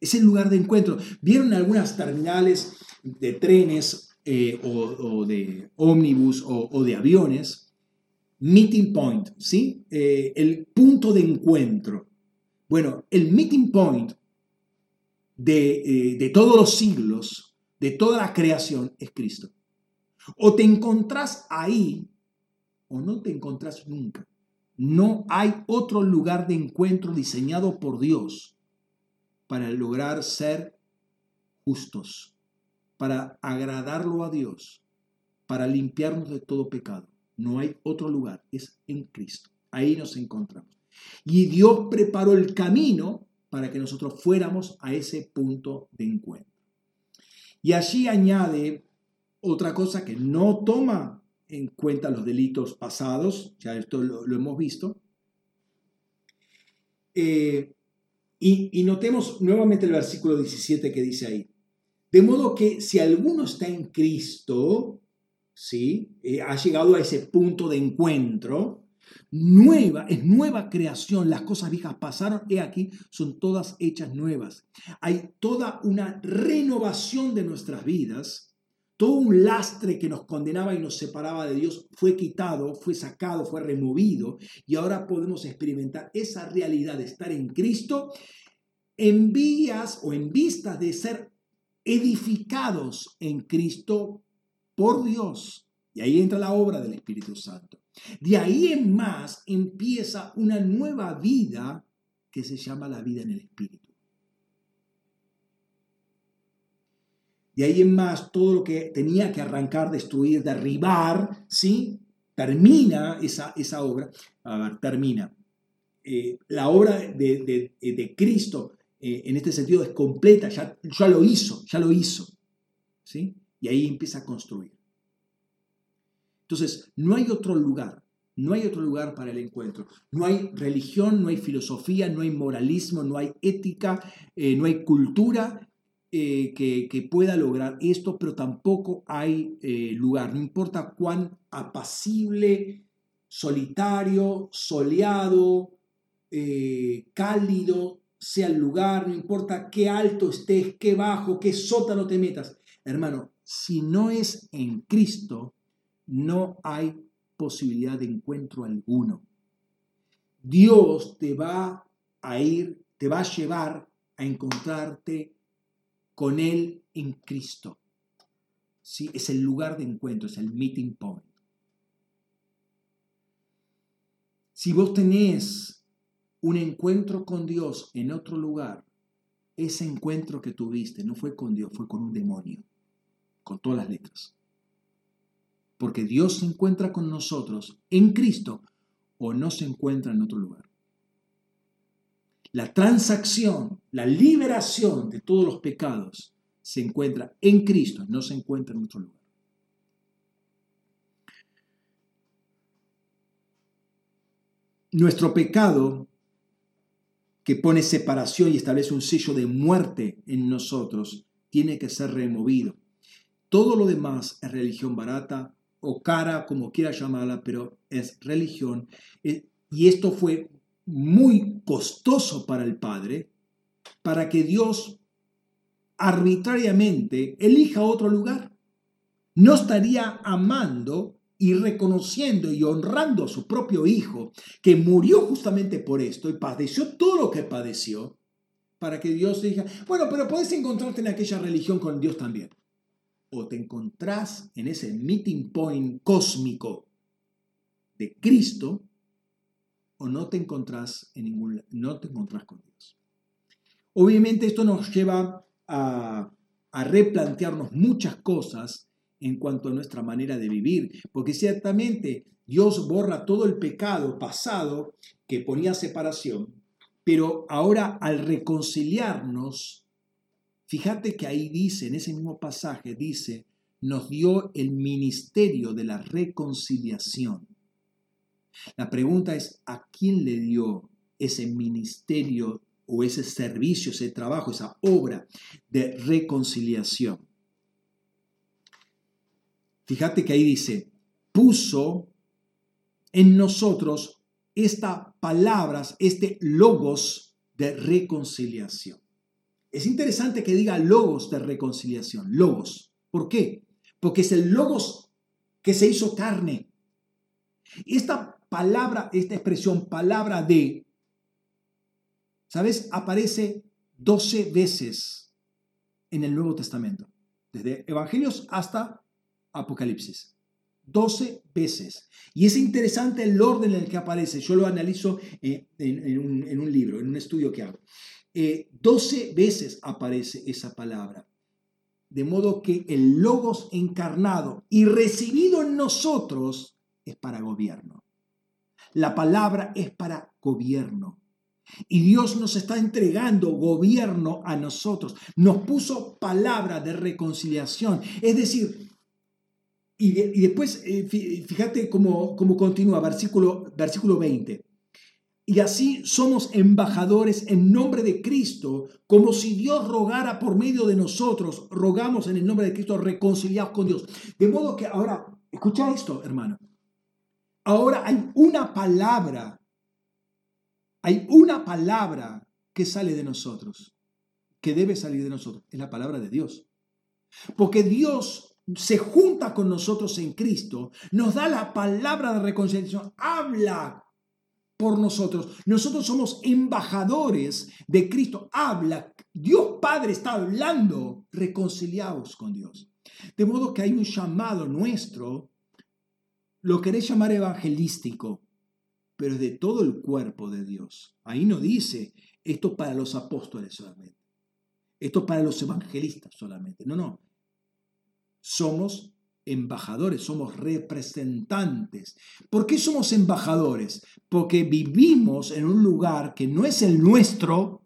Es el lugar de encuentro. ¿Vieron algunas terminales de trenes eh, o, de ómnibus o, de aviones? Meeting point, ¿sí? Eh, el punto de encuentro. Bueno, el meeting point de, eh, de todos los siglos, de toda la creación, es Cristo. O te encontrás ahí o no te encontrás nunca. No hay otro lugar de encuentro diseñado por Dios para lograr ser justos, para agradarlo a Dios, para limpiarnos de todo pecado. No hay otro lugar, es en Cristo. Ahí nos encontramos. Y Dios preparó el camino para que nosotros fuéramos a ese punto de encuentro. Y allí añade otra cosa que no toma en cuenta los delitos pasados, ya esto lo, hemos visto. Eh, y, notemos nuevamente el versículo 17 que dice ahí. De modo que si alguno está en Cristo, ¿sí? Eh, ha llegado a ese punto de encuentro, nueva, es nueva creación, las cosas viejas pasaron, he aquí, son todas hechas nuevas. Hay toda una renovación de nuestras vidas todo un lastre que nos condenaba y nos separaba de Dios fue quitado, fue sacado, fue removido y ahora podemos experimentar esa realidad de estar en Cristo en vías o en vistas de ser edificados en Cristo por Dios. Y ahí entra la obra del Espíritu Santo. De ahí en más empieza una nueva vida que se llama la vida en el Espíritu. Y ahí en más, todo lo que tenía que arrancar, destruir, derribar, ¿sí? Termina esa, esa obra. A ver, termina. Eh, la obra de, de, Cristo eh, en este sentido es completa, ya, ya lo hizo, ya lo hizo. ¿sí? Y ahí empieza a construir. Entonces, no hay otro lugar, no hay otro lugar para el encuentro. No hay religión, no hay filosofía, no hay moralismo, no hay ética, eh, no hay cultura eh, que, pueda lograr esto, pero tampoco hay eh, lugar. No importa cuán apacible, solitario, soleado, cálido sea el lugar, no importa qué alto estés, qué bajo, qué sótano te metas. Hermano, si no es en Cristo, no hay posibilidad de encuentro alguno. Dios te va a ir, te va a llevar a encontrarte con Él en Cristo. ¿Sí? Es el lugar de encuentro, es el meeting point. Si vos tenés un encuentro con Dios en otro lugar, ese encuentro que tuviste no fue con Dios, fue con un demonio, con todas las letras porque Dios se encuentra con nosotros en Cristo o no se encuentra en otro lugar. La transacción, la liberación de todos los pecados se encuentra en Cristo, no se encuentra en otro lugar. Nuestro pecado que pone separación y establece un sello de muerte en nosotros tiene que ser removido. Todo lo demás es religión barata, o cara, como quiera llamarla, pero es religión. Eh, y esto fue muy costoso para el Padre, para que Dios arbitrariamente elija otro lugar. No estaría amando y reconociendo y honrando a su propio hijo, que murió justamente por esto y padeció todo lo que padeció, para que Dios diga, bueno, pero puedes encontrarte en aquella religión con Dios también. O te encontrás en ese meeting point cósmico de Cristo, o no te encontrás en ningún, no te encontrás con Dios. Obviamente esto nos lleva a, a replantearnos muchas cosas en cuanto a nuestra manera de vivir, porque ciertamente Dios borra todo el pecado pasado que ponía separación, pero ahora al reconciliarnos, fíjate que ahí dice, en ese mismo pasaje, dice, nos dio el ministerio de la reconciliación. La pregunta es, ¿a quién le dio ese ministerio o ese servicio, ese trabajo, esa obra de reconciliación? Fíjate que ahí dice, puso en nosotros estas palabras, este logos de reconciliación. Es interesante que diga logos de reconciliación, logos. ¿Por qué? Porque es el logos que se hizo carne. Esta palabra, esta expresión, palabra de, ¿sabes? Aparece 12 veces en el Nuevo Testamento, desde Evangelios hasta Apocalipsis. 12 veces. Y es interesante el orden en el que aparece. Yo lo analizo eh, en, un, libro, en un estudio que hago. 12 eh, veces aparece esa palabra. De modo que el logos encarnado y recibido en nosotros es para gobierno. La palabra es para gobierno. Y Dios nos está entregando gobierno a nosotros. Nos puso palabra de reconciliación. Es decir, y, después, eh, fíjate cómo, cómo continúa, versículo, versículo 20. Y así somos embajadores en nombre de Cristo, como si Dios rogara por medio de nosotros, rogamos en el nombre de Cristo reconciliados con Dios. De modo que ahora, escucha esto, hermano. Ahora hay una palabra, hay una palabra que sale de nosotros, que debe salir de nosotros, es la palabra de Dios. Porque Dios se junta con nosotros en Cristo, nos da la palabra de reconciliación, habla por nosotros. Nosotros somos embajadores de Cristo. Habla. Dios Padre está hablando. Reconciliados con Dios. De modo que hay un llamado nuestro, lo querés llamar evangelístico, pero es de todo el cuerpo de Dios. Ahí no dice esto para los apóstoles solamente. Esto para los evangelistas solamente. No, no somos embajadores, somos representantes. ¿Por qué somos embajadores? Porque vivimos en un lugar que no es el nuestro,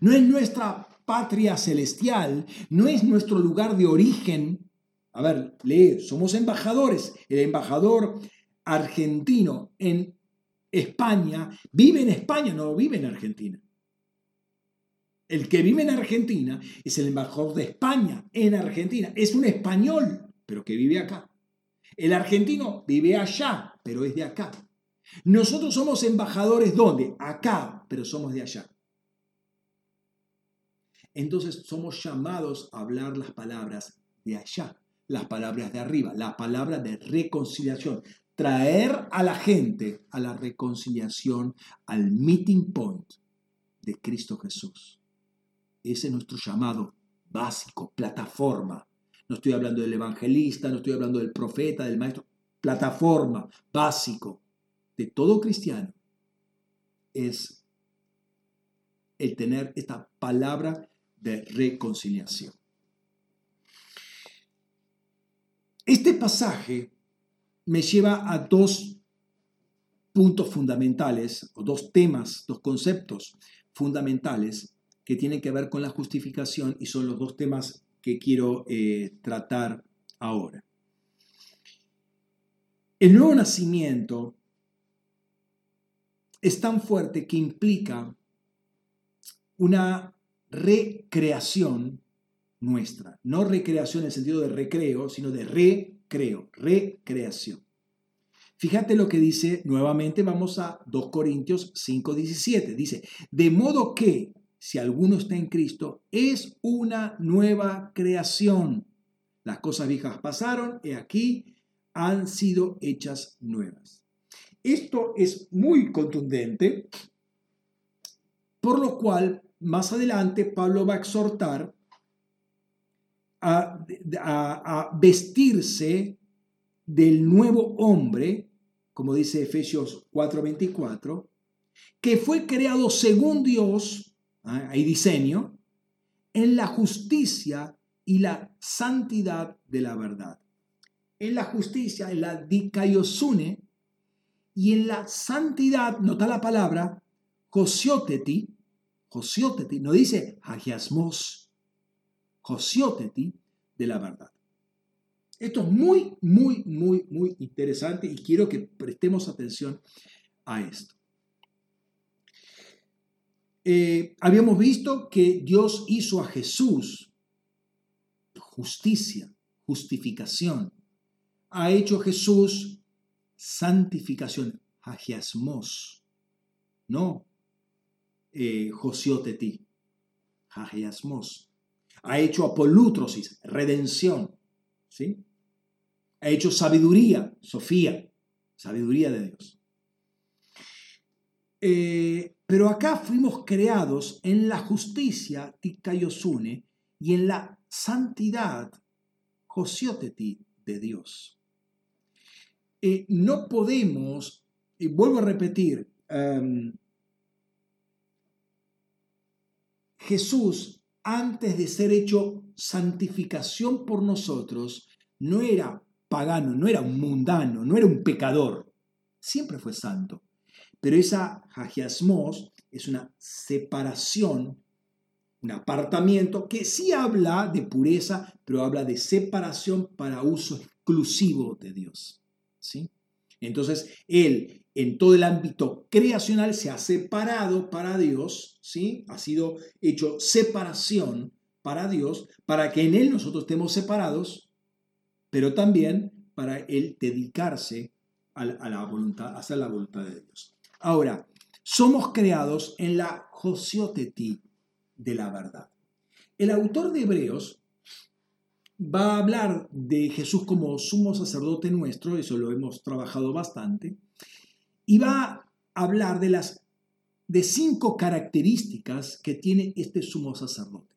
no es nuestra patria celestial, no es nuestro lugar de origen. A ver, lee, somos embajadores. El embajador argentino en España vive en España, no vive en Argentina. El que vive en Argentina es el embajador de España en Argentina. Es un español, pero que vive acá. El argentino vive allá, pero es de acá. Nosotros somos embajadores ¿dónde? Acá, pero somos de allá. Entonces somos llamados a hablar las palabras de allá, las palabras de arriba, la palabra de reconciliación, traer a la gente a la reconciliación, al meeting point de Cristo Jesús. Ese es nuestro llamado básico, plataforma. No estoy hablando del evangelista, no estoy hablando del profeta, del maestro. Plataforma, básico de todo cristiano es el tener esta palabra de reconciliación. Este pasaje me lleva a dos puntos fundamentales, o dos temas, dos conceptos fundamentales que tienen que ver con la justificación y son los dos temas que quiero eh, tratar ahora. El nuevo nacimiento es tan fuerte que implica una recreación nuestra. No recreación en el sentido de recreo, sino de recreo, recreación. Fíjate lo que dice nuevamente, vamos a 2 Corintios 5, 17. Dice, de modo que si alguno está en Cristo, es una nueva creación. Las cosas viejas pasaron y aquí han sido hechas nuevas. Esto es muy contundente, por lo cual más adelante Pablo va a exhortar a, a vestirse del nuevo hombre como dice Efesios 4:24, que fue creado según Dios, ¿ah? hay diseño, en la justicia y la santidad de la verdad. En la justicia, en la dikaiosune, y en la santidad, nota la palabra, josioteti, josioteti, no dice hagiasmos, josioteti de la verdad. Esto es muy, muy, muy, muy interesante y quiero que prestemos atención a esto. Eh, habíamos visto que Dios hizo a Jesús justicia, justificación. Ha hecho Jesús santificación, hagiasmos, no eh, josioteti, hagiasmos. Ha hecho apolútrosis, redención, ¿sí? ha hecho sabiduría, Sofía, sabiduría de Dios. Eh, pero acá fuimos creados en la justicia, Tikayosune, y en la santidad, Josioteti, de Dios. Eh, no podemos, y vuelvo a repetir, em, Jesús, antes de ser hecho santificación por nosotros, no era pagano, no era un mundano, no era un pecador, siempre fue santo. Pero esa hagiasmos es una separación, un apartamiento que sí habla de pureza, pero habla de separación para uso exclusivo de Dios. ¿sí? Entonces, Él en todo el ámbito creacional se ha separado para Dios, ¿sí? ha sido hecho separación para Dios, para que en Él nosotros estemos separados pero también para él dedicarse a, la voluntad, a hacer la voluntad de Dios. Ahora, somos creados en la Josioteti de la verdad. El autor de Hebreos va a hablar de Jesús como sumo sacerdote nuestro, eso lo hemos trabajado bastante, y va a hablar de las de cinco características que tiene este sumo sacerdote.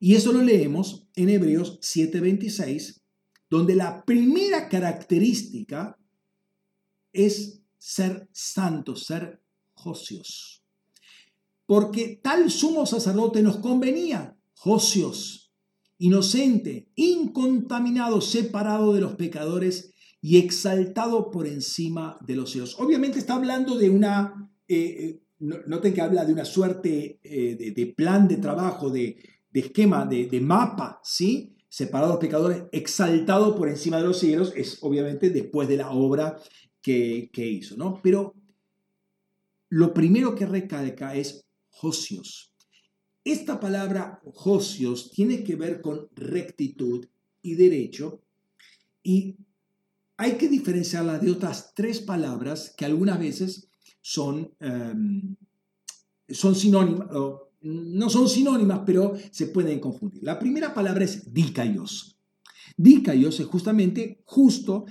Y eso lo leemos en Hebreos 7:26, donde la primera característica es ser santos, ser josios. Porque tal sumo sacerdote nos convenía, josios, inocente, incontaminado, separado de los pecadores y exaltado por encima de los cielos. Obviamente está hablando de una, eh, eh, noten que habla de una suerte eh, de, plan de trabajo, de, de esquema, de, mapa, ¿sí? Separado los pecadores, exaltado por encima de los cielos, es obviamente después de la obra que, hizo, ¿no? Pero lo primero que recalca es Josios. Esta palabra Josios tiene que ver con rectitud y derecho y hay que diferenciarla de otras tres palabras que algunas veces son, em, son sinónimas, no son sinónimas, pero se pueden confundir. La primera palabra es dikaios. Dikaios es justamente justo,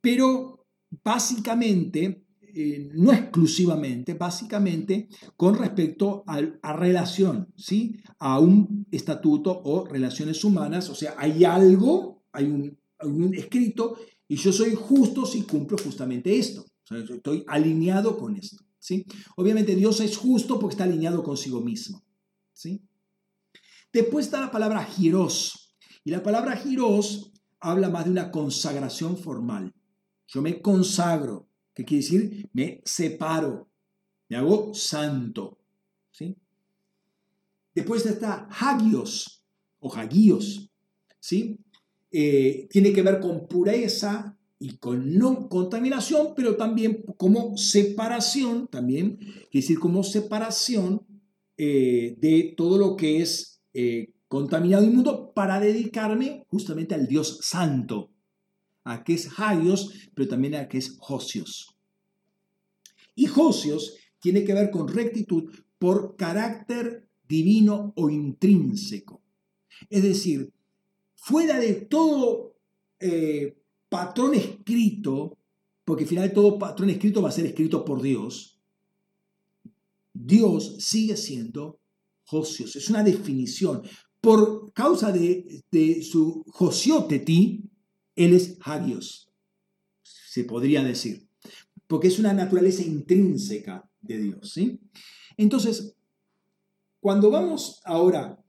pero básicamente, eh, no exclusivamente, básicamente con respecto a, relación, ¿sí? a un estatuto o relaciones humanas, o sea, hay algo, hay un, escrito, y yo soy justo si cumplo justamente esto. estoy alineado con esto. ¿sí? Obviamente Dios es justo porque está alineado consigo mismo. Después está la palabra giros. Y la palabra giros habla más de una consagración formal. Yo me consagro, ¿qué quiere decir? Me separo, me hago santo. ¿sí? Después está hagios o hagios. ¿sí? Eh, tiene que ver con pureza y con no contaminación, pero también como separación, también, quiere decir como separación eh, de todo lo que es eh, contaminado y mundo para dedicarme justamente al Dios santo, a que es Haios, pero también a que es Josios. Y Josios tiene que ver con rectitud por carácter divino o intrínseco. Es decir, fuera de todo eh, patrón escrito, porque al final todo patrón escrito va a ser escrito por Dios, Dios sigue siendo Josios. Es una definición. Por causa de, su Josioteti, él es Hagios, se podría decir. Porque es una naturaleza intrínseca de Dios. ¿sí? Entonces, cuando vamos ahora,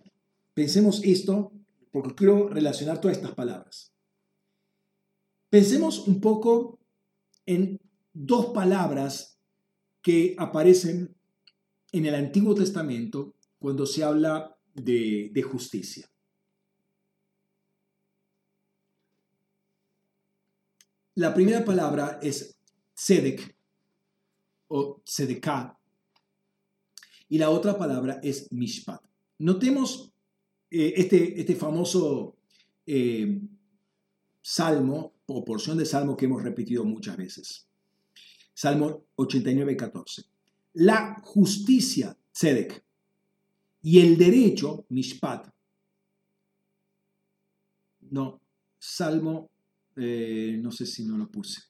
pensemos esto, porque quiero relacionar todas estas palabras. Pensemos un poco en dos palabras que aparecen en el Antiguo Testamento cuando se habla de, justicia. La primera palabra es Sedek o Sedeká y la otra palabra es Mishpat. Notemos eh, este, este, famoso eh, salmo o porción de salmo que hemos repetido muchas veces. Salmo 89, 14. La justicia, tzedek, y el derecho, mishpat. No, salmo, eh, no sé si no lo puse.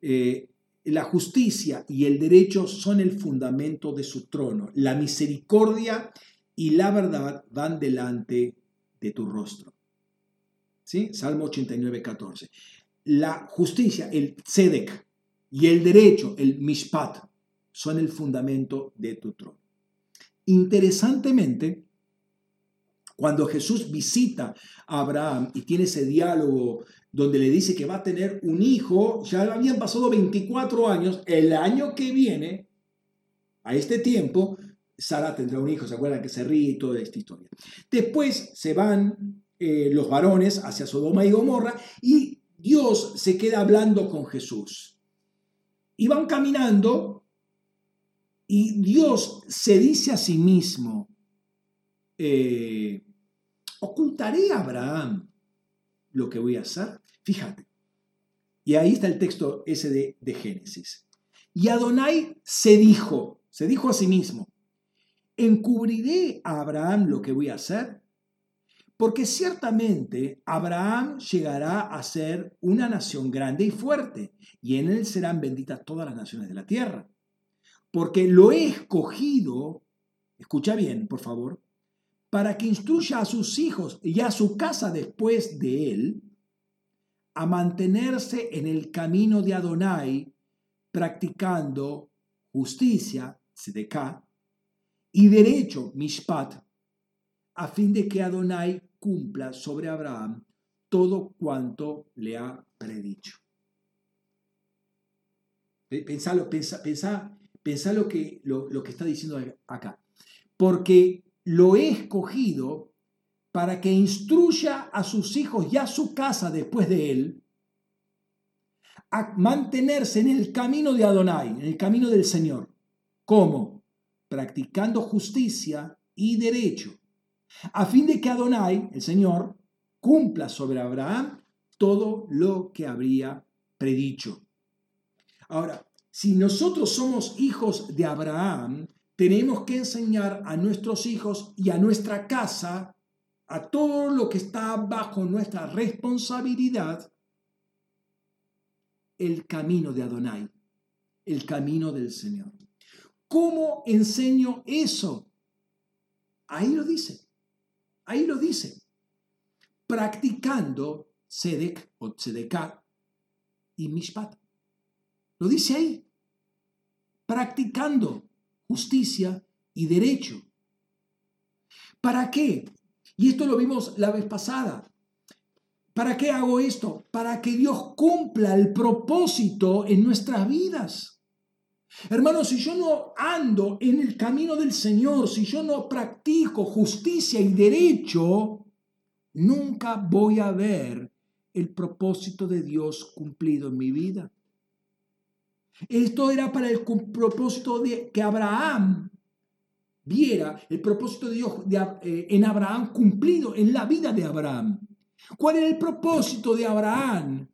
Eh, la justicia y el derecho son el fundamento de su trono. La misericordia y la verdad van delante de tu rostro. ¿sí? Salmo 89, 14. La justicia, el tzedek, y el derecho, el mishpat, son el fundamento de tu trono. Interesantemente, cuando Jesús visita a Abraham y tiene ese diálogo donde le dice que va a tener un hijo, ya habían pasado 24 años, el año que viene, a este tiempo, Sara tendrá un hijo, ¿se acuerdan que se ríe y toda esta historia? Después se van eh, los varones hacia Sodoma y Gomorra y Dios se queda hablando con Jesús. Y van caminando y Dios se dice a sí mismo, eh, ocultaré a Abraham lo que voy a hacer. Fíjate. Y ahí está el texto ese de, de Génesis. Y Adonai se dijo, se dijo a sí mismo, encubriré a Abraham lo que voy a hacer porque ciertamente Abraham llegará a ser una nación grande y fuerte, y en él serán benditas todas las naciones de la tierra. Porque lo he escogido, escucha bien, por favor, para que instruya a sus hijos y a su casa después de él, a mantenerse en el camino de Adonai, practicando justicia, sedeká, y derecho, mishpat, a fin de que Adonai cumpla sobre Abraham todo cuanto le ha predicho. Pensá, lo, que, lo que está diciendo acá. Porque lo he escogido para que instruya a sus hijos y a su casa después de él a mantenerse en el camino de Adonai, en el camino del Señor. ¿Cómo? Practicando justicia y derecho a fin de que Adonai, el Señor, cumpla sobre Abraham todo lo que habría predicho. Ahora, si nosotros somos hijos de Abraham, tenemos que enseñar a nuestros hijos y a nuestra casa, a todo lo que está bajo nuestra responsabilidad, el camino de Adonai, el camino del Señor. ¿Cómo enseño eso? Ahí lo dice. Ahí lo dice. Practicando Sedek o Tzedeká y Mishpat. Lo dice ahí. Practicando justicia y derecho. ¿Para qué? Y esto lo vimos la vez pasada. ¿Para qué hago esto? Para que Dios cumpla el propósito en nuestras vidas. Hermanos, si yo no ando en el camino del Señor, si yo no practico justicia y derecho, nunca voy a ver el propósito de Dios cumplido en mi vida. Esto era para el propósito de que Abraham viera el propósito de Dios eh, en Abraham cumplido en la vida de Abraham. ¿Cuál era el propósito de Abraham?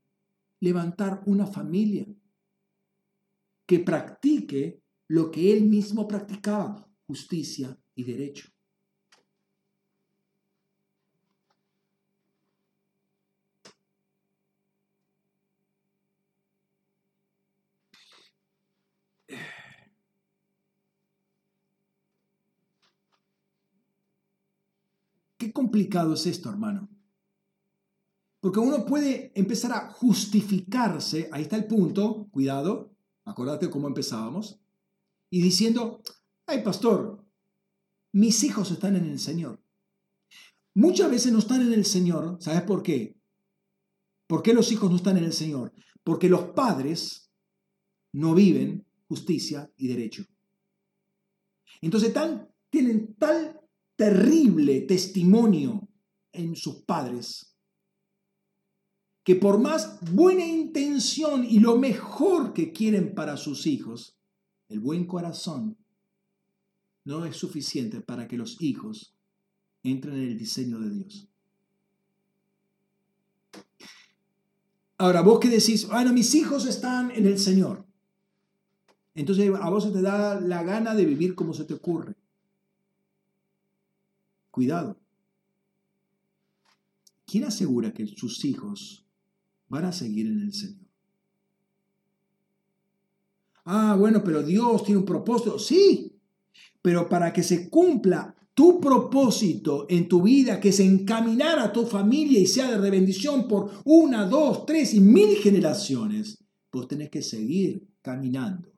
Levantar una familia que practique lo que él mismo practicaba, justicia y derecho. Qué complicado es esto, hermano. Porque uno puede empezar a justificarse, ahí está el punto, cuidado, acordate cómo empezábamos, y diciendo, ay pastor, mis hijos están en el Señor. Muchas veces no están en el Señor, ¿sabes por qué? ¿Por qué los hijos no están en el Señor? Porque los padres no viven justicia y derecho. Entonces tienen tal terrible testimonio en sus padres, que por más buena intención y lo mejor que quieren para sus hijos, el buen corazón no es suficiente para que los hijos entren en el diseño de Dios. Ahora, vos que decís, bueno, mis hijos están en el Señor. Entonces a vos se te da la gana de vivir como se te ocurre. Cuidado. ¿Quién asegura que sus hijos van a seguir en el Señor? Ah, bueno, pero Dios tiene un propósito. Sí, pero para que se cumpla tu propósito en tu vida, que se encaminara a tu familia y sea de bendición por una, dos, tres y mil generaciones, vos tenés que seguir caminando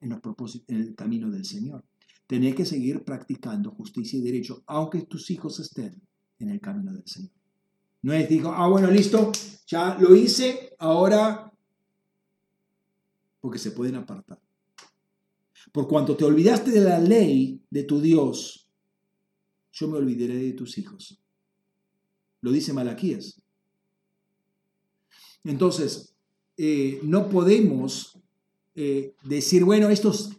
en, los en el camino del Señor. Tenés que seguir practicando justicia y derecho, aunque tus hijos estén en el camino del Señor. No es, digo, ah, bueno, listo, ya lo hice, ahora, porque se pueden apartar. Por cuanto te olvidaste de la ley de tu Dios, yo me olvidaré de tus hijos. Lo dice Malaquías. Entonces, eh, no podemos eh, decir, bueno, estos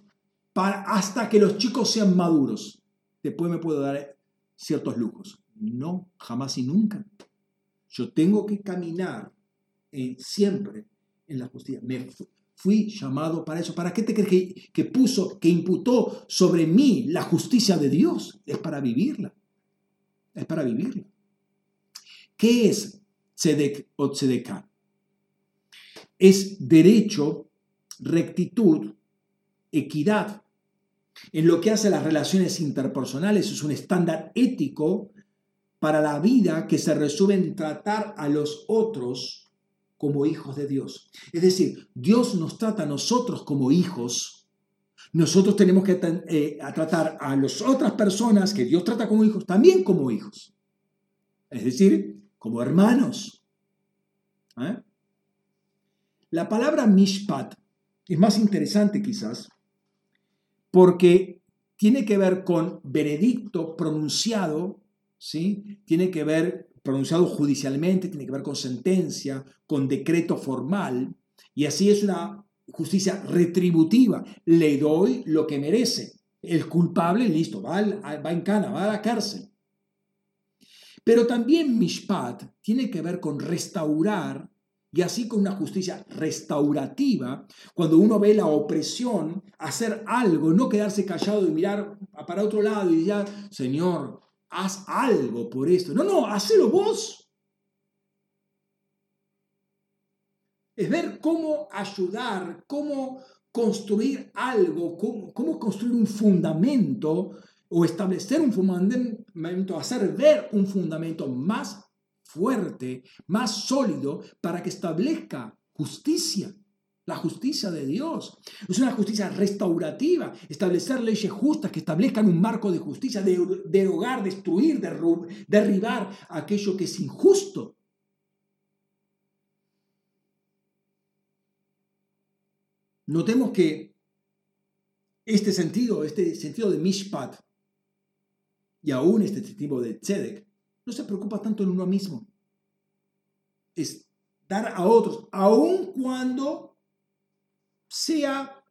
hasta que los chicos sean maduros. Después me puedo dar ciertos lujos. No, jamás y nunca. Yo tengo que caminar eh, siempre en la justicia. Me fui llamado para eso. ¿Para qué te crees que, puso, que imputó sobre mí la justicia de Dios? Es para vivirla. Es para vivirla. ¿Qué es tzedek o tzedeká? Es derecho, rectitud, equidad, en lo que hace a las relaciones interpersonales es un estándar ético para la vida que se resume en tratar a los otros como hijos de Dios. Es decir, Dios nos trata a nosotros como hijos. Nosotros tenemos que eh, tratar a las otras personas que Dios trata como hijos también como hijos. Es decir, como hermanos. ¿Eh? La palabra mishpat es más interesante quizás porque tiene que ver con veredicto pronunciado, ¿sí? tiene que ver pronunciado judicialmente, tiene que ver con sentencia, con decreto formal, y así es una justicia retributiva. Le doy lo que merece. El culpable, listo, va, va en cana, va a la cárcel. Pero también Mishpat tiene que ver con restaurar y así con una justicia restaurativa, cuando uno ve la opresión, hacer algo, no quedarse callado y mirar para otro lado y decir, Señor, haz algo por esto. No, no, hacelo vos. Es ver cómo ayudar, cómo construir algo, cómo, cómo construir un fundamento o establecer un fundamento, hacer ver un fundamento más fuerte, más sólido, para que establezca justicia. La justicia de Dios. Es una justicia restaurativa, establecer leyes justas que establezcan un marco de justicia, de derogar, destruir, derribar aquello que es injusto. Notemos que este sentido, este sentido de mishpat y aún este sentido de tzedek, no se preocupa tanto en uno mismo. es dar a otros, aun cuando sea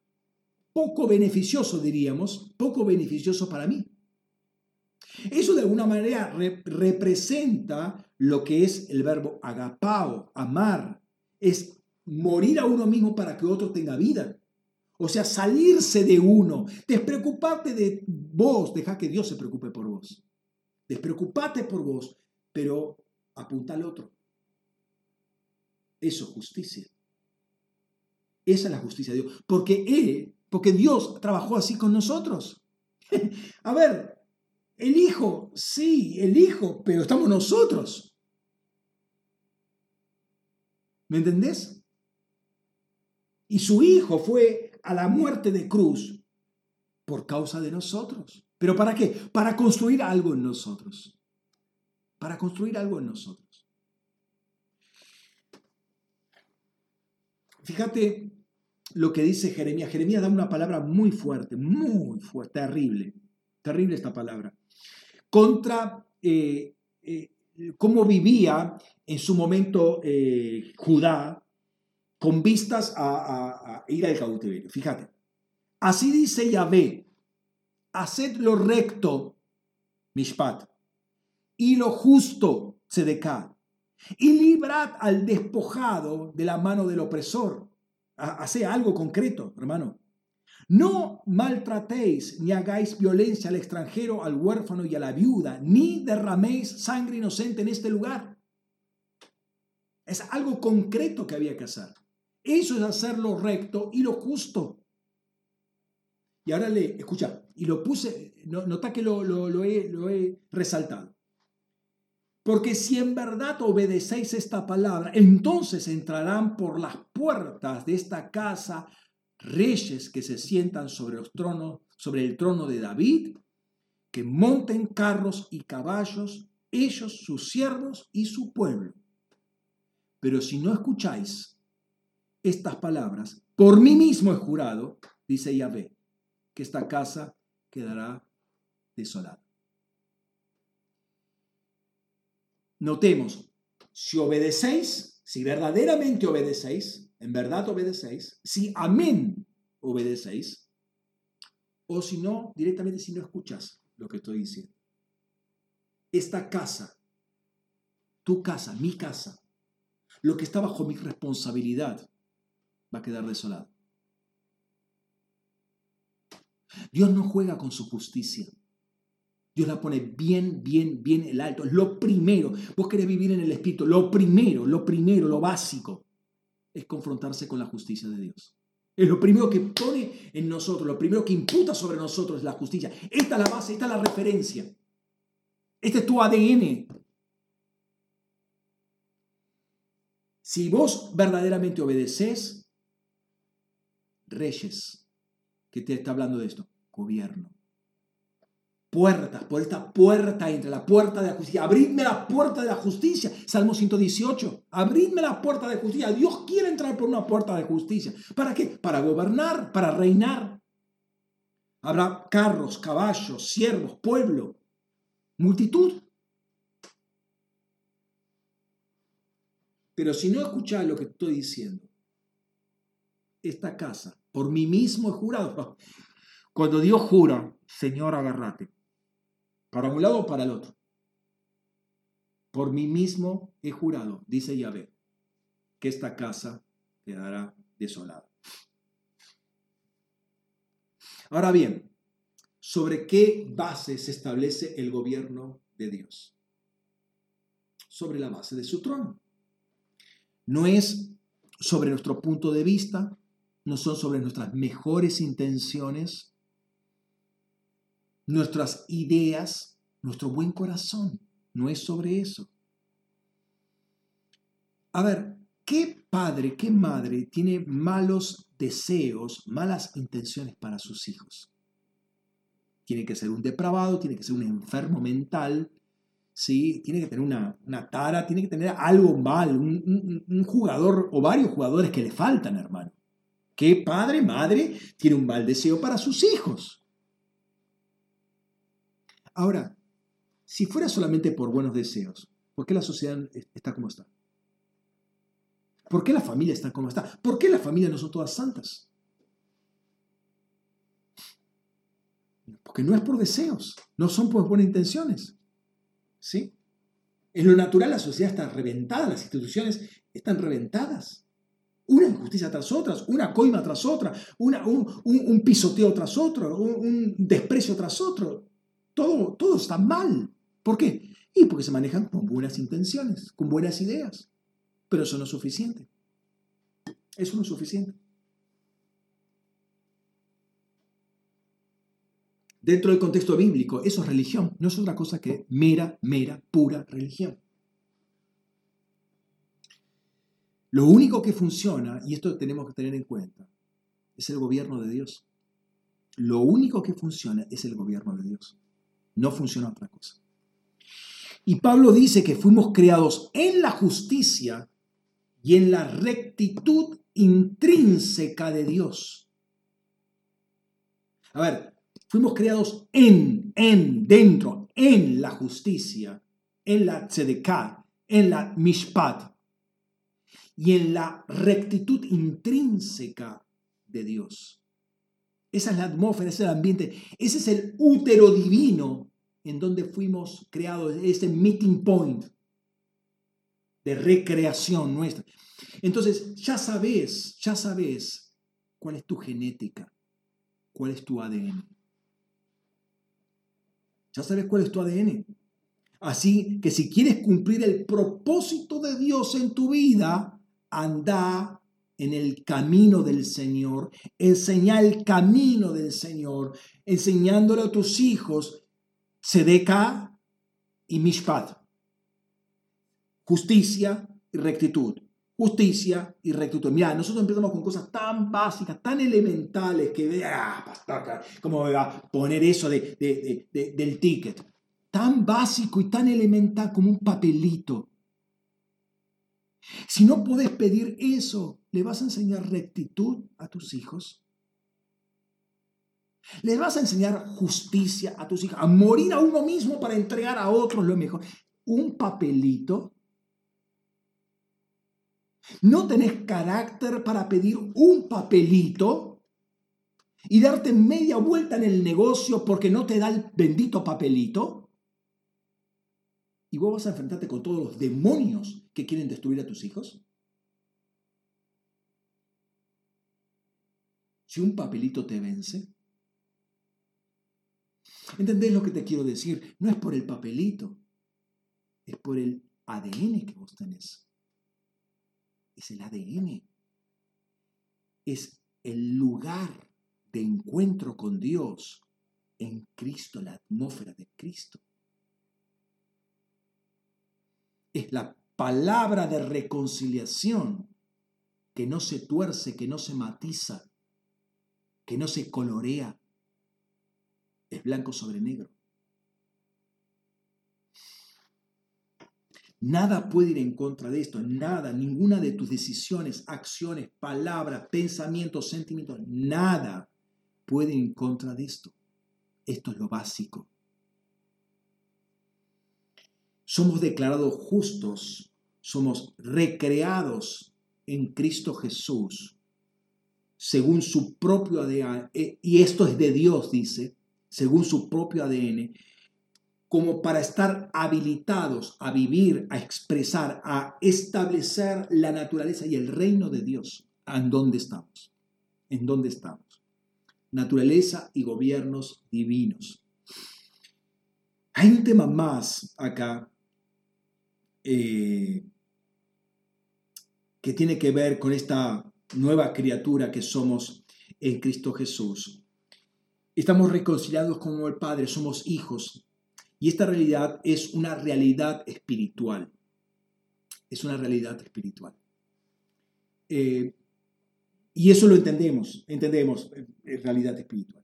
poco beneficioso, diríamos, poco beneficioso para mí. Eso de alguna manera representa lo que es el verbo agapao, amar, es morir a uno mismo para que otro tenga vida. O sea, salirse de uno, despreocuparte de vos, deja que Dios se preocupe por vos. Despreocupate por vos, pero apunta al otro. Eso es justicia. Esa es la justicia de Dios. Porque Él, porque Dios trabajó así con nosotros. A ver, el Hijo, sí, el Hijo, pero estamos nosotros. ¿Me entendés? Y su Hijo fue a la muerte de cruz por causa de nosotros. ¿Pero para qué? Para construir algo en nosotros. Para construir algo en nosotros. Fíjate lo que dice Jeremías. Jeremías da una palabra muy fuerte, muy fuerte, terrible. Terrible esta palabra contra eh, eh, cómo vivía en su momento eh, Judá con vistas a, ir al cautiverio. Fíjate, así dice Yahvé, haced lo recto, Mishpat, y lo justo, Sedeká, y librad al despojado de la mano del opresor. Hace algo concreto, hermano. No maltratéis ni hagáis violencia al extranjero, al huérfano y a la viuda, ni derraméis sangre inocente en este lugar. Es algo concreto que había que hacer. Eso es hacer lo recto y lo justo. Y ahora le, escucha, y lo puse, nota que lo, lo, he, lo he resaltado. Porque si en verdad obedecéis esta palabra, entonces entrarán por las puertas de esta casa reyes que se sientan sobre, los tronos, sobre el trono de David, que monten carros y caballos, ellos, sus siervos y su pueblo. Pero si no escucháis estas palabras, por mí mismo he jurado, dice Yahvé, que esta casa quedará desolada. Notemos, si obedecéis, si verdaderamente obedecéis, en verdad obedecéis, si amén obedecéis, o si no, directamente si no escuchas lo que estoy diciendo. Esta casa, tu casa, mi casa, lo que está bajo mi responsabilidad, va a quedar desolado. Dios no juega con su justicia. Dios la pone bien, bien, bien el alto. Lo primero, vos querés vivir en el Espíritu, lo primero, lo primero, lo básico, es confrontarse con la justicia de Dios. Es lo primero que pone en nosotros, lo primero que imputa sobre nosotros es la justicia. Esta es la base, esta es la referencia. Este es tu ADN. Si vos verdaderamente obedeces, reyes, te está hablando de esto, gobierno, puertas, por esta puerta entre la puerta de la justicia. Abridme la puerta de la justicia. Salmo 118. Abridme la puerta de justicia. Dios quiere entrar por una puerta de justicia. ¿Para qué? Para gobernar, para reinar. Habrá carros, caballos, siervos, pueblo, multitud. Pero si no escuchás lo que estoy diciendo, esta casa, por mí mismo he jurado. Cuando Dios jura, Señor, agárrate para un lado o para el otro. Por mí mismo he jurado, dice Yahvé, que esta casa quedará desolada. Ahora bien, ¿sobre qué base se establece el gobierno de Dios? Sobre la base de su trono. No es sobre nuestro punto de vista, no son sobre nuestras mejores intenciones, nuestras ideas, nuestro buen corazón. No es sobre eso. A ver, ¿qué padre, qué madre tiene malos deseos, malas intenciones para sus hijos? Tiene que ser un depravado, tiene que ser un enfermo mental, ¿sí? tiene que tener una, tara, tiene que tener algo mal, un, un jugador o varios jugadores que le faltan, hermano. ¿Qué padre, madre tiene un mal deseo para sus hijos? Ahora, si fuera solamente por buenos deseos, ¿por qué la sociedad está como está? ¿Por qué la familia está como está? ¿Por qué las familias no son todas santas? Porque no es por deseos, no son por buenas intenciones. ¿Sí? En lo natural la sociedad está reventada, las instituciones están reventadas. Una injusticia tras otra, una coima tras otra, un, pisoteo tras otro, un, desprecio tras otro. Todo, todo está mal. ¿Por qué? Y porque se manejan con buenas intenciones, con buenas ideas. Pero eso no es suficiente. Eso no es suficiente. Dentro del contexto bíblico, eso es religión, no es otra cosa que mera, mera, pura religión. Lo único que funciona, y esto tenemos que tener en cuenta, es el gobierno de Dios. Lo único que funciona es el gobierno de Dios. No funciona otra cosa. Y Pablo dice que fuimos creados en la justicia y en la rectitud intrínseca de Dios. A ver, fuimos creados en, en, dentro, en la justicia, en la tzedekah, en la mishpat y en la rectitud intrínseca de Dios. Esa es la atmósfera, ese es el ambiente, ese es el útero divino en donde fuimos creados, ese meeting point de recreación nuestra. Entonces, ya sabes, ya sabes cuál es tu genética, cuál es tu ADN. Ya sabes cuál es tu ADN. Así que si quieres cumplir el propósito de Dios en tu vida, anda en el camino del Señor, enseña el camino del Señor, enseñándole a tus hijos Sedeca y Mishpat. Justicia y rectitud. Justicia y rectitud. Mira, nosotros empezamos con cosas tan básicas, tan elementales que, ah, ¿cómo voy a poner eso de, del ticket? Tan básico y tan elemental como un papelito. Si no puedes pedir eso, ¿le vas a enseñar rectitud a tus hijos? ¿Les vas a enseñar justicia a tus hijos? A morir a uno mismo para entregar a otros lo mejor. Un papelito. ¿No tenés carácter para pedir un papelito y darte media vuelta en el negocio porque no te da el bendito papelito? ¿Y vos vas a enfrentarte con todos los demonios que quieren destruir a tus hijos? Si un papelito te vence, ¿Entendés lo que te quiero decir? No es por el papelito, es por el ADN que vos tenés. Es el ADN. Es el lugar de encuentro con Dios en Cristo, la atmósfera de Cristo. Es la palabra de reconciliación que no se tuerce, que no se matiza, que no se colorea, es blanco sobre negro. Nada puede ir en contra de esto, nada, ninguna de tus decisiones, acciones, palabras, pensamientos, sentimientos, nada puede ir en contra de esto. Esto es lo básico. Somos declarados justos, somos recreados en Cristo Jesús, según su propio ADN, eh, y esto es de Dios, dice, según su propio ADN, como para estar habilitados a vivir, a expresar, a establecer la naturaleza y el reino de Dios. ¿En dónde estamos? ¿En dónde estamos? Naturaleza y gobiernos divinos. Hay un tema más acá eh, que tiene que ver con esta nueva criatura que somos en Cristo Jesús. Estamos reconciliados con el Padre, somos hijos. Y esta realidad es una realidad espiritual. Es una realidad espiritual. Eh, y eso lo entendemos, entendemos en eh, realidad espiritual.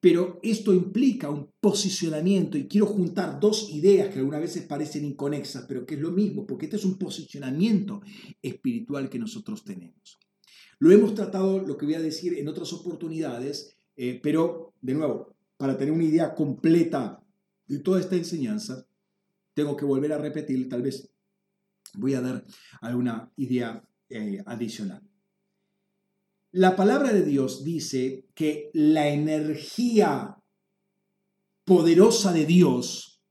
Pero esto implica un posicionamiento, y quiero juntar dos ideas que algunas veces parecen inconexas, pero que es lo mismo, porque este es un posicionamiento espiritual que nosotros tenemos. Lo hemos tratado, lo que voy a decir en otras oportunidades, eh, pero, de nuevo, para tener una idea completa de toda esta enseñanza, tengo que volver a repetir, tal vez voy a dar alguna idea eh, adicional. La palabra de Dios dice que la energía poderosa de Dios,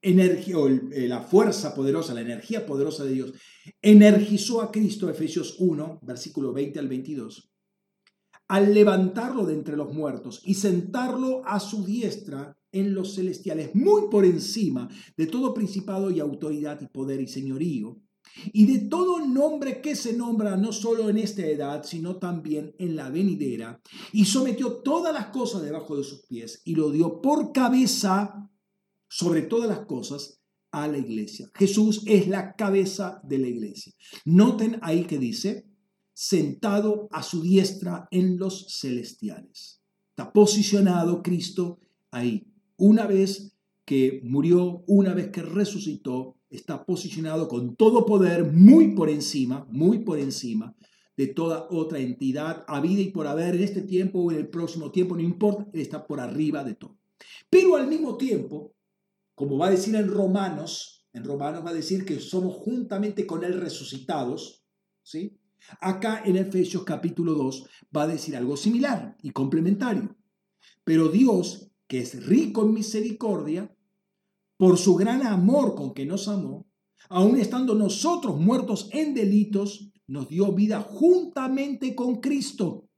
energía, eh, la fuerza poderosa, la energía poderosa de Dios, energizó a Cristo, Efesios 1, versículo 20 al 22, al levantarlo de entre los muertos y sentarlo a su diestra en los celestiales, muy por encima de todo principado y autoridad y poder y señorío y de todo nombre que se nombra no solo en esta edad, sino también en la venidera, y sometió todas las cosas debajo de sus pies y lo dio por cabeza sobre todas las cosas a la iglesia. Jesús es la cabeza de la iglesia. Noten ahí que dice, sentado a su diestra en los celestiales. Está posicionado Cristo ahí. Una vez que murió, una vez que resucitó, está posicionado con todo poder muy por encima, muy por encima de toda otra entidad, a vida y por haber en este tiempo o en el próximo tiempo, no importa, está por arriba de todo. Pero al mismo tiempo, como va a decir en Romanos, en Romanos va a decir que somos juntamente con Él resucitados, ¿sí? Acá en Efesios capítulo 2 va a decir algo similar y complementario. Pero Dios, que es rico en misericordia, por su gran amor con que nos amó, aun estando nosotros muertos en delitos, nos dio vida juntamente con Cristo.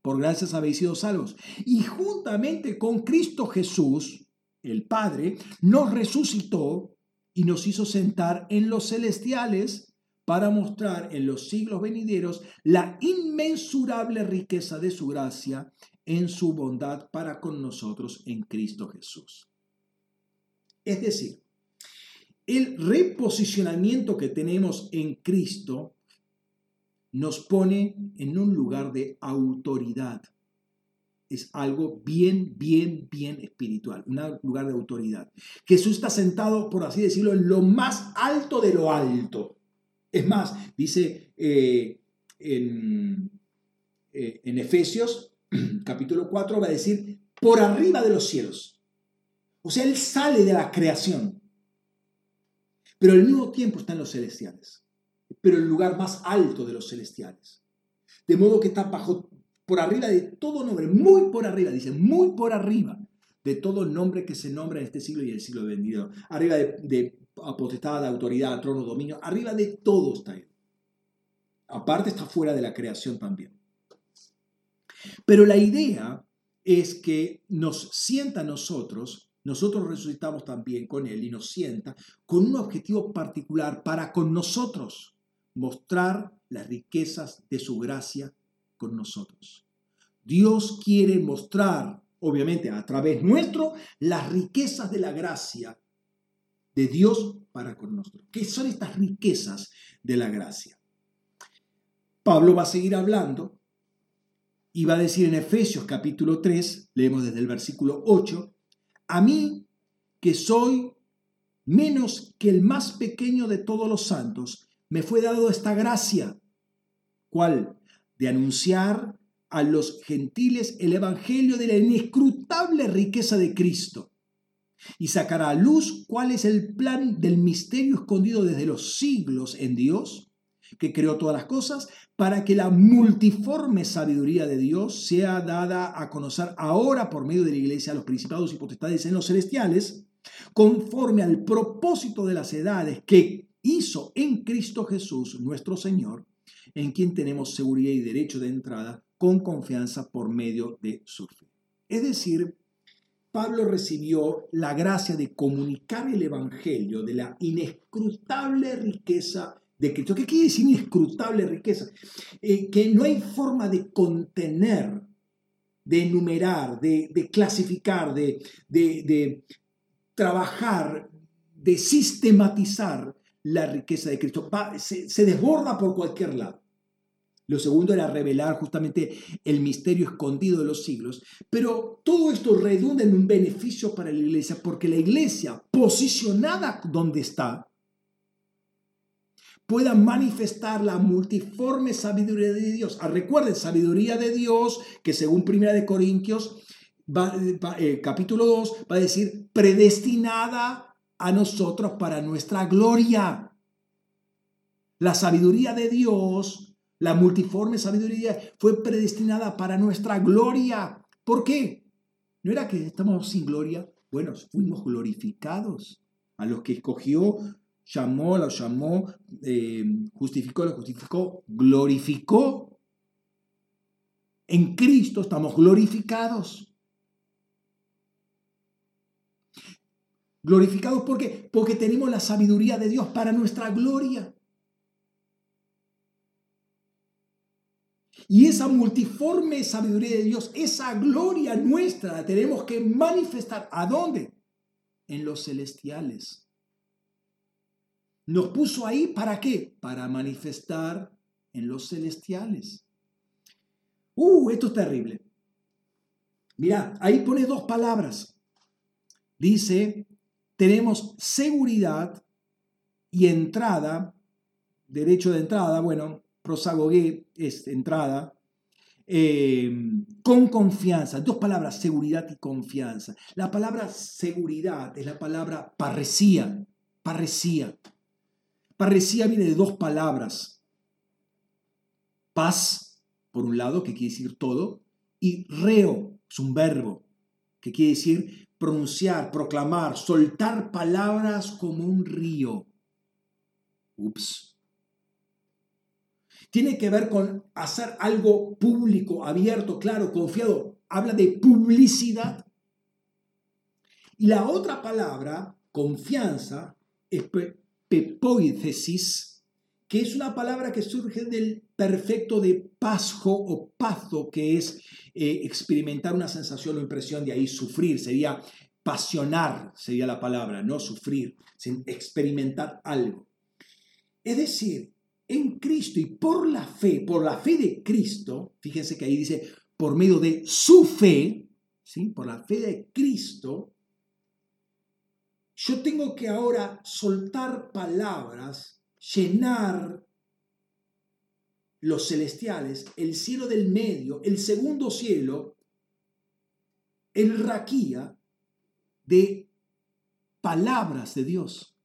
Por gracias habéis sido salvos. Y juntamente con Cristo Jesús, el Padre, nos resucitó y nos hizo sentar en los celestiales para mostrar en los siglos venideros la inmensurable riqueza de su gracia en su bondad para con nosotros en Cristo Jesús. Es decir, el reposicionamiento que tenemos en Cristo nos pone en un lugar de autoridad. Es algo bien, bien, bien espiritual, un lugar de autoridad. Jesús está sentado, por así decirlo, en lo más alto de lo alto. Es más, dice eh, en, eh, en Efesios capítulo 4, va a decir, por arriba de los cielos. O sea, Él sale de la creación, pero al mismo tiempo está en los celestiales, pero el lugar más alto de los celestiales. De modo que está bajo, por arriba de todo nombre, muy por arriba, dice, muy por arriba de todo nombre que se nombra en este siglo y el siglo vendido. Arriba de, de potestad, de autoridad, trono, dominio, arriba de todo está Él. Aparte está fuera de la creación también. Pero la idea es que nos sienta a nosotros nosotros resucitamos también con Él y nos sienta con un objetivo particular para con nosotros, mostrar las riquezas de su gracia con nosotros. Dios quiere mostrar, obviamente a través nuestro, las riquezas de la gracia de Dios para con nosotros. ¿Qué son estas riquezas de la gracia? Pablo va a seguir hablando y va a decir en Efesios capítulo 3, leemos desde el versículo 8, a mí, que soy menos que el más pequeño de todos los santos, me fue dado esta gracia. ¿Cuál? De anunciar a los gentiles el Evangelio de la inescrutable riqueza de Cristo y sacar a luz cuál es el plan del misterio escondido desde los siglos en Dios, que creó todas las cosas, para que la multiforme sabiduría de Dios sea dada a conocer ahora por medio de la iglesia a los principados y potestades en los celestiales, conforme al propósito de las edades que hizo en Cristo Jesús nuestro Señor, en quien tenemos seguridad y derecho de entrada con confianza por medio de su fe. Es decir, Pablo recibió la gracia de comunicar el Evangelio de la inescrutable riqueza de Cristo. ¿Qué quiere decir inescrutable riqueza? Eh, que no hay forma de contener, de enumerar, de, clasificar, de, de, trabajar, de sistematizar la riqueza de Cristo. se, desborda por cualquier lado. Lo segundo era revelar justamente el misterio escondido de los siglos. Pero todo esto redunda en un beneficio para la iglesia, porque la iglesia, posicionada donde está, pueda manifestar la multiforme sabiduría de Dios. Ah, recuerden, sabiduría de Dios, que según Primera de Corintios, eh, capítulo 2, va a decir, predestinada a nosotros para nuestra gloria. La sabiduría de Dios, la multiforme sabiduría, fue predestinada para nuestra gloria. ¿Por qué? ¿No era que estamos sin gloria? Bueno, fuimos glorificados. A los que escogió, llamó, los llamó, eh, justificó, los justificó, glorificó. En Cristo estamos glorificados. Glorificados ¿por qué? Porque tenemos la sabiduría de Dios para nuestra gloria. Y esa multiforme sabiduría de Dios, esa gloria nuestra, la tenemos que manifestar. ¿A dónde? En los celestiales. Nos puso ahí para qué? Para manifestar en los celestiales. Uh, esto es terrible. Mira, ahí pone dos palabras. Dice tenemos seguridad y entrada, derecho de entrada, bueno, prosagogué es entrada, eh, con confianza. Dos palabras, seguridad y confianza. La palabra seguridad es la palabra parresía, parresía. Parresía viene de dos palabras. Paz, por un lado, que quiere decir todo, y reo, es un verbo, que quiere decir pronunciar, proclamar, soltar palabras como un río. Ups. Tiene que ver con hacer algo público, abierto, claro, confiado. Habla de publicidad. Y la otra palabra, confianza, es pepoithesis, que es una palabra que surge del perfecto de pasjo o pazo, que es eh, experimentar una sensación o impresión, de ahí sufrir, sería pasionar, sería la palabra, no sufrir, experimentar algo. Es decir, en Cristo y por la fe, por la fe de Cristo, fíjense que ahí dice, por medio de su fe, ¿sí? por la fe de Cristo, yo tengo que ahora soltar palabras, llenar los celestiales, el cielo del medio, el segundo cielo, el raquía, de palabras de Dios.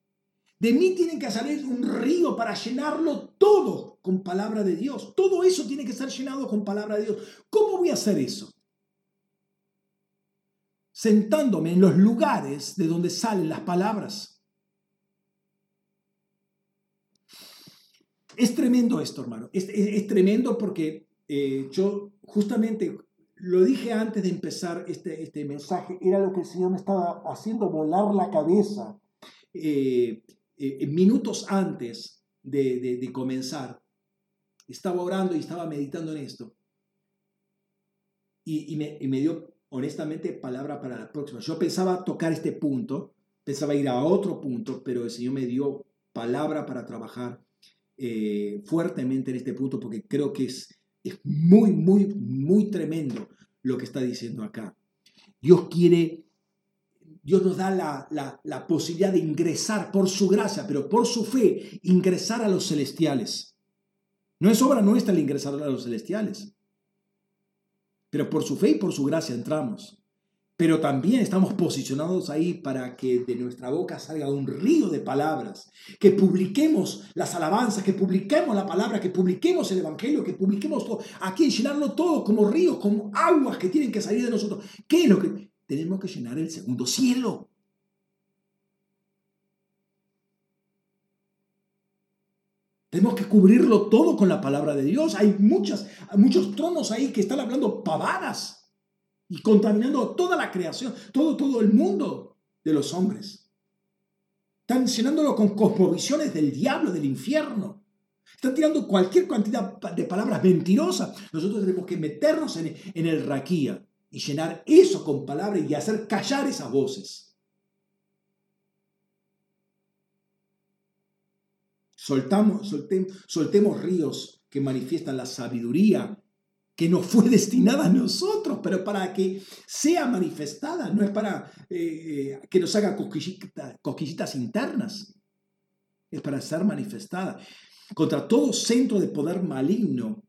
De mí tiene que salir un río para llenarlo todo con palabra de Dios. Todo eso tiene que ser llenado con palabra de Dios. ¿Cómo voy a hacer eso? Sentándome en los lugares de donde salen las palabras. Es tremendo esto, hermano. Es, tremendo porque eh, yo justamente lo dije antes de empezar este, este mensaje, era lo que el Señor me estaba haciendo volar la cabeza eh, eh, minutos antes de, comenzar. Estaba orando y estaba meditando en esto. Y, me, dio honestamente palabra para la próxima. Yo pensaba tocar este punto, pensaba ir a otro punto, pero el Señor me dio palabra para trabajar eh, fuertemente en este punto porque creo que es es muy, muy, muy tremendo lo que está diciendo acá. Dios quiere, Dios nos da la, la, posibilidad de ingresar por su gracia, pero por su fe, ingresar a los celestiales. No es obra nuestra el ingresar a los celestiales, pero por su fe y por su gracia entramos pero también estamos posicionados ahí para que de nuestra boca salga un río de palabras, que publiquemos las alabanzas, que publiquemos la palabra, que publiquemos el Evangelio, que publiquemos todo, aquí llenarlo todo como ríos, como aguas que tienen que salir de nosotros. ¿Qué es lo que tenemos que llenar el segundo cielo? Tenemos que cubrirlo todo con la palabra de Dios. Hay muchas, muchos tronos ahí que están hablando pavadas y contaminando toda la creación, todo, todo el mundo de los hombres. Están llenándolo con cosmovisiones del diablo, del infierno. Están tirando cualquier cantidad de palabras mentirosas. Nosotros tenemos que meternos en, en el raquía y llenar eso con palabras y hacer callar esas voces. Soltamos, soltemos, ríos que manifiestan la sabiduría que no fue destinada a nosotros, pero para que sea manifestada, no es para eh, que nos haga cosquillitas, internas, es para ser manifestada contra todo centro de poder maligno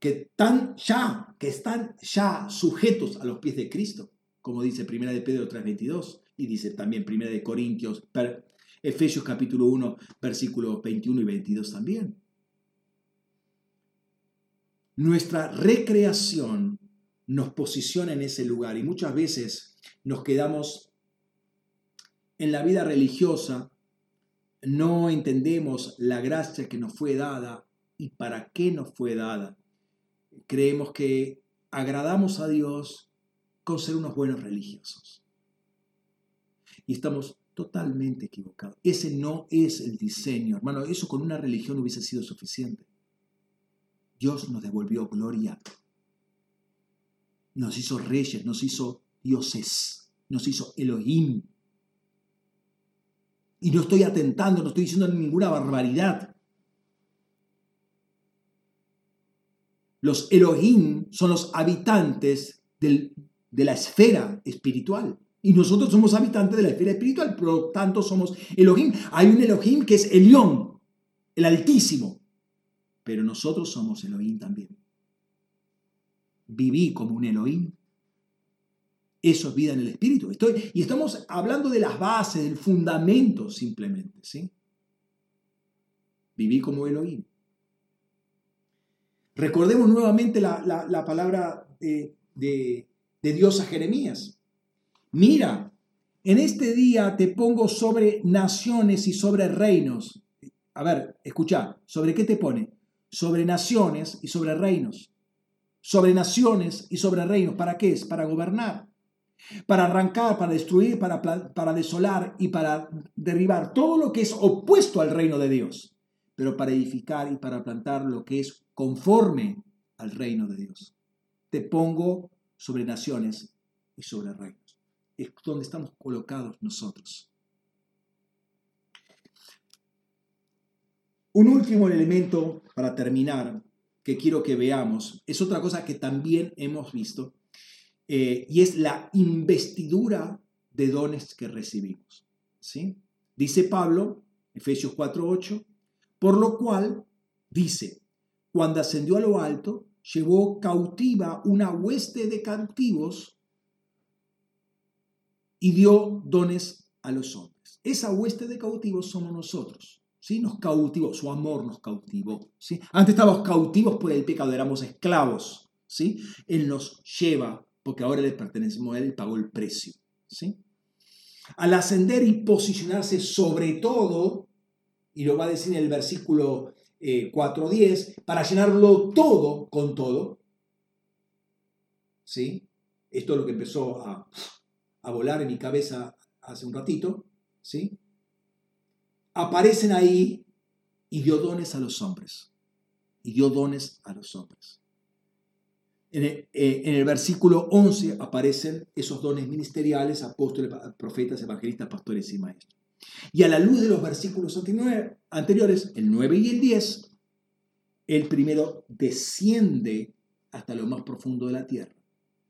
que están ya, que están ya sujetos a los pies de Cristo, como dice 1 de Pedro 3.22 y dice también 1 de Corintios, Efesios capítulo 1, versículos 21 y 22 también. Nuestra recreación nos posiciona en ese lugar y muchas veces nos quedamos en la vida religiosa, no entendemos la gracia que nos fue dada y para qué nos fue dada. Creemos que agradamos a Dios con ser unos buenos religiosos. Y estamos totalmente equivocados. Ese no es el diseño, hermano. Eso con una religión hubiese sido suficiente. Dios nos devolvió gloria. Nos hizo reyes, nos hizo dioses, nos hizo Elohim. Y no estoy atentando, no estoy diciendo ninguna barbaridad. Los Elohim son los habitantes de la esfera espiritual. Y nosotros somos habitantes de la esfera espiritual, por lo tanto somos Elohim. Hay un Elohim que es Elión, el Altísimo. Pero nosotros somos Elohim también. Viví como un Elohim. Eso es vida en el espíritu. Estoy, y estamos hablando de las bases, del fundamento simplemente. ¿sí? Viví como Elohim. Recordemos nuevamente la, palabra de, de Dios a Jeremías. Mira, en este día te pongo sobre naciones y sobre reinos. A ver, escucha, ¿sobre qué te pone? Sobre naciones y sobre reinos. Sobre naciones y sobre reinos. ¿Para qué es? Para gobernar. Para arrancar, para destruir, para, para desolar y para derribar todo lo que es opuesto al reino de Dios. Pero para edificar y para plantar lo que es conforme al reino de Dios. Te pongo sobre naciones y sobre reinos. Es donde estamos colocados nosotros. Un último elemento para terminar que quiero que veamos es otra cosa que también hemos visto eh, y es la investidura de dones que recibimos. ¿sí? Dice Pablo, Efesios 4:8, por lo cual dice, cuando ascendió a lo alto, llevó cautiva una hueste de cautivos y dio dones a los hombres. Esa hueste de cautivos somos nosotros. ¿sí? Nos cautivó, su amor nos cautivó. ¿sí? Antes estábamos cautivos por el pecado, éramos esclavos. ¿sí? Él nos lleva, porque ahora le pertenecemos a Él, pagó el precio. ¿sí? Al ascender y posicionarse sobre todo, y lo va a decir en el versículo 4.10 eh, para llenarlo todo con todo. ¿Sí? Esto es lo que empezó a, a volar en mi cabeza hace un ratito. ¿Sí? Aparecen ahí y dio dones a los hombres. Y dio dones a los hombres. En el, eh, versículo 11 aparecen esos dones ministeriales, apóstoles, profetas, evangelistas, pastores y maestros. Y a la luz de los versículos anteriores, el 9 y el 10, el primero desciende hasta lo más profundo de la tierra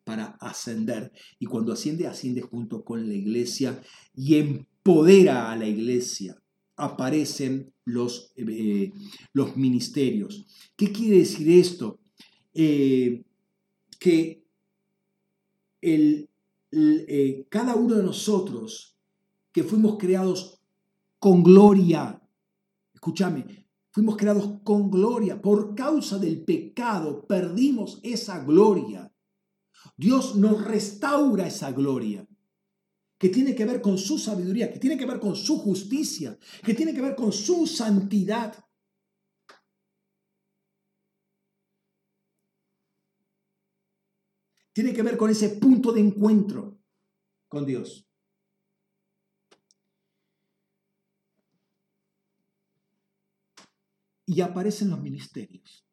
para ascender. Y cuando asciende, asciende junto con la iglesia y empodera a la iglesia. Aparecen los, eh, los ministerios. ¿Qué quiere decir esto? Eh, que el, eh, cada uno de nosotros que fuimos creados con gloria. Escúchame, fuimos creados con gloria. Por causa del pecado perdimos esa gloria. Dios nos restaura esa gloria que tiene que ver con su sabiduría, que tiene que ver con su justicia, que tiene que ver con su santidad. Tiene que ver con ese punto de encuentro con Dios. y aparecen los ministerios.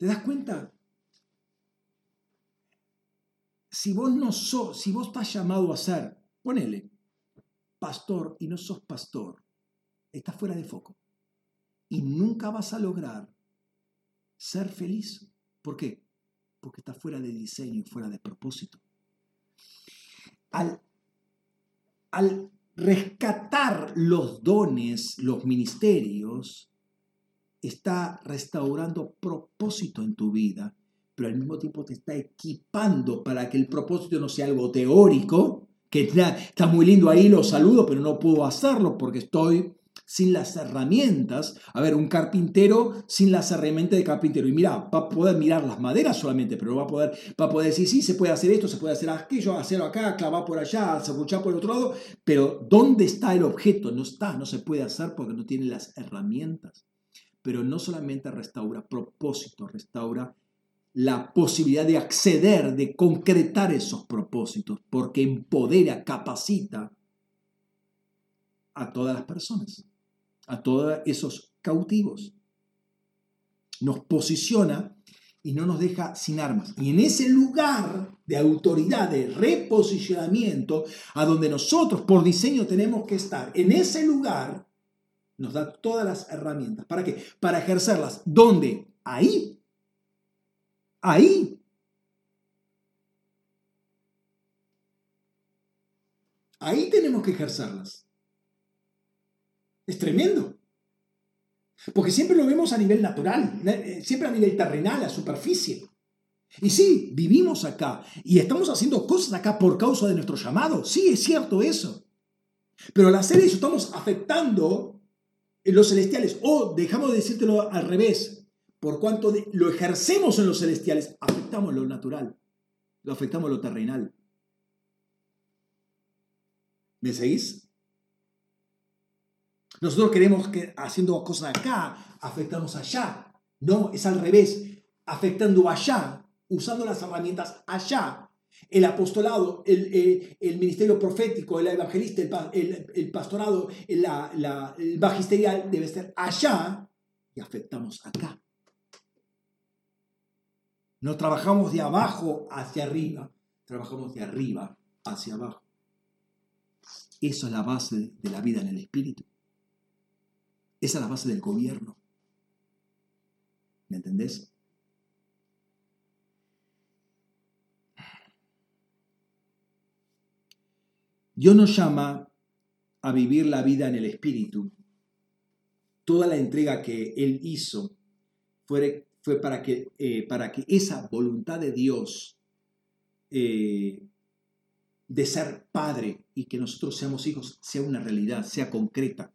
¿Te das cuenta? Si vos no sos, si vos estás llamado a ser, ponele, pastor y no sos pastor, estás fuera de foco. Y nunca vas a lograr ser feliz. ¿Por qué? Porque estás fuera de diseño, fuera de propósito. Al, al rescatar los dones, los ministerios, está restaurando propósito en tu vida, pero al mismo tiempo te está equipando para que el propósito no sea algo teórico, que está muy lindo ahí, lo saludo, pero no puedo hacerlo porque estoy sin las herramientas. A ver, un carpintero sin las herramientas de carpintero. Y mira, va a poder mirar las maderas solamente, pero va a poder, va a poder decir, sí, se puede hacer esto, se puede hacer aquello, hacerlo acá, clavar por allá, serruchar por el otro lado. Pero ¿dónde está el objeto? No está, no se puede hacer porque no tiene las herramientas. Pero no solamente restaura propósito, restaura la posibilidad de acceder, de concretar esos propósitos, porque empodera, capacita a todas las personas a todos esos cautivos. Nos posiciona y no nos deja sin armas. Y en ese lugar de autoridad, de reposicionamiento, a donde nosotros por diseño tenemos que estar, en ese lugar nos da todas las herramientas. ¿Para qué? Para ejercerlas. ¿Dónde? Ahí. Ahí. Ahí tenemos que ejercerlas. Es tremendo. Porque siempre lo vemos a nivel natural, eh, siempre a nivel terrenal, a superficie. Y sí, vivimos acá y estamos haciendo cosas acá por causa de nuestro llamado. Sí, es cierto eso. Pero al hacer eso estamos afectando los celestiales. O dejamos de decírtelo al revés. Por cuanto lo ejercemos en los celestiales, afectamos lo natural. Lo afectamos lo terrenal. ¿Me seguís? Nosotros queremos que haciendo cosas acá, afectamos allá. No, es al revés. Afectando allá, usando las herramientas allá. El apostolado, el, ministerio profético, el evangelista, el, pastorado, la, el magisterial debe estar allá y afectamos acá. No trabajamos de abajo hacia arriba, trabajamos de arriba hacia abajo. Eso es la base de la vida en el Espíritu. Esa es la base del gobierno. ¿Me entendés? Dios nos llama a vivir la vida en el Espíritu. Toda la entrega que Él hizo fue, para, que, eh, para que esa voluntad de Dios eh, de ser padre y que nosotros seamos hijos sea una realidad, sea concreta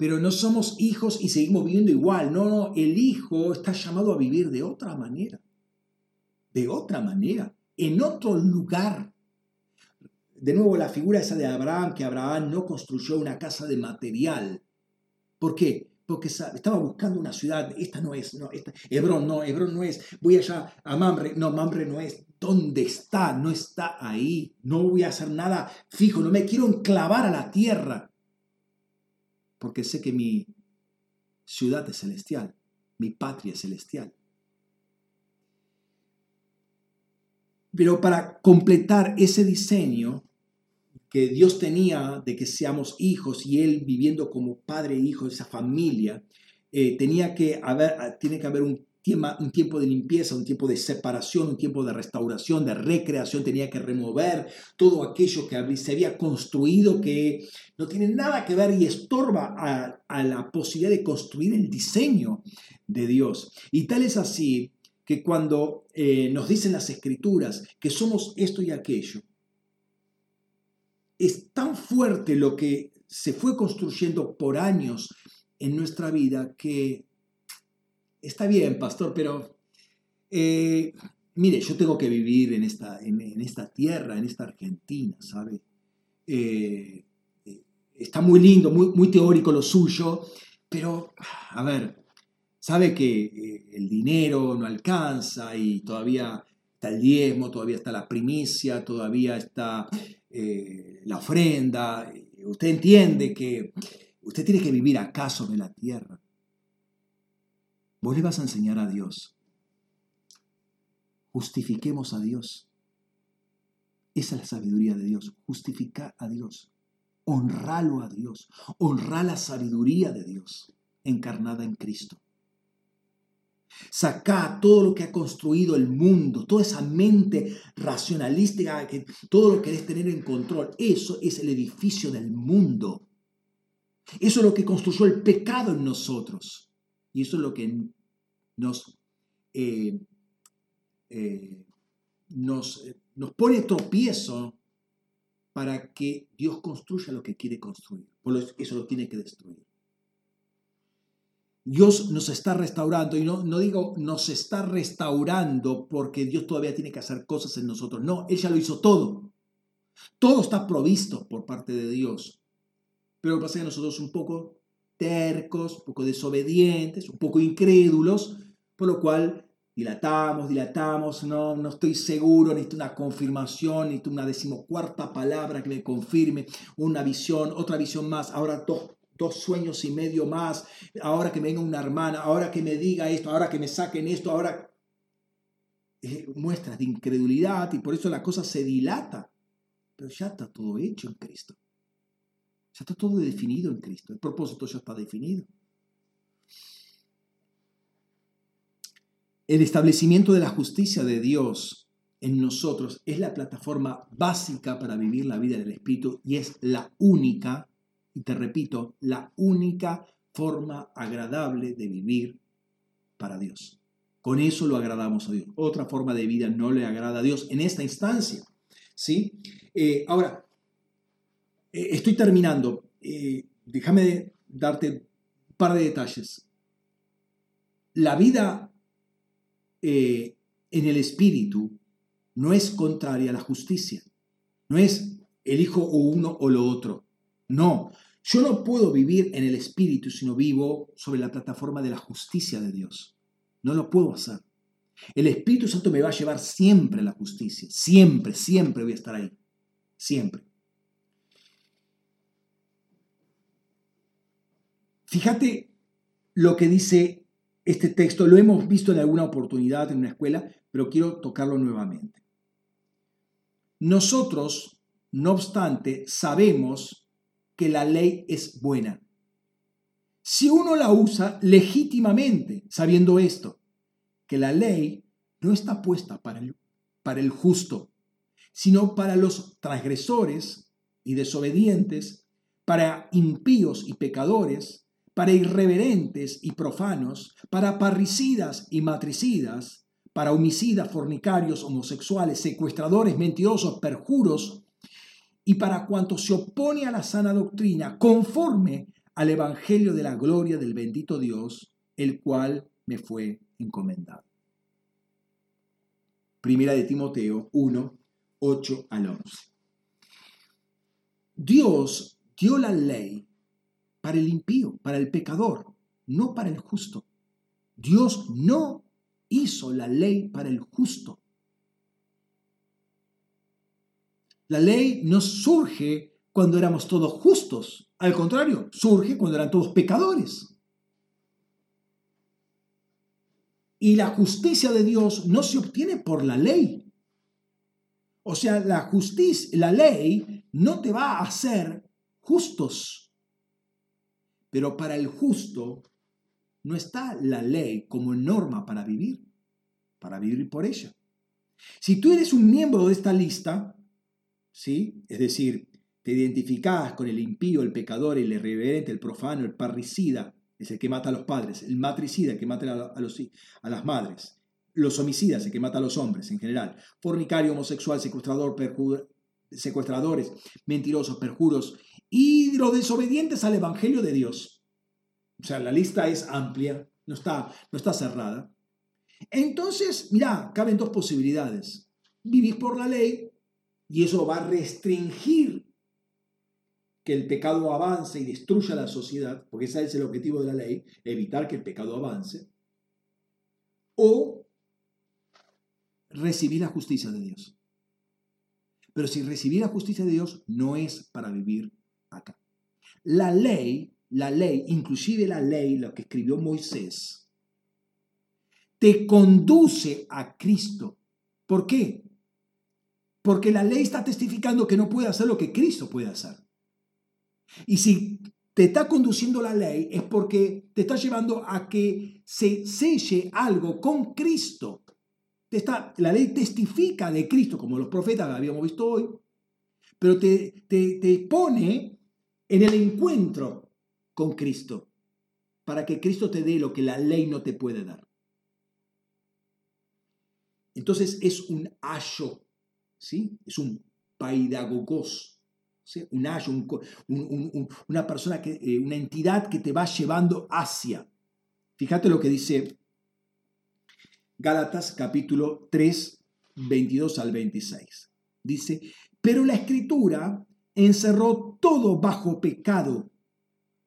pero no somos hijos y seguimos viviendo igual. No, no, el hijo está llamado a vivir de otra manera. De otra manera, en otro lugar. De nuevo, la figura esa de Abraham, que Abraham no construyó una casa de material. ¿Por qué? Porque estaba buscando una ciudad, esta no es, no, esta, Hebrón no, Hebrón no es, voy allá a Mamre, no, Mamre no es, ¿dónde está? No está ahí, no voy a hacer nada fijo, no me quiero enclavar a la tierra porque sé que mi ciudad es celestial, mi patria es celestial. Pero para completar ese diseño que Dios tenía de que seamos hijos y Él viviendo como padre e hijo de esa familia, eh, tenía que haber, tiene que haber un un tiempo de limpieza, un tiempo de separación, un tiempo de restauración, de recreación, tenía que remover todo aquello que se había construido que no tiene nada que ver y estorba a, la posibilidad de construir el diseño de Dios. Y tal es así que cuando eh, nos dicen las escrituras que somos esto y aquello, es tan fuerte lo que se fue construyendo por años en nuestra vida que está bien, pastor, pero eh, mire, yo tengo que vivir en esta, en, esta tierra, en esta Argentina, ¿sabe? Eh, eh, está muy lindo, muy, muy teórico lo suyo, pero, a ver, sabe que el dinero no alcanza y todavía está el diezmo, todavía está la primicia, todavía está la ofrenda. Usted entiende que usted tiene que vivir acá sobre la tierra. Vos le vas a enseñar a Dios. Justifiquemos a Dios. Esa es la sabiduría de Dios. Justificar a Dios. Honralo a Dios. Honrar la sabiduría de Dios encarnada en Cristo. Saca todo lo que ha construido el mundo, toda esa mente racionalística, que todo lo querés tener en control. Eso es el edificio del mundo. Eso es lo que construyó el pecado en nosotros. Y eso es lo que nos, eh, eh, nos, nos pone tropiezo para que Dios construya lo que quiere construir. Por eso lo tiene que destruir. Dios nos está restaurando, y no, no digo nos está restaurando porque Dios todavía tiene que hacer cosas en nosotros. No, Él ya lo hizo todo. Todo está provisto por parte de Dios. Pero lo que pasa es que nosotros un poco tercos, un poco desobedientes, un poco incrédulos, por lo cual dilatamos, dilatamos, no, no estoy seguro, necesito una confirmación, necesito una decimocuarta palabra que me confirme, una visión, otra visión más, ahora dos, dos sueños y medio más, ahora que venga una hermana, ahora que me diga esto, ahora que me saquen esto, ahora... Eh, muestras de incredulidad y por eso la cosa se dilata, pero ya está todo hecho en Cristo. Ya está todo definido en Cristo. El propósito ya está definido. El establecimiento de la justicia de Dios en nosotros es la plataforma básica para vivir la vida del Espíritu y es la única, y te repito, la única forma agradable de vivir para Dios. Con eso lo agradamos a Dios. Otra forma de vida no le agrada a Dios en esta instancia. ¿sí? Eh, ahora, eh, estoy terminando. Eh, déjame darte un par de detalles. La vida en el espíritu no es contraria a la justicia. No es elijo o uno o lo otro. No, yo no puedo vivir en el espíritu si no vivo sobre la plataforma de la justicia de Dios. No lo puedo hacer. El Espíritu Santo me va a llevar siempre a la justicia. Siempre, siempre voy a estar ahí. Siempre. Fíjate lo que dice este texto lo hemos visto en alguna oportunidad en una escuela, pero quiero tocarlo nuevamente. Nosotros, no obstante, sabemos que la ley es buena. Si uno la usa legítimamente, sabiendo esto, que la ley no está puesta para el, para el justo, sino para los transgresores y desobedientes, para impíos y pecadores, para irreverentes y profanos, para parricidas y matricidas, para homicidas, fornicarios, homosexuales, secuestradores, mentirosos, perjuros, y para cuanto se opone a la sana doctrina, conforme al Evangelio de la gloria del bendito Dios, el cual me fue encomendado. Primera de Timoteo 1, 8 al 11. Dios dio la ley para el impío, para el pecador, no para el justo. Dios no hizo la ley para el justo. La ley no surge cuando éramos todos justos, al contrario, surge cuando eran todos pecadores. Y la justicia de Dios no se obtiene por la ley. O sea, la justicia, la ley no te va a hacer justos. Pero para el justo no está la ley como norma para vivir, para vivir por ella. Si tú eres un miembro de esta lista, ¿sí? es decir, te identificas con el impío, el pecador, el irreverente, el profano, el parricida, es el que mata a los padres, el matricida, el que mata a, los, a las madres, los homicidas, el que mata a los hombres en general, fornicario, homosexual, secuestrador, secuestradores, mentirosos, perjuros y los desobedientes al Evangelio de Dios. O sea, la lista es amplia, no está, no está cerrada. Entonces, mira, caben dos posibilidades. Vivir por la ley y eso va a restringir que el pecado avance y destruya la sociedad, porque ese es el objetivo de la ley, evitar que el pecado avance. O recibir la justicia de Dios. Pero si recibir la justicia de Dios no es para vivir acá. La ley, la ley, inclusive la ley, lo que escribió Moisés, te conduce a Cristo. ¿Por qué? Porque la ley está testificando que no puede hacer lo que Cristo puede hacer. Y si te está conduciendo la ley es porque te está llevando a que se selle algo con Cristo. Te está, la ley testifica de Cristo, como los profetas habíamos visto hoy, pero te, te, te pone en el encuentro con Cristo, para que Cristo te dé lo que la ley no te puede dar. Entonces es un ayo, ¿sí? Es un paidagogos, un ayo, una persona, que, eh, una entidad que te va llevando hacia. Fíjate lo que dice Gálatas capítulo 3, 22 al 26. Dice, pero la escritura encerró todo bajo pecado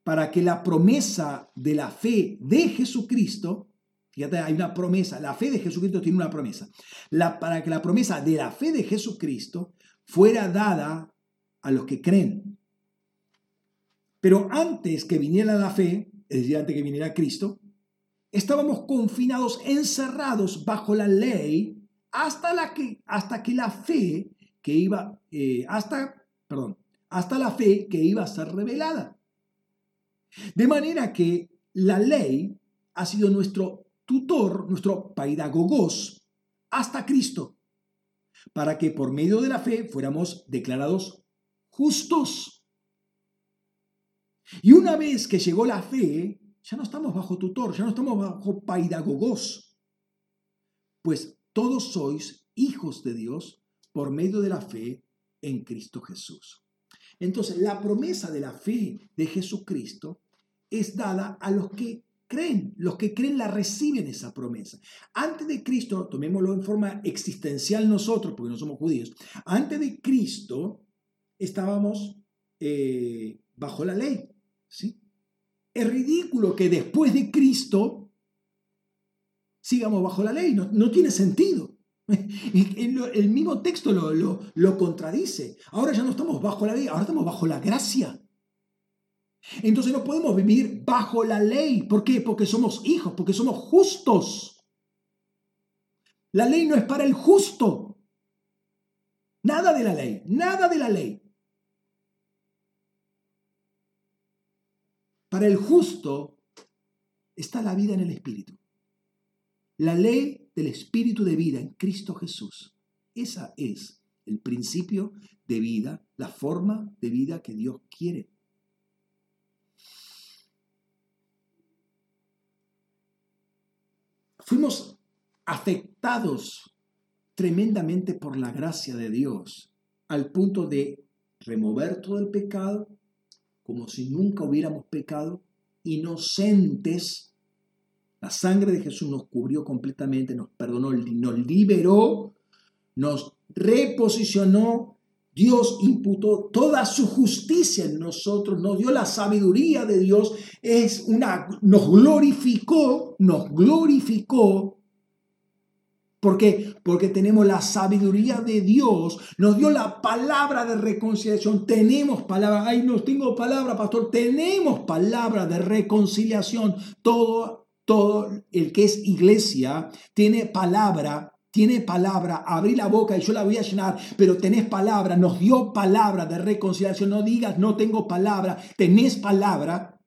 para que la promesa de la fe de Jesucristo, fíjate, hay una promesa, la fe de Jesucristo tiene una promesa, la, para que la promesa de la fe de Jesucristo fuera dada a los que creen. Pero antes que viniera la fe, es decir, antes que viniera Cristo, estábamos confinados, encerrados bajo la ley, hasta, la que, hasta que la fe que iba, eh, hasta, perdón, hasta la fe que iba a ser revelada. De manera que la ley ha sido nuestro tutor, nuestro paidagogos, hasta Cristo, para que por medio de la fe fuéramos declarados justos. Y una vez que llegó la fe, ya no estamos bajo tutor, ya no estamos bajo paidagogos, pues todos sois hijos de Dios por medio de la fe en Cristo Jesús. Entonces, la promesa de la fe de Jesucristo es dada a los que creen. Los que creen la reciben esa promesa. Antes de Cristo, tomémoslo en forma existencial nosotros, porque no somos judíos, antes de Cristo estábamos eh, bajo la ley. ¿sí? Es ridículo que después de Cristo sigamos bajo la ley. No, no tiene sentido. El mismo texto lo, lo, contradice. Ahora ya no estamos bajo la ley, ahora estamos bajo la gracia. Entonces no podemos vivir bajo la ley. ¿Por qué? Porque somos hijos, porque somos justos. La ley no es para el justo. Nada de la ley, nada de la ley. Para el justo está la vida en el Espíritu. La ley del Espíritu de vida en Cristo Jesús. Esa es el principio de vida, la forma de vida que Dios quiere. Fuimos afectados tremendamente por la gracia de Dios, al punto de remover todo el pecado, como si nunca hubiéramos pecado, inocentes la sangre de Jesús nos cubrió completamente, nos perdonó, nos liberó, nos reposicionó. Dios imputó toda su justicia en nosotros, nos dio la sabiduría de Dios, es una, nos glorificó, nos glorificó ¿Por qué? Porque tenemos la sabiduría de Dios, nos dio la palabra de reconciliación, tenemos palabra, ay, no tengo palabra, pastor, tenemos palabra de reconciliación, todo todo el que es iglesia tiene palabra, tiene palabra, abrí la boca y yo la voy a llenar, pero tenés palabra, nos dio palabra de reconciliación, no digas no tengo palabra, tenés palabra.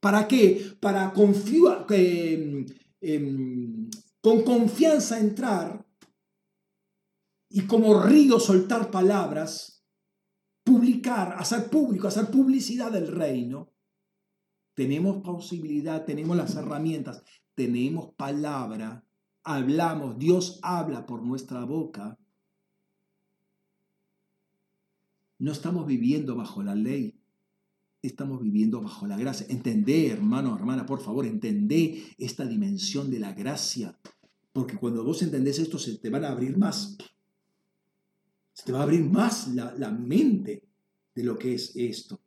¿Para qué? Para confiar, em, con confianza entrar y como río soltar palabras, publicar, hacer público, hacer publicidad del reino tenemos posibilidad, tenemos las herramientas, tenemos palabra, hablamos, Dios habla por nuestra boca. No estamos viviendo bajo la ley, estamos viviendo bajo la gracia. Entendé, hermano, hermana, por favor, entendé esta dimensión de la gracia. Porque cuando vos entendés esto, se te van a abrir más. Se te va a abrir más la, la mente de lo que es esto.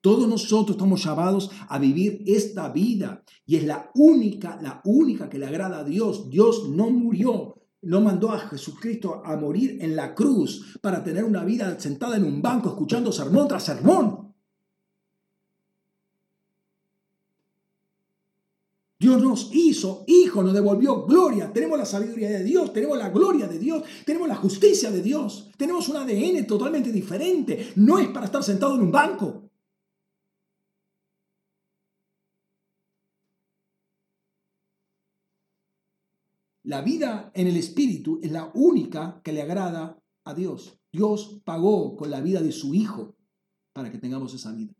Todos nosotros estamos llamados a vivir esta vida y es la única, la única que le agrada a Dios. Dios no murió, no mandó a Jesucristo a morir en la cruz para tener una vida sentada en un banco escuchando sermón tras sermón. Dios nos hizo hijo, nos devolvió gloria. Tenemos la sabiduría de Dios, tenemos la gloria de Dios, tenemos la justicia de Dios. Tenemos un ADN totalmente diferente. No es para estar sentado en un banco. La vida en el Espíritu es la única que le agrada a Dios. Dios pagó con la vida de su Hijo para que tengamos esa vida.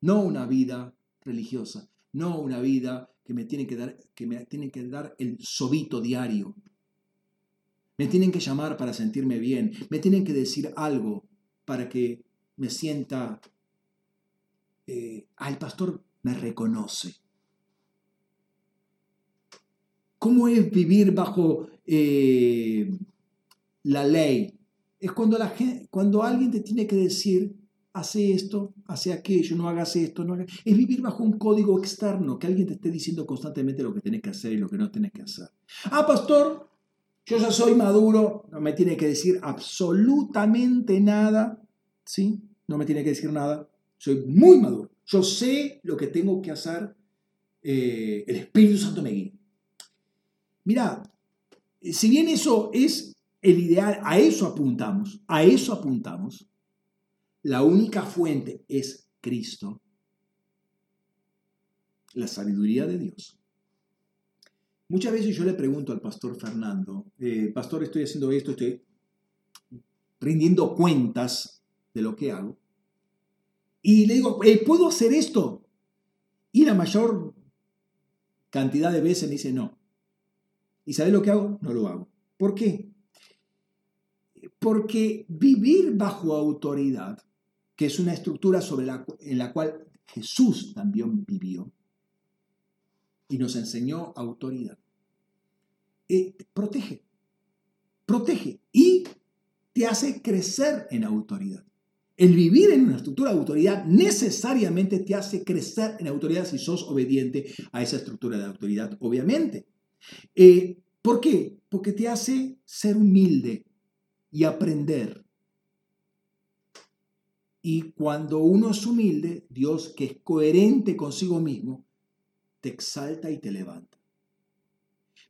No una vida religiosa. no una vida que me tiene que dar, que me que dar el sobito diario. Me tienen que llamar para sentirme bien, me tienen que decir algo para que me sienta, eh, ah, el pastor me reconoce. ¿Cómo es vivir bajo eh, la ley? Es cuando, la gente, cuando alguien te tiene que decir, hace esto, hace aquello, no hagas esto, no hagas... Es vivir bajo un código externo, que alguien te esté diciendo constantemente lo que tienes que hacer y lo que no tienes que hacer. Ah, pastor, yo ya soy maduro, no me tiene que decir absolutamente nada, ¿sí? No me tiene que decir nada, soy muy maduro. Yo sé lo que tengo que hacer, eh, el Espíritu Santo me guía. Mira, si bien eso es el ideal, a eso apuntamos, a eso apuntamos, la única fuente es Cristo, la sabiduría de Dios. Muchas veces yo le pregunto al pastor Fernando, eh, pastor, estoy haciendo esto, estoy rindiendo cuentas de lo que hago. Y le digo, eh, ¿puedo hacer esto? Y la mayor cantidad de veces me dice, no. ¿Y sabe lo que hago? No lo hago. ¿Por qué? Porque vivir bajo autoridad, que es una estructura en la cual Jesús también vivió y nos enseñó autoridad, eh, protege, protege y te hace crecer en autoridad. El vivir en una estructura de autoridad necesariamente te hace crecer en autoridad si sos obediente a esa estructura de autoridad, obviamente. Eh, ¿Por qué? Porque te hace ser humilde y aprender. Y cuando uno es humilde, Dios, que es coherente consigo mismo, te exalta y te levanta.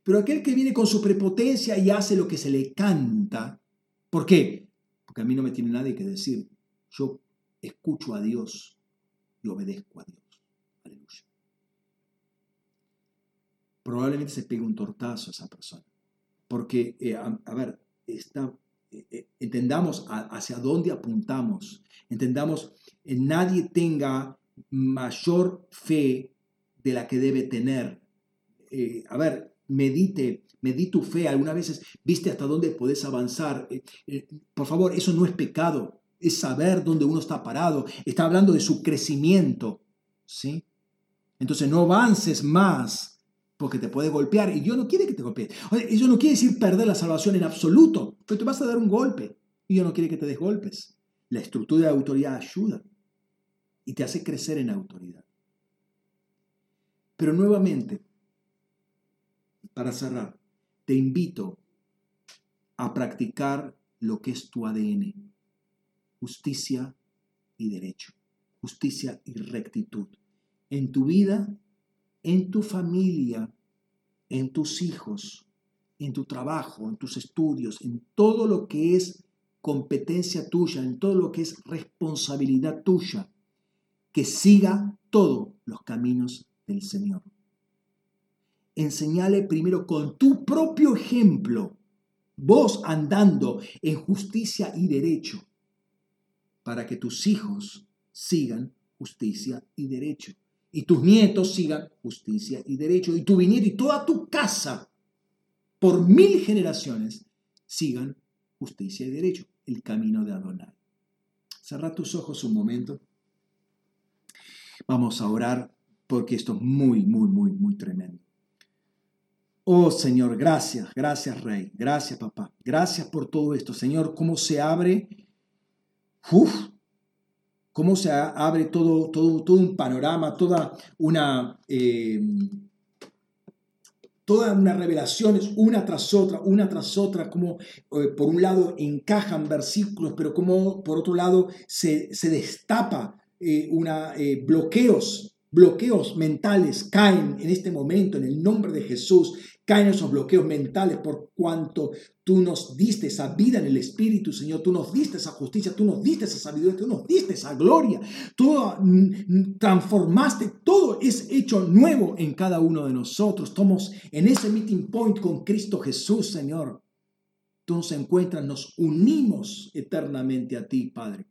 Pero aquel que viene con su prepotencia y hace lo que se le canta, ¿por qué? Porque a mí no me tiene nadie que decir. Yo escucho a Dios y obedezco a Dios. Aleluya probablemente se pegue un tortazo a esa persona. Porque, eh, a, ver, está, eh, eh, entendamos hacia dónde apuntamos, entendamos, nadie tenga mayor fe de la que debe tener. a ver, medite, medite tu fe. Algunas veces viste hasta dónde puedes avanzar. por favor, eso no es pecado, es saber dónde uno está parado. Está hablando de su crecimiento, ¿sí? Entonces no avances más porque te puede golpear y Dios no quiere que te golpee. Eso no quiere decir perder la salvación en absoluto, pero te vas a dar un golpe y Dios no quiere que te des golpes. La estructura de autoridad ayuda y te hace crecer en autoridad. Pero nuevamente, para cerrar, te invito a practicar lo que es tu ADN, justicia y derecho, justicia y rectitud, en tu vida en tu familia, en tus hijos, en tu trabajo, en tus estudios, en todo lo que es competencia tuya, en todo lo que es responsabilidad tuya, que siga todos los caminos del Señor. Enseñale primero con tu propio ejemplo, vos andando en justicia y derecho, para que tus hijos sigan justicia y derecho y tus nietos sigan justicia y derecho, y tu viñedo y toda tu casa, por mil generaciones, sigan justicia y derecho, el camino de Adonai. Cerra tus ojos un momento. Vamos a orar porque esto es muy, muy, muy, muy tremendo. Oh Señor, gracias, gracias Rey, gracias papá, gracias por todo esto. Señor, cómo se abre, uf, cómo se abre todo, todo, todo un panorama, toda una, eh, toda una revelaciones, una tras otra, una tras otra, como eh, por un lado encajan versículos, pero como por otro lado se, destapa eh, una, bloqueos, bloqueos mentales caen en este momento en el nombre de Jesús caen esos bloqueos mentales por cuanto tú nos diste esa vida en el Espíritu, Señor, tú nos diste esa justicia, tú nos diste esa sabiduría, tú nos diste esa gloria, tú mm, transformaste, todo es hecho nuevo en cada uno de nosotros. Estamos en ese meeting point con Cristo Jesús, Señor. Tú nos encuentras, nos unimos eternamente a ti, Padre.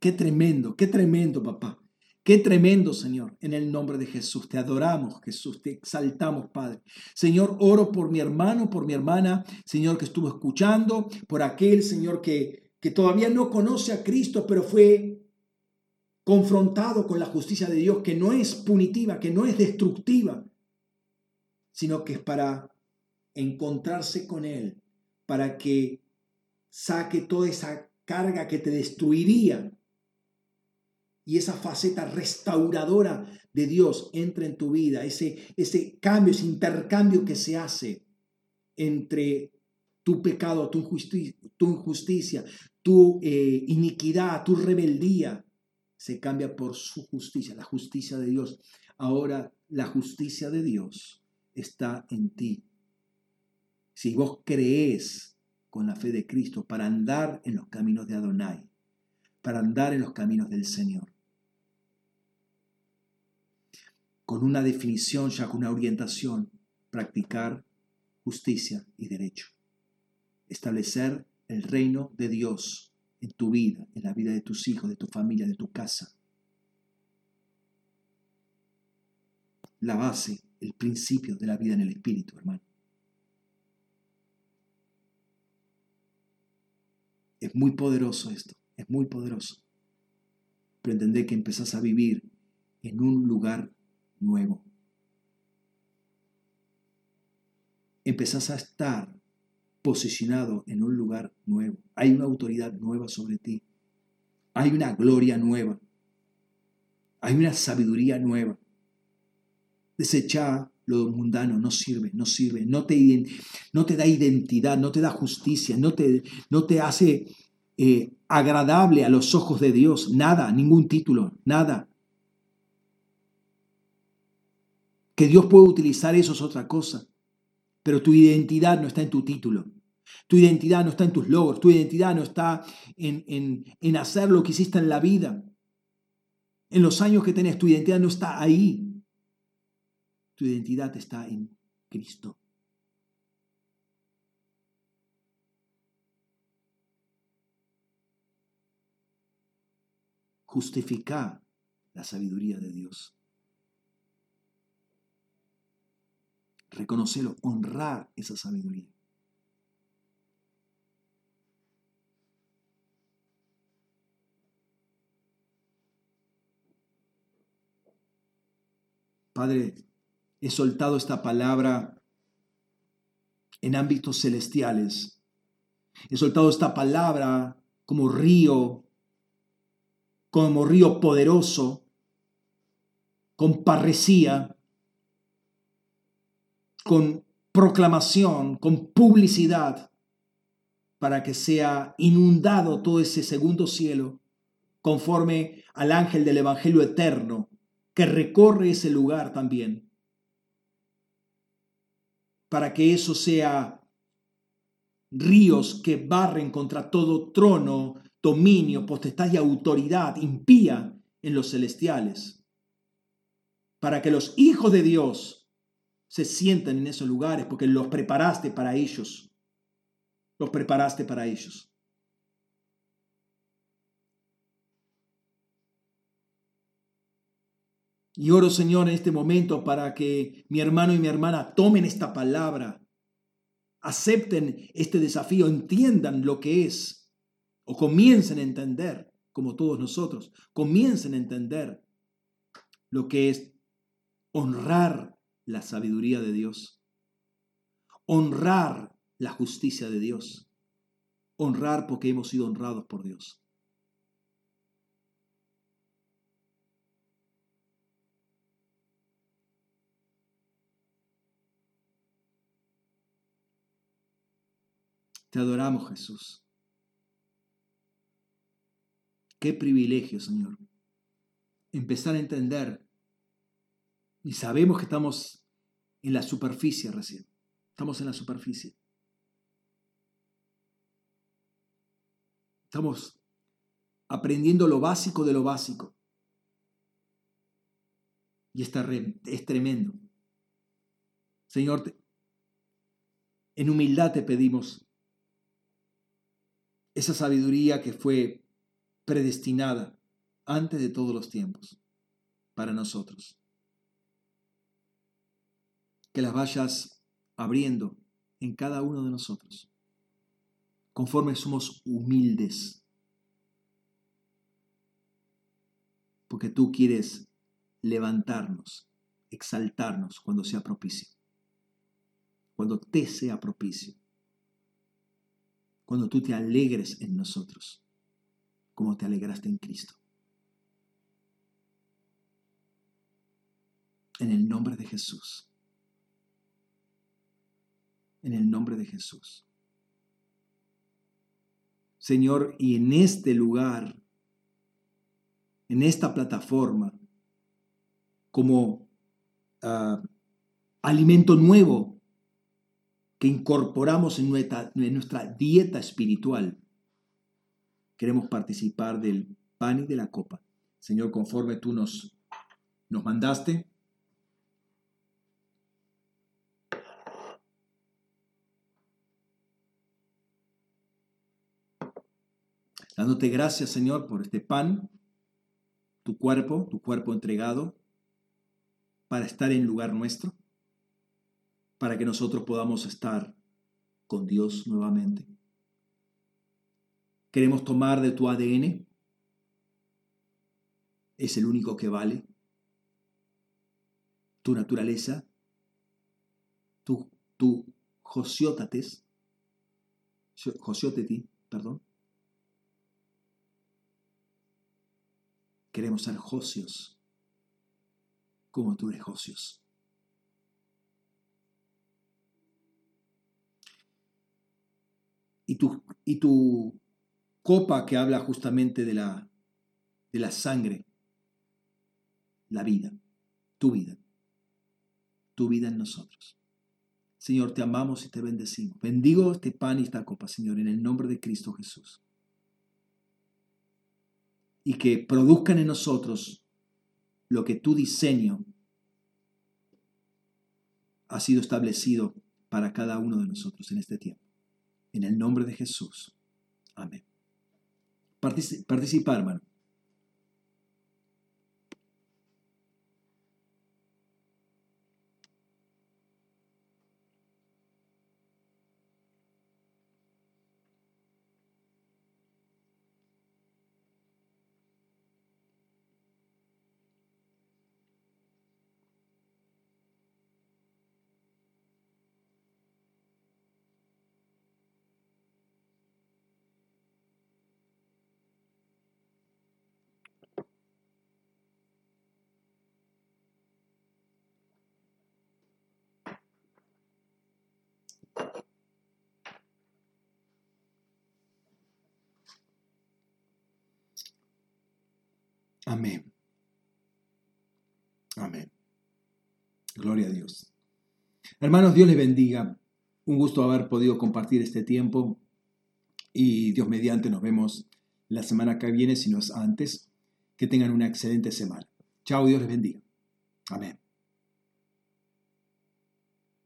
Qué tremendo, qué tremendo, papá. Qué tremendo, Señor. En el nombre de Jesús, te adoramos, Jesús, te exaltamos, Padre. Señor, oro por mi hermano, por mi hermana, Señor, que estuvo escuchando, por aquel, Señor, que, que todavía no conoce a Cristo, pero fue confrontado con la justicia de Dios, que no es punitiva, que no es destructiva, sino que es para encontrarse con Él, para que saque toda esa carga que te destruiría y esa faceta restauradora de Dios entre en tu vida, ese, ese cambio, ese intercambio que se hace entre tu pecado, tu injusticia, tu, injusticia, tu eh, iniquidad, tu rebeldía, se cambia por su justicia, la justicia de Dios. Ahora la justicia de Dios está en ti. Si vos crees con la fe de Cristo para andar en los caminos de Adonai, para andar en los caminos del Señor con una definición, ya con una orientación, practicar justicia y derecho. Establecer el reino de Dios en tu vida, en la vida de tus hijos, de tu familia, de tu casa. La base, el principio de la vida en el Espíritu, hermano. Es muy poderoso esto, es muy poderoso. Pero entender que empezás a vivir en un lugar nuevo. Empezás a estar posicionado en un lugar nuevo. Hay una autoridad nueva sobre ti. Hay una gloria nueva. Hay una sabiduría nueva. Desecha lo mundano, no sirve, no sirve, no te, da identidad, no te da justicia, no te, no te hace eh, agradable a los ojos de Dios, nada, ningún título, nada. Que Dios puede utilizar eso es otra cosa. Pero tu identidad no está en tu título. Tu identidad no está en tus logros. Tu identidad no está en, en, hacer lo que hiciste en la vida. En los años que tenés, tu identidad no está ahí. Tu identidad está en Cristo. Justificar la sabiduría de Dios. Reconocerlo, honrar esa sabiduría. Padre, he soltado esta palabra en ámbitos celestiales. He soltado esta palabra como río, como río poderoso, con parresía, con proclamación, con publicidad, para que sea inundado todo ese segundo cielo, conforme al ángel del Evangelio eterno, que recorre ese lugar también, para que eso sea ríos que barren contra todo trono, dominio, potestad y autoridad impía en los celestiales, para que los hijos de Dios se sientan en esos lugares porque los preparaste para ellos. Los preparaste para ellos. Y oro, Señor, en este momento para que mi hermano y mi hermana tomen esta palabra, acepten este desafío, entiendan lo que es, o comiencen a entender, como todos nosotros, comiencen a entender lo que es honrar la sabiduría de Dios, honrar la justicia de Dios, honrar porque hemos sido honrados por Dios. Te adoramos, Jesús. Qué privilegio, Señor, empezar a entender y sabemos que estamos en la superficie recién. Estamos en la superficie. Estamos aprendiendo lo básico de lo básico. Y está es tremendo. Señor, en humildad te pedimos esa sabiduría que fue predestinada antes de todos los tiempos. para nosotros. Que las vayas abriendo en cada uno de nosotros, conforme somos humildes. Porque tú quieres levantarnos, exaltarnos cuando sea propicio. Cuando te sea propicio. Cuando tú te alegres en nosotros, como te alegraste en Cristo. En el nombre de Jesús. En el nombre de Jesús. Señor, y en este lugar, en esta plataforma, como uh, alimento nuevo que incorporamos en nuestra, en nuestra dieta espiritual, queremos participar del pan y de la copa. Señor, conforme tú nos, nos mandaste, dándote gracias, Señor, por este pan, tu cuerpo, tu cuerpo entregado, para estar en lugar nuestro, para que nosotros podamos estar con Dios nuevamente. Queremos tomar de tu ADN, es el único que vale, tu naturaleza, tu, tu josiotates, josioteti, perdón, Queremos ser josios, como tú eres josios. Y tu, y tu copa que habla justamente de la, de la sangre, la vida, tu vida, tu vida en nosotros. Señor, te amamos y te bendecimos. Bendigo este pan y esta copa, Señor, en el nombre de Cristo Jesús y que produzcan en nosotros lo que tu diseño ha sido establecido para cada uno de nosotros en este tiempo. En el nombre de Jesús. Amén. Participar, hermano. Amén. Amén. Gloria a Dios. Hermanos, Dios les bendiga. Un gusto haber podido compartir este tiempo y Dios mediante nos vemos la semana que viene, si no es antes. Que tengan una excelente semana. Chao, Dios les bendiga. Amén.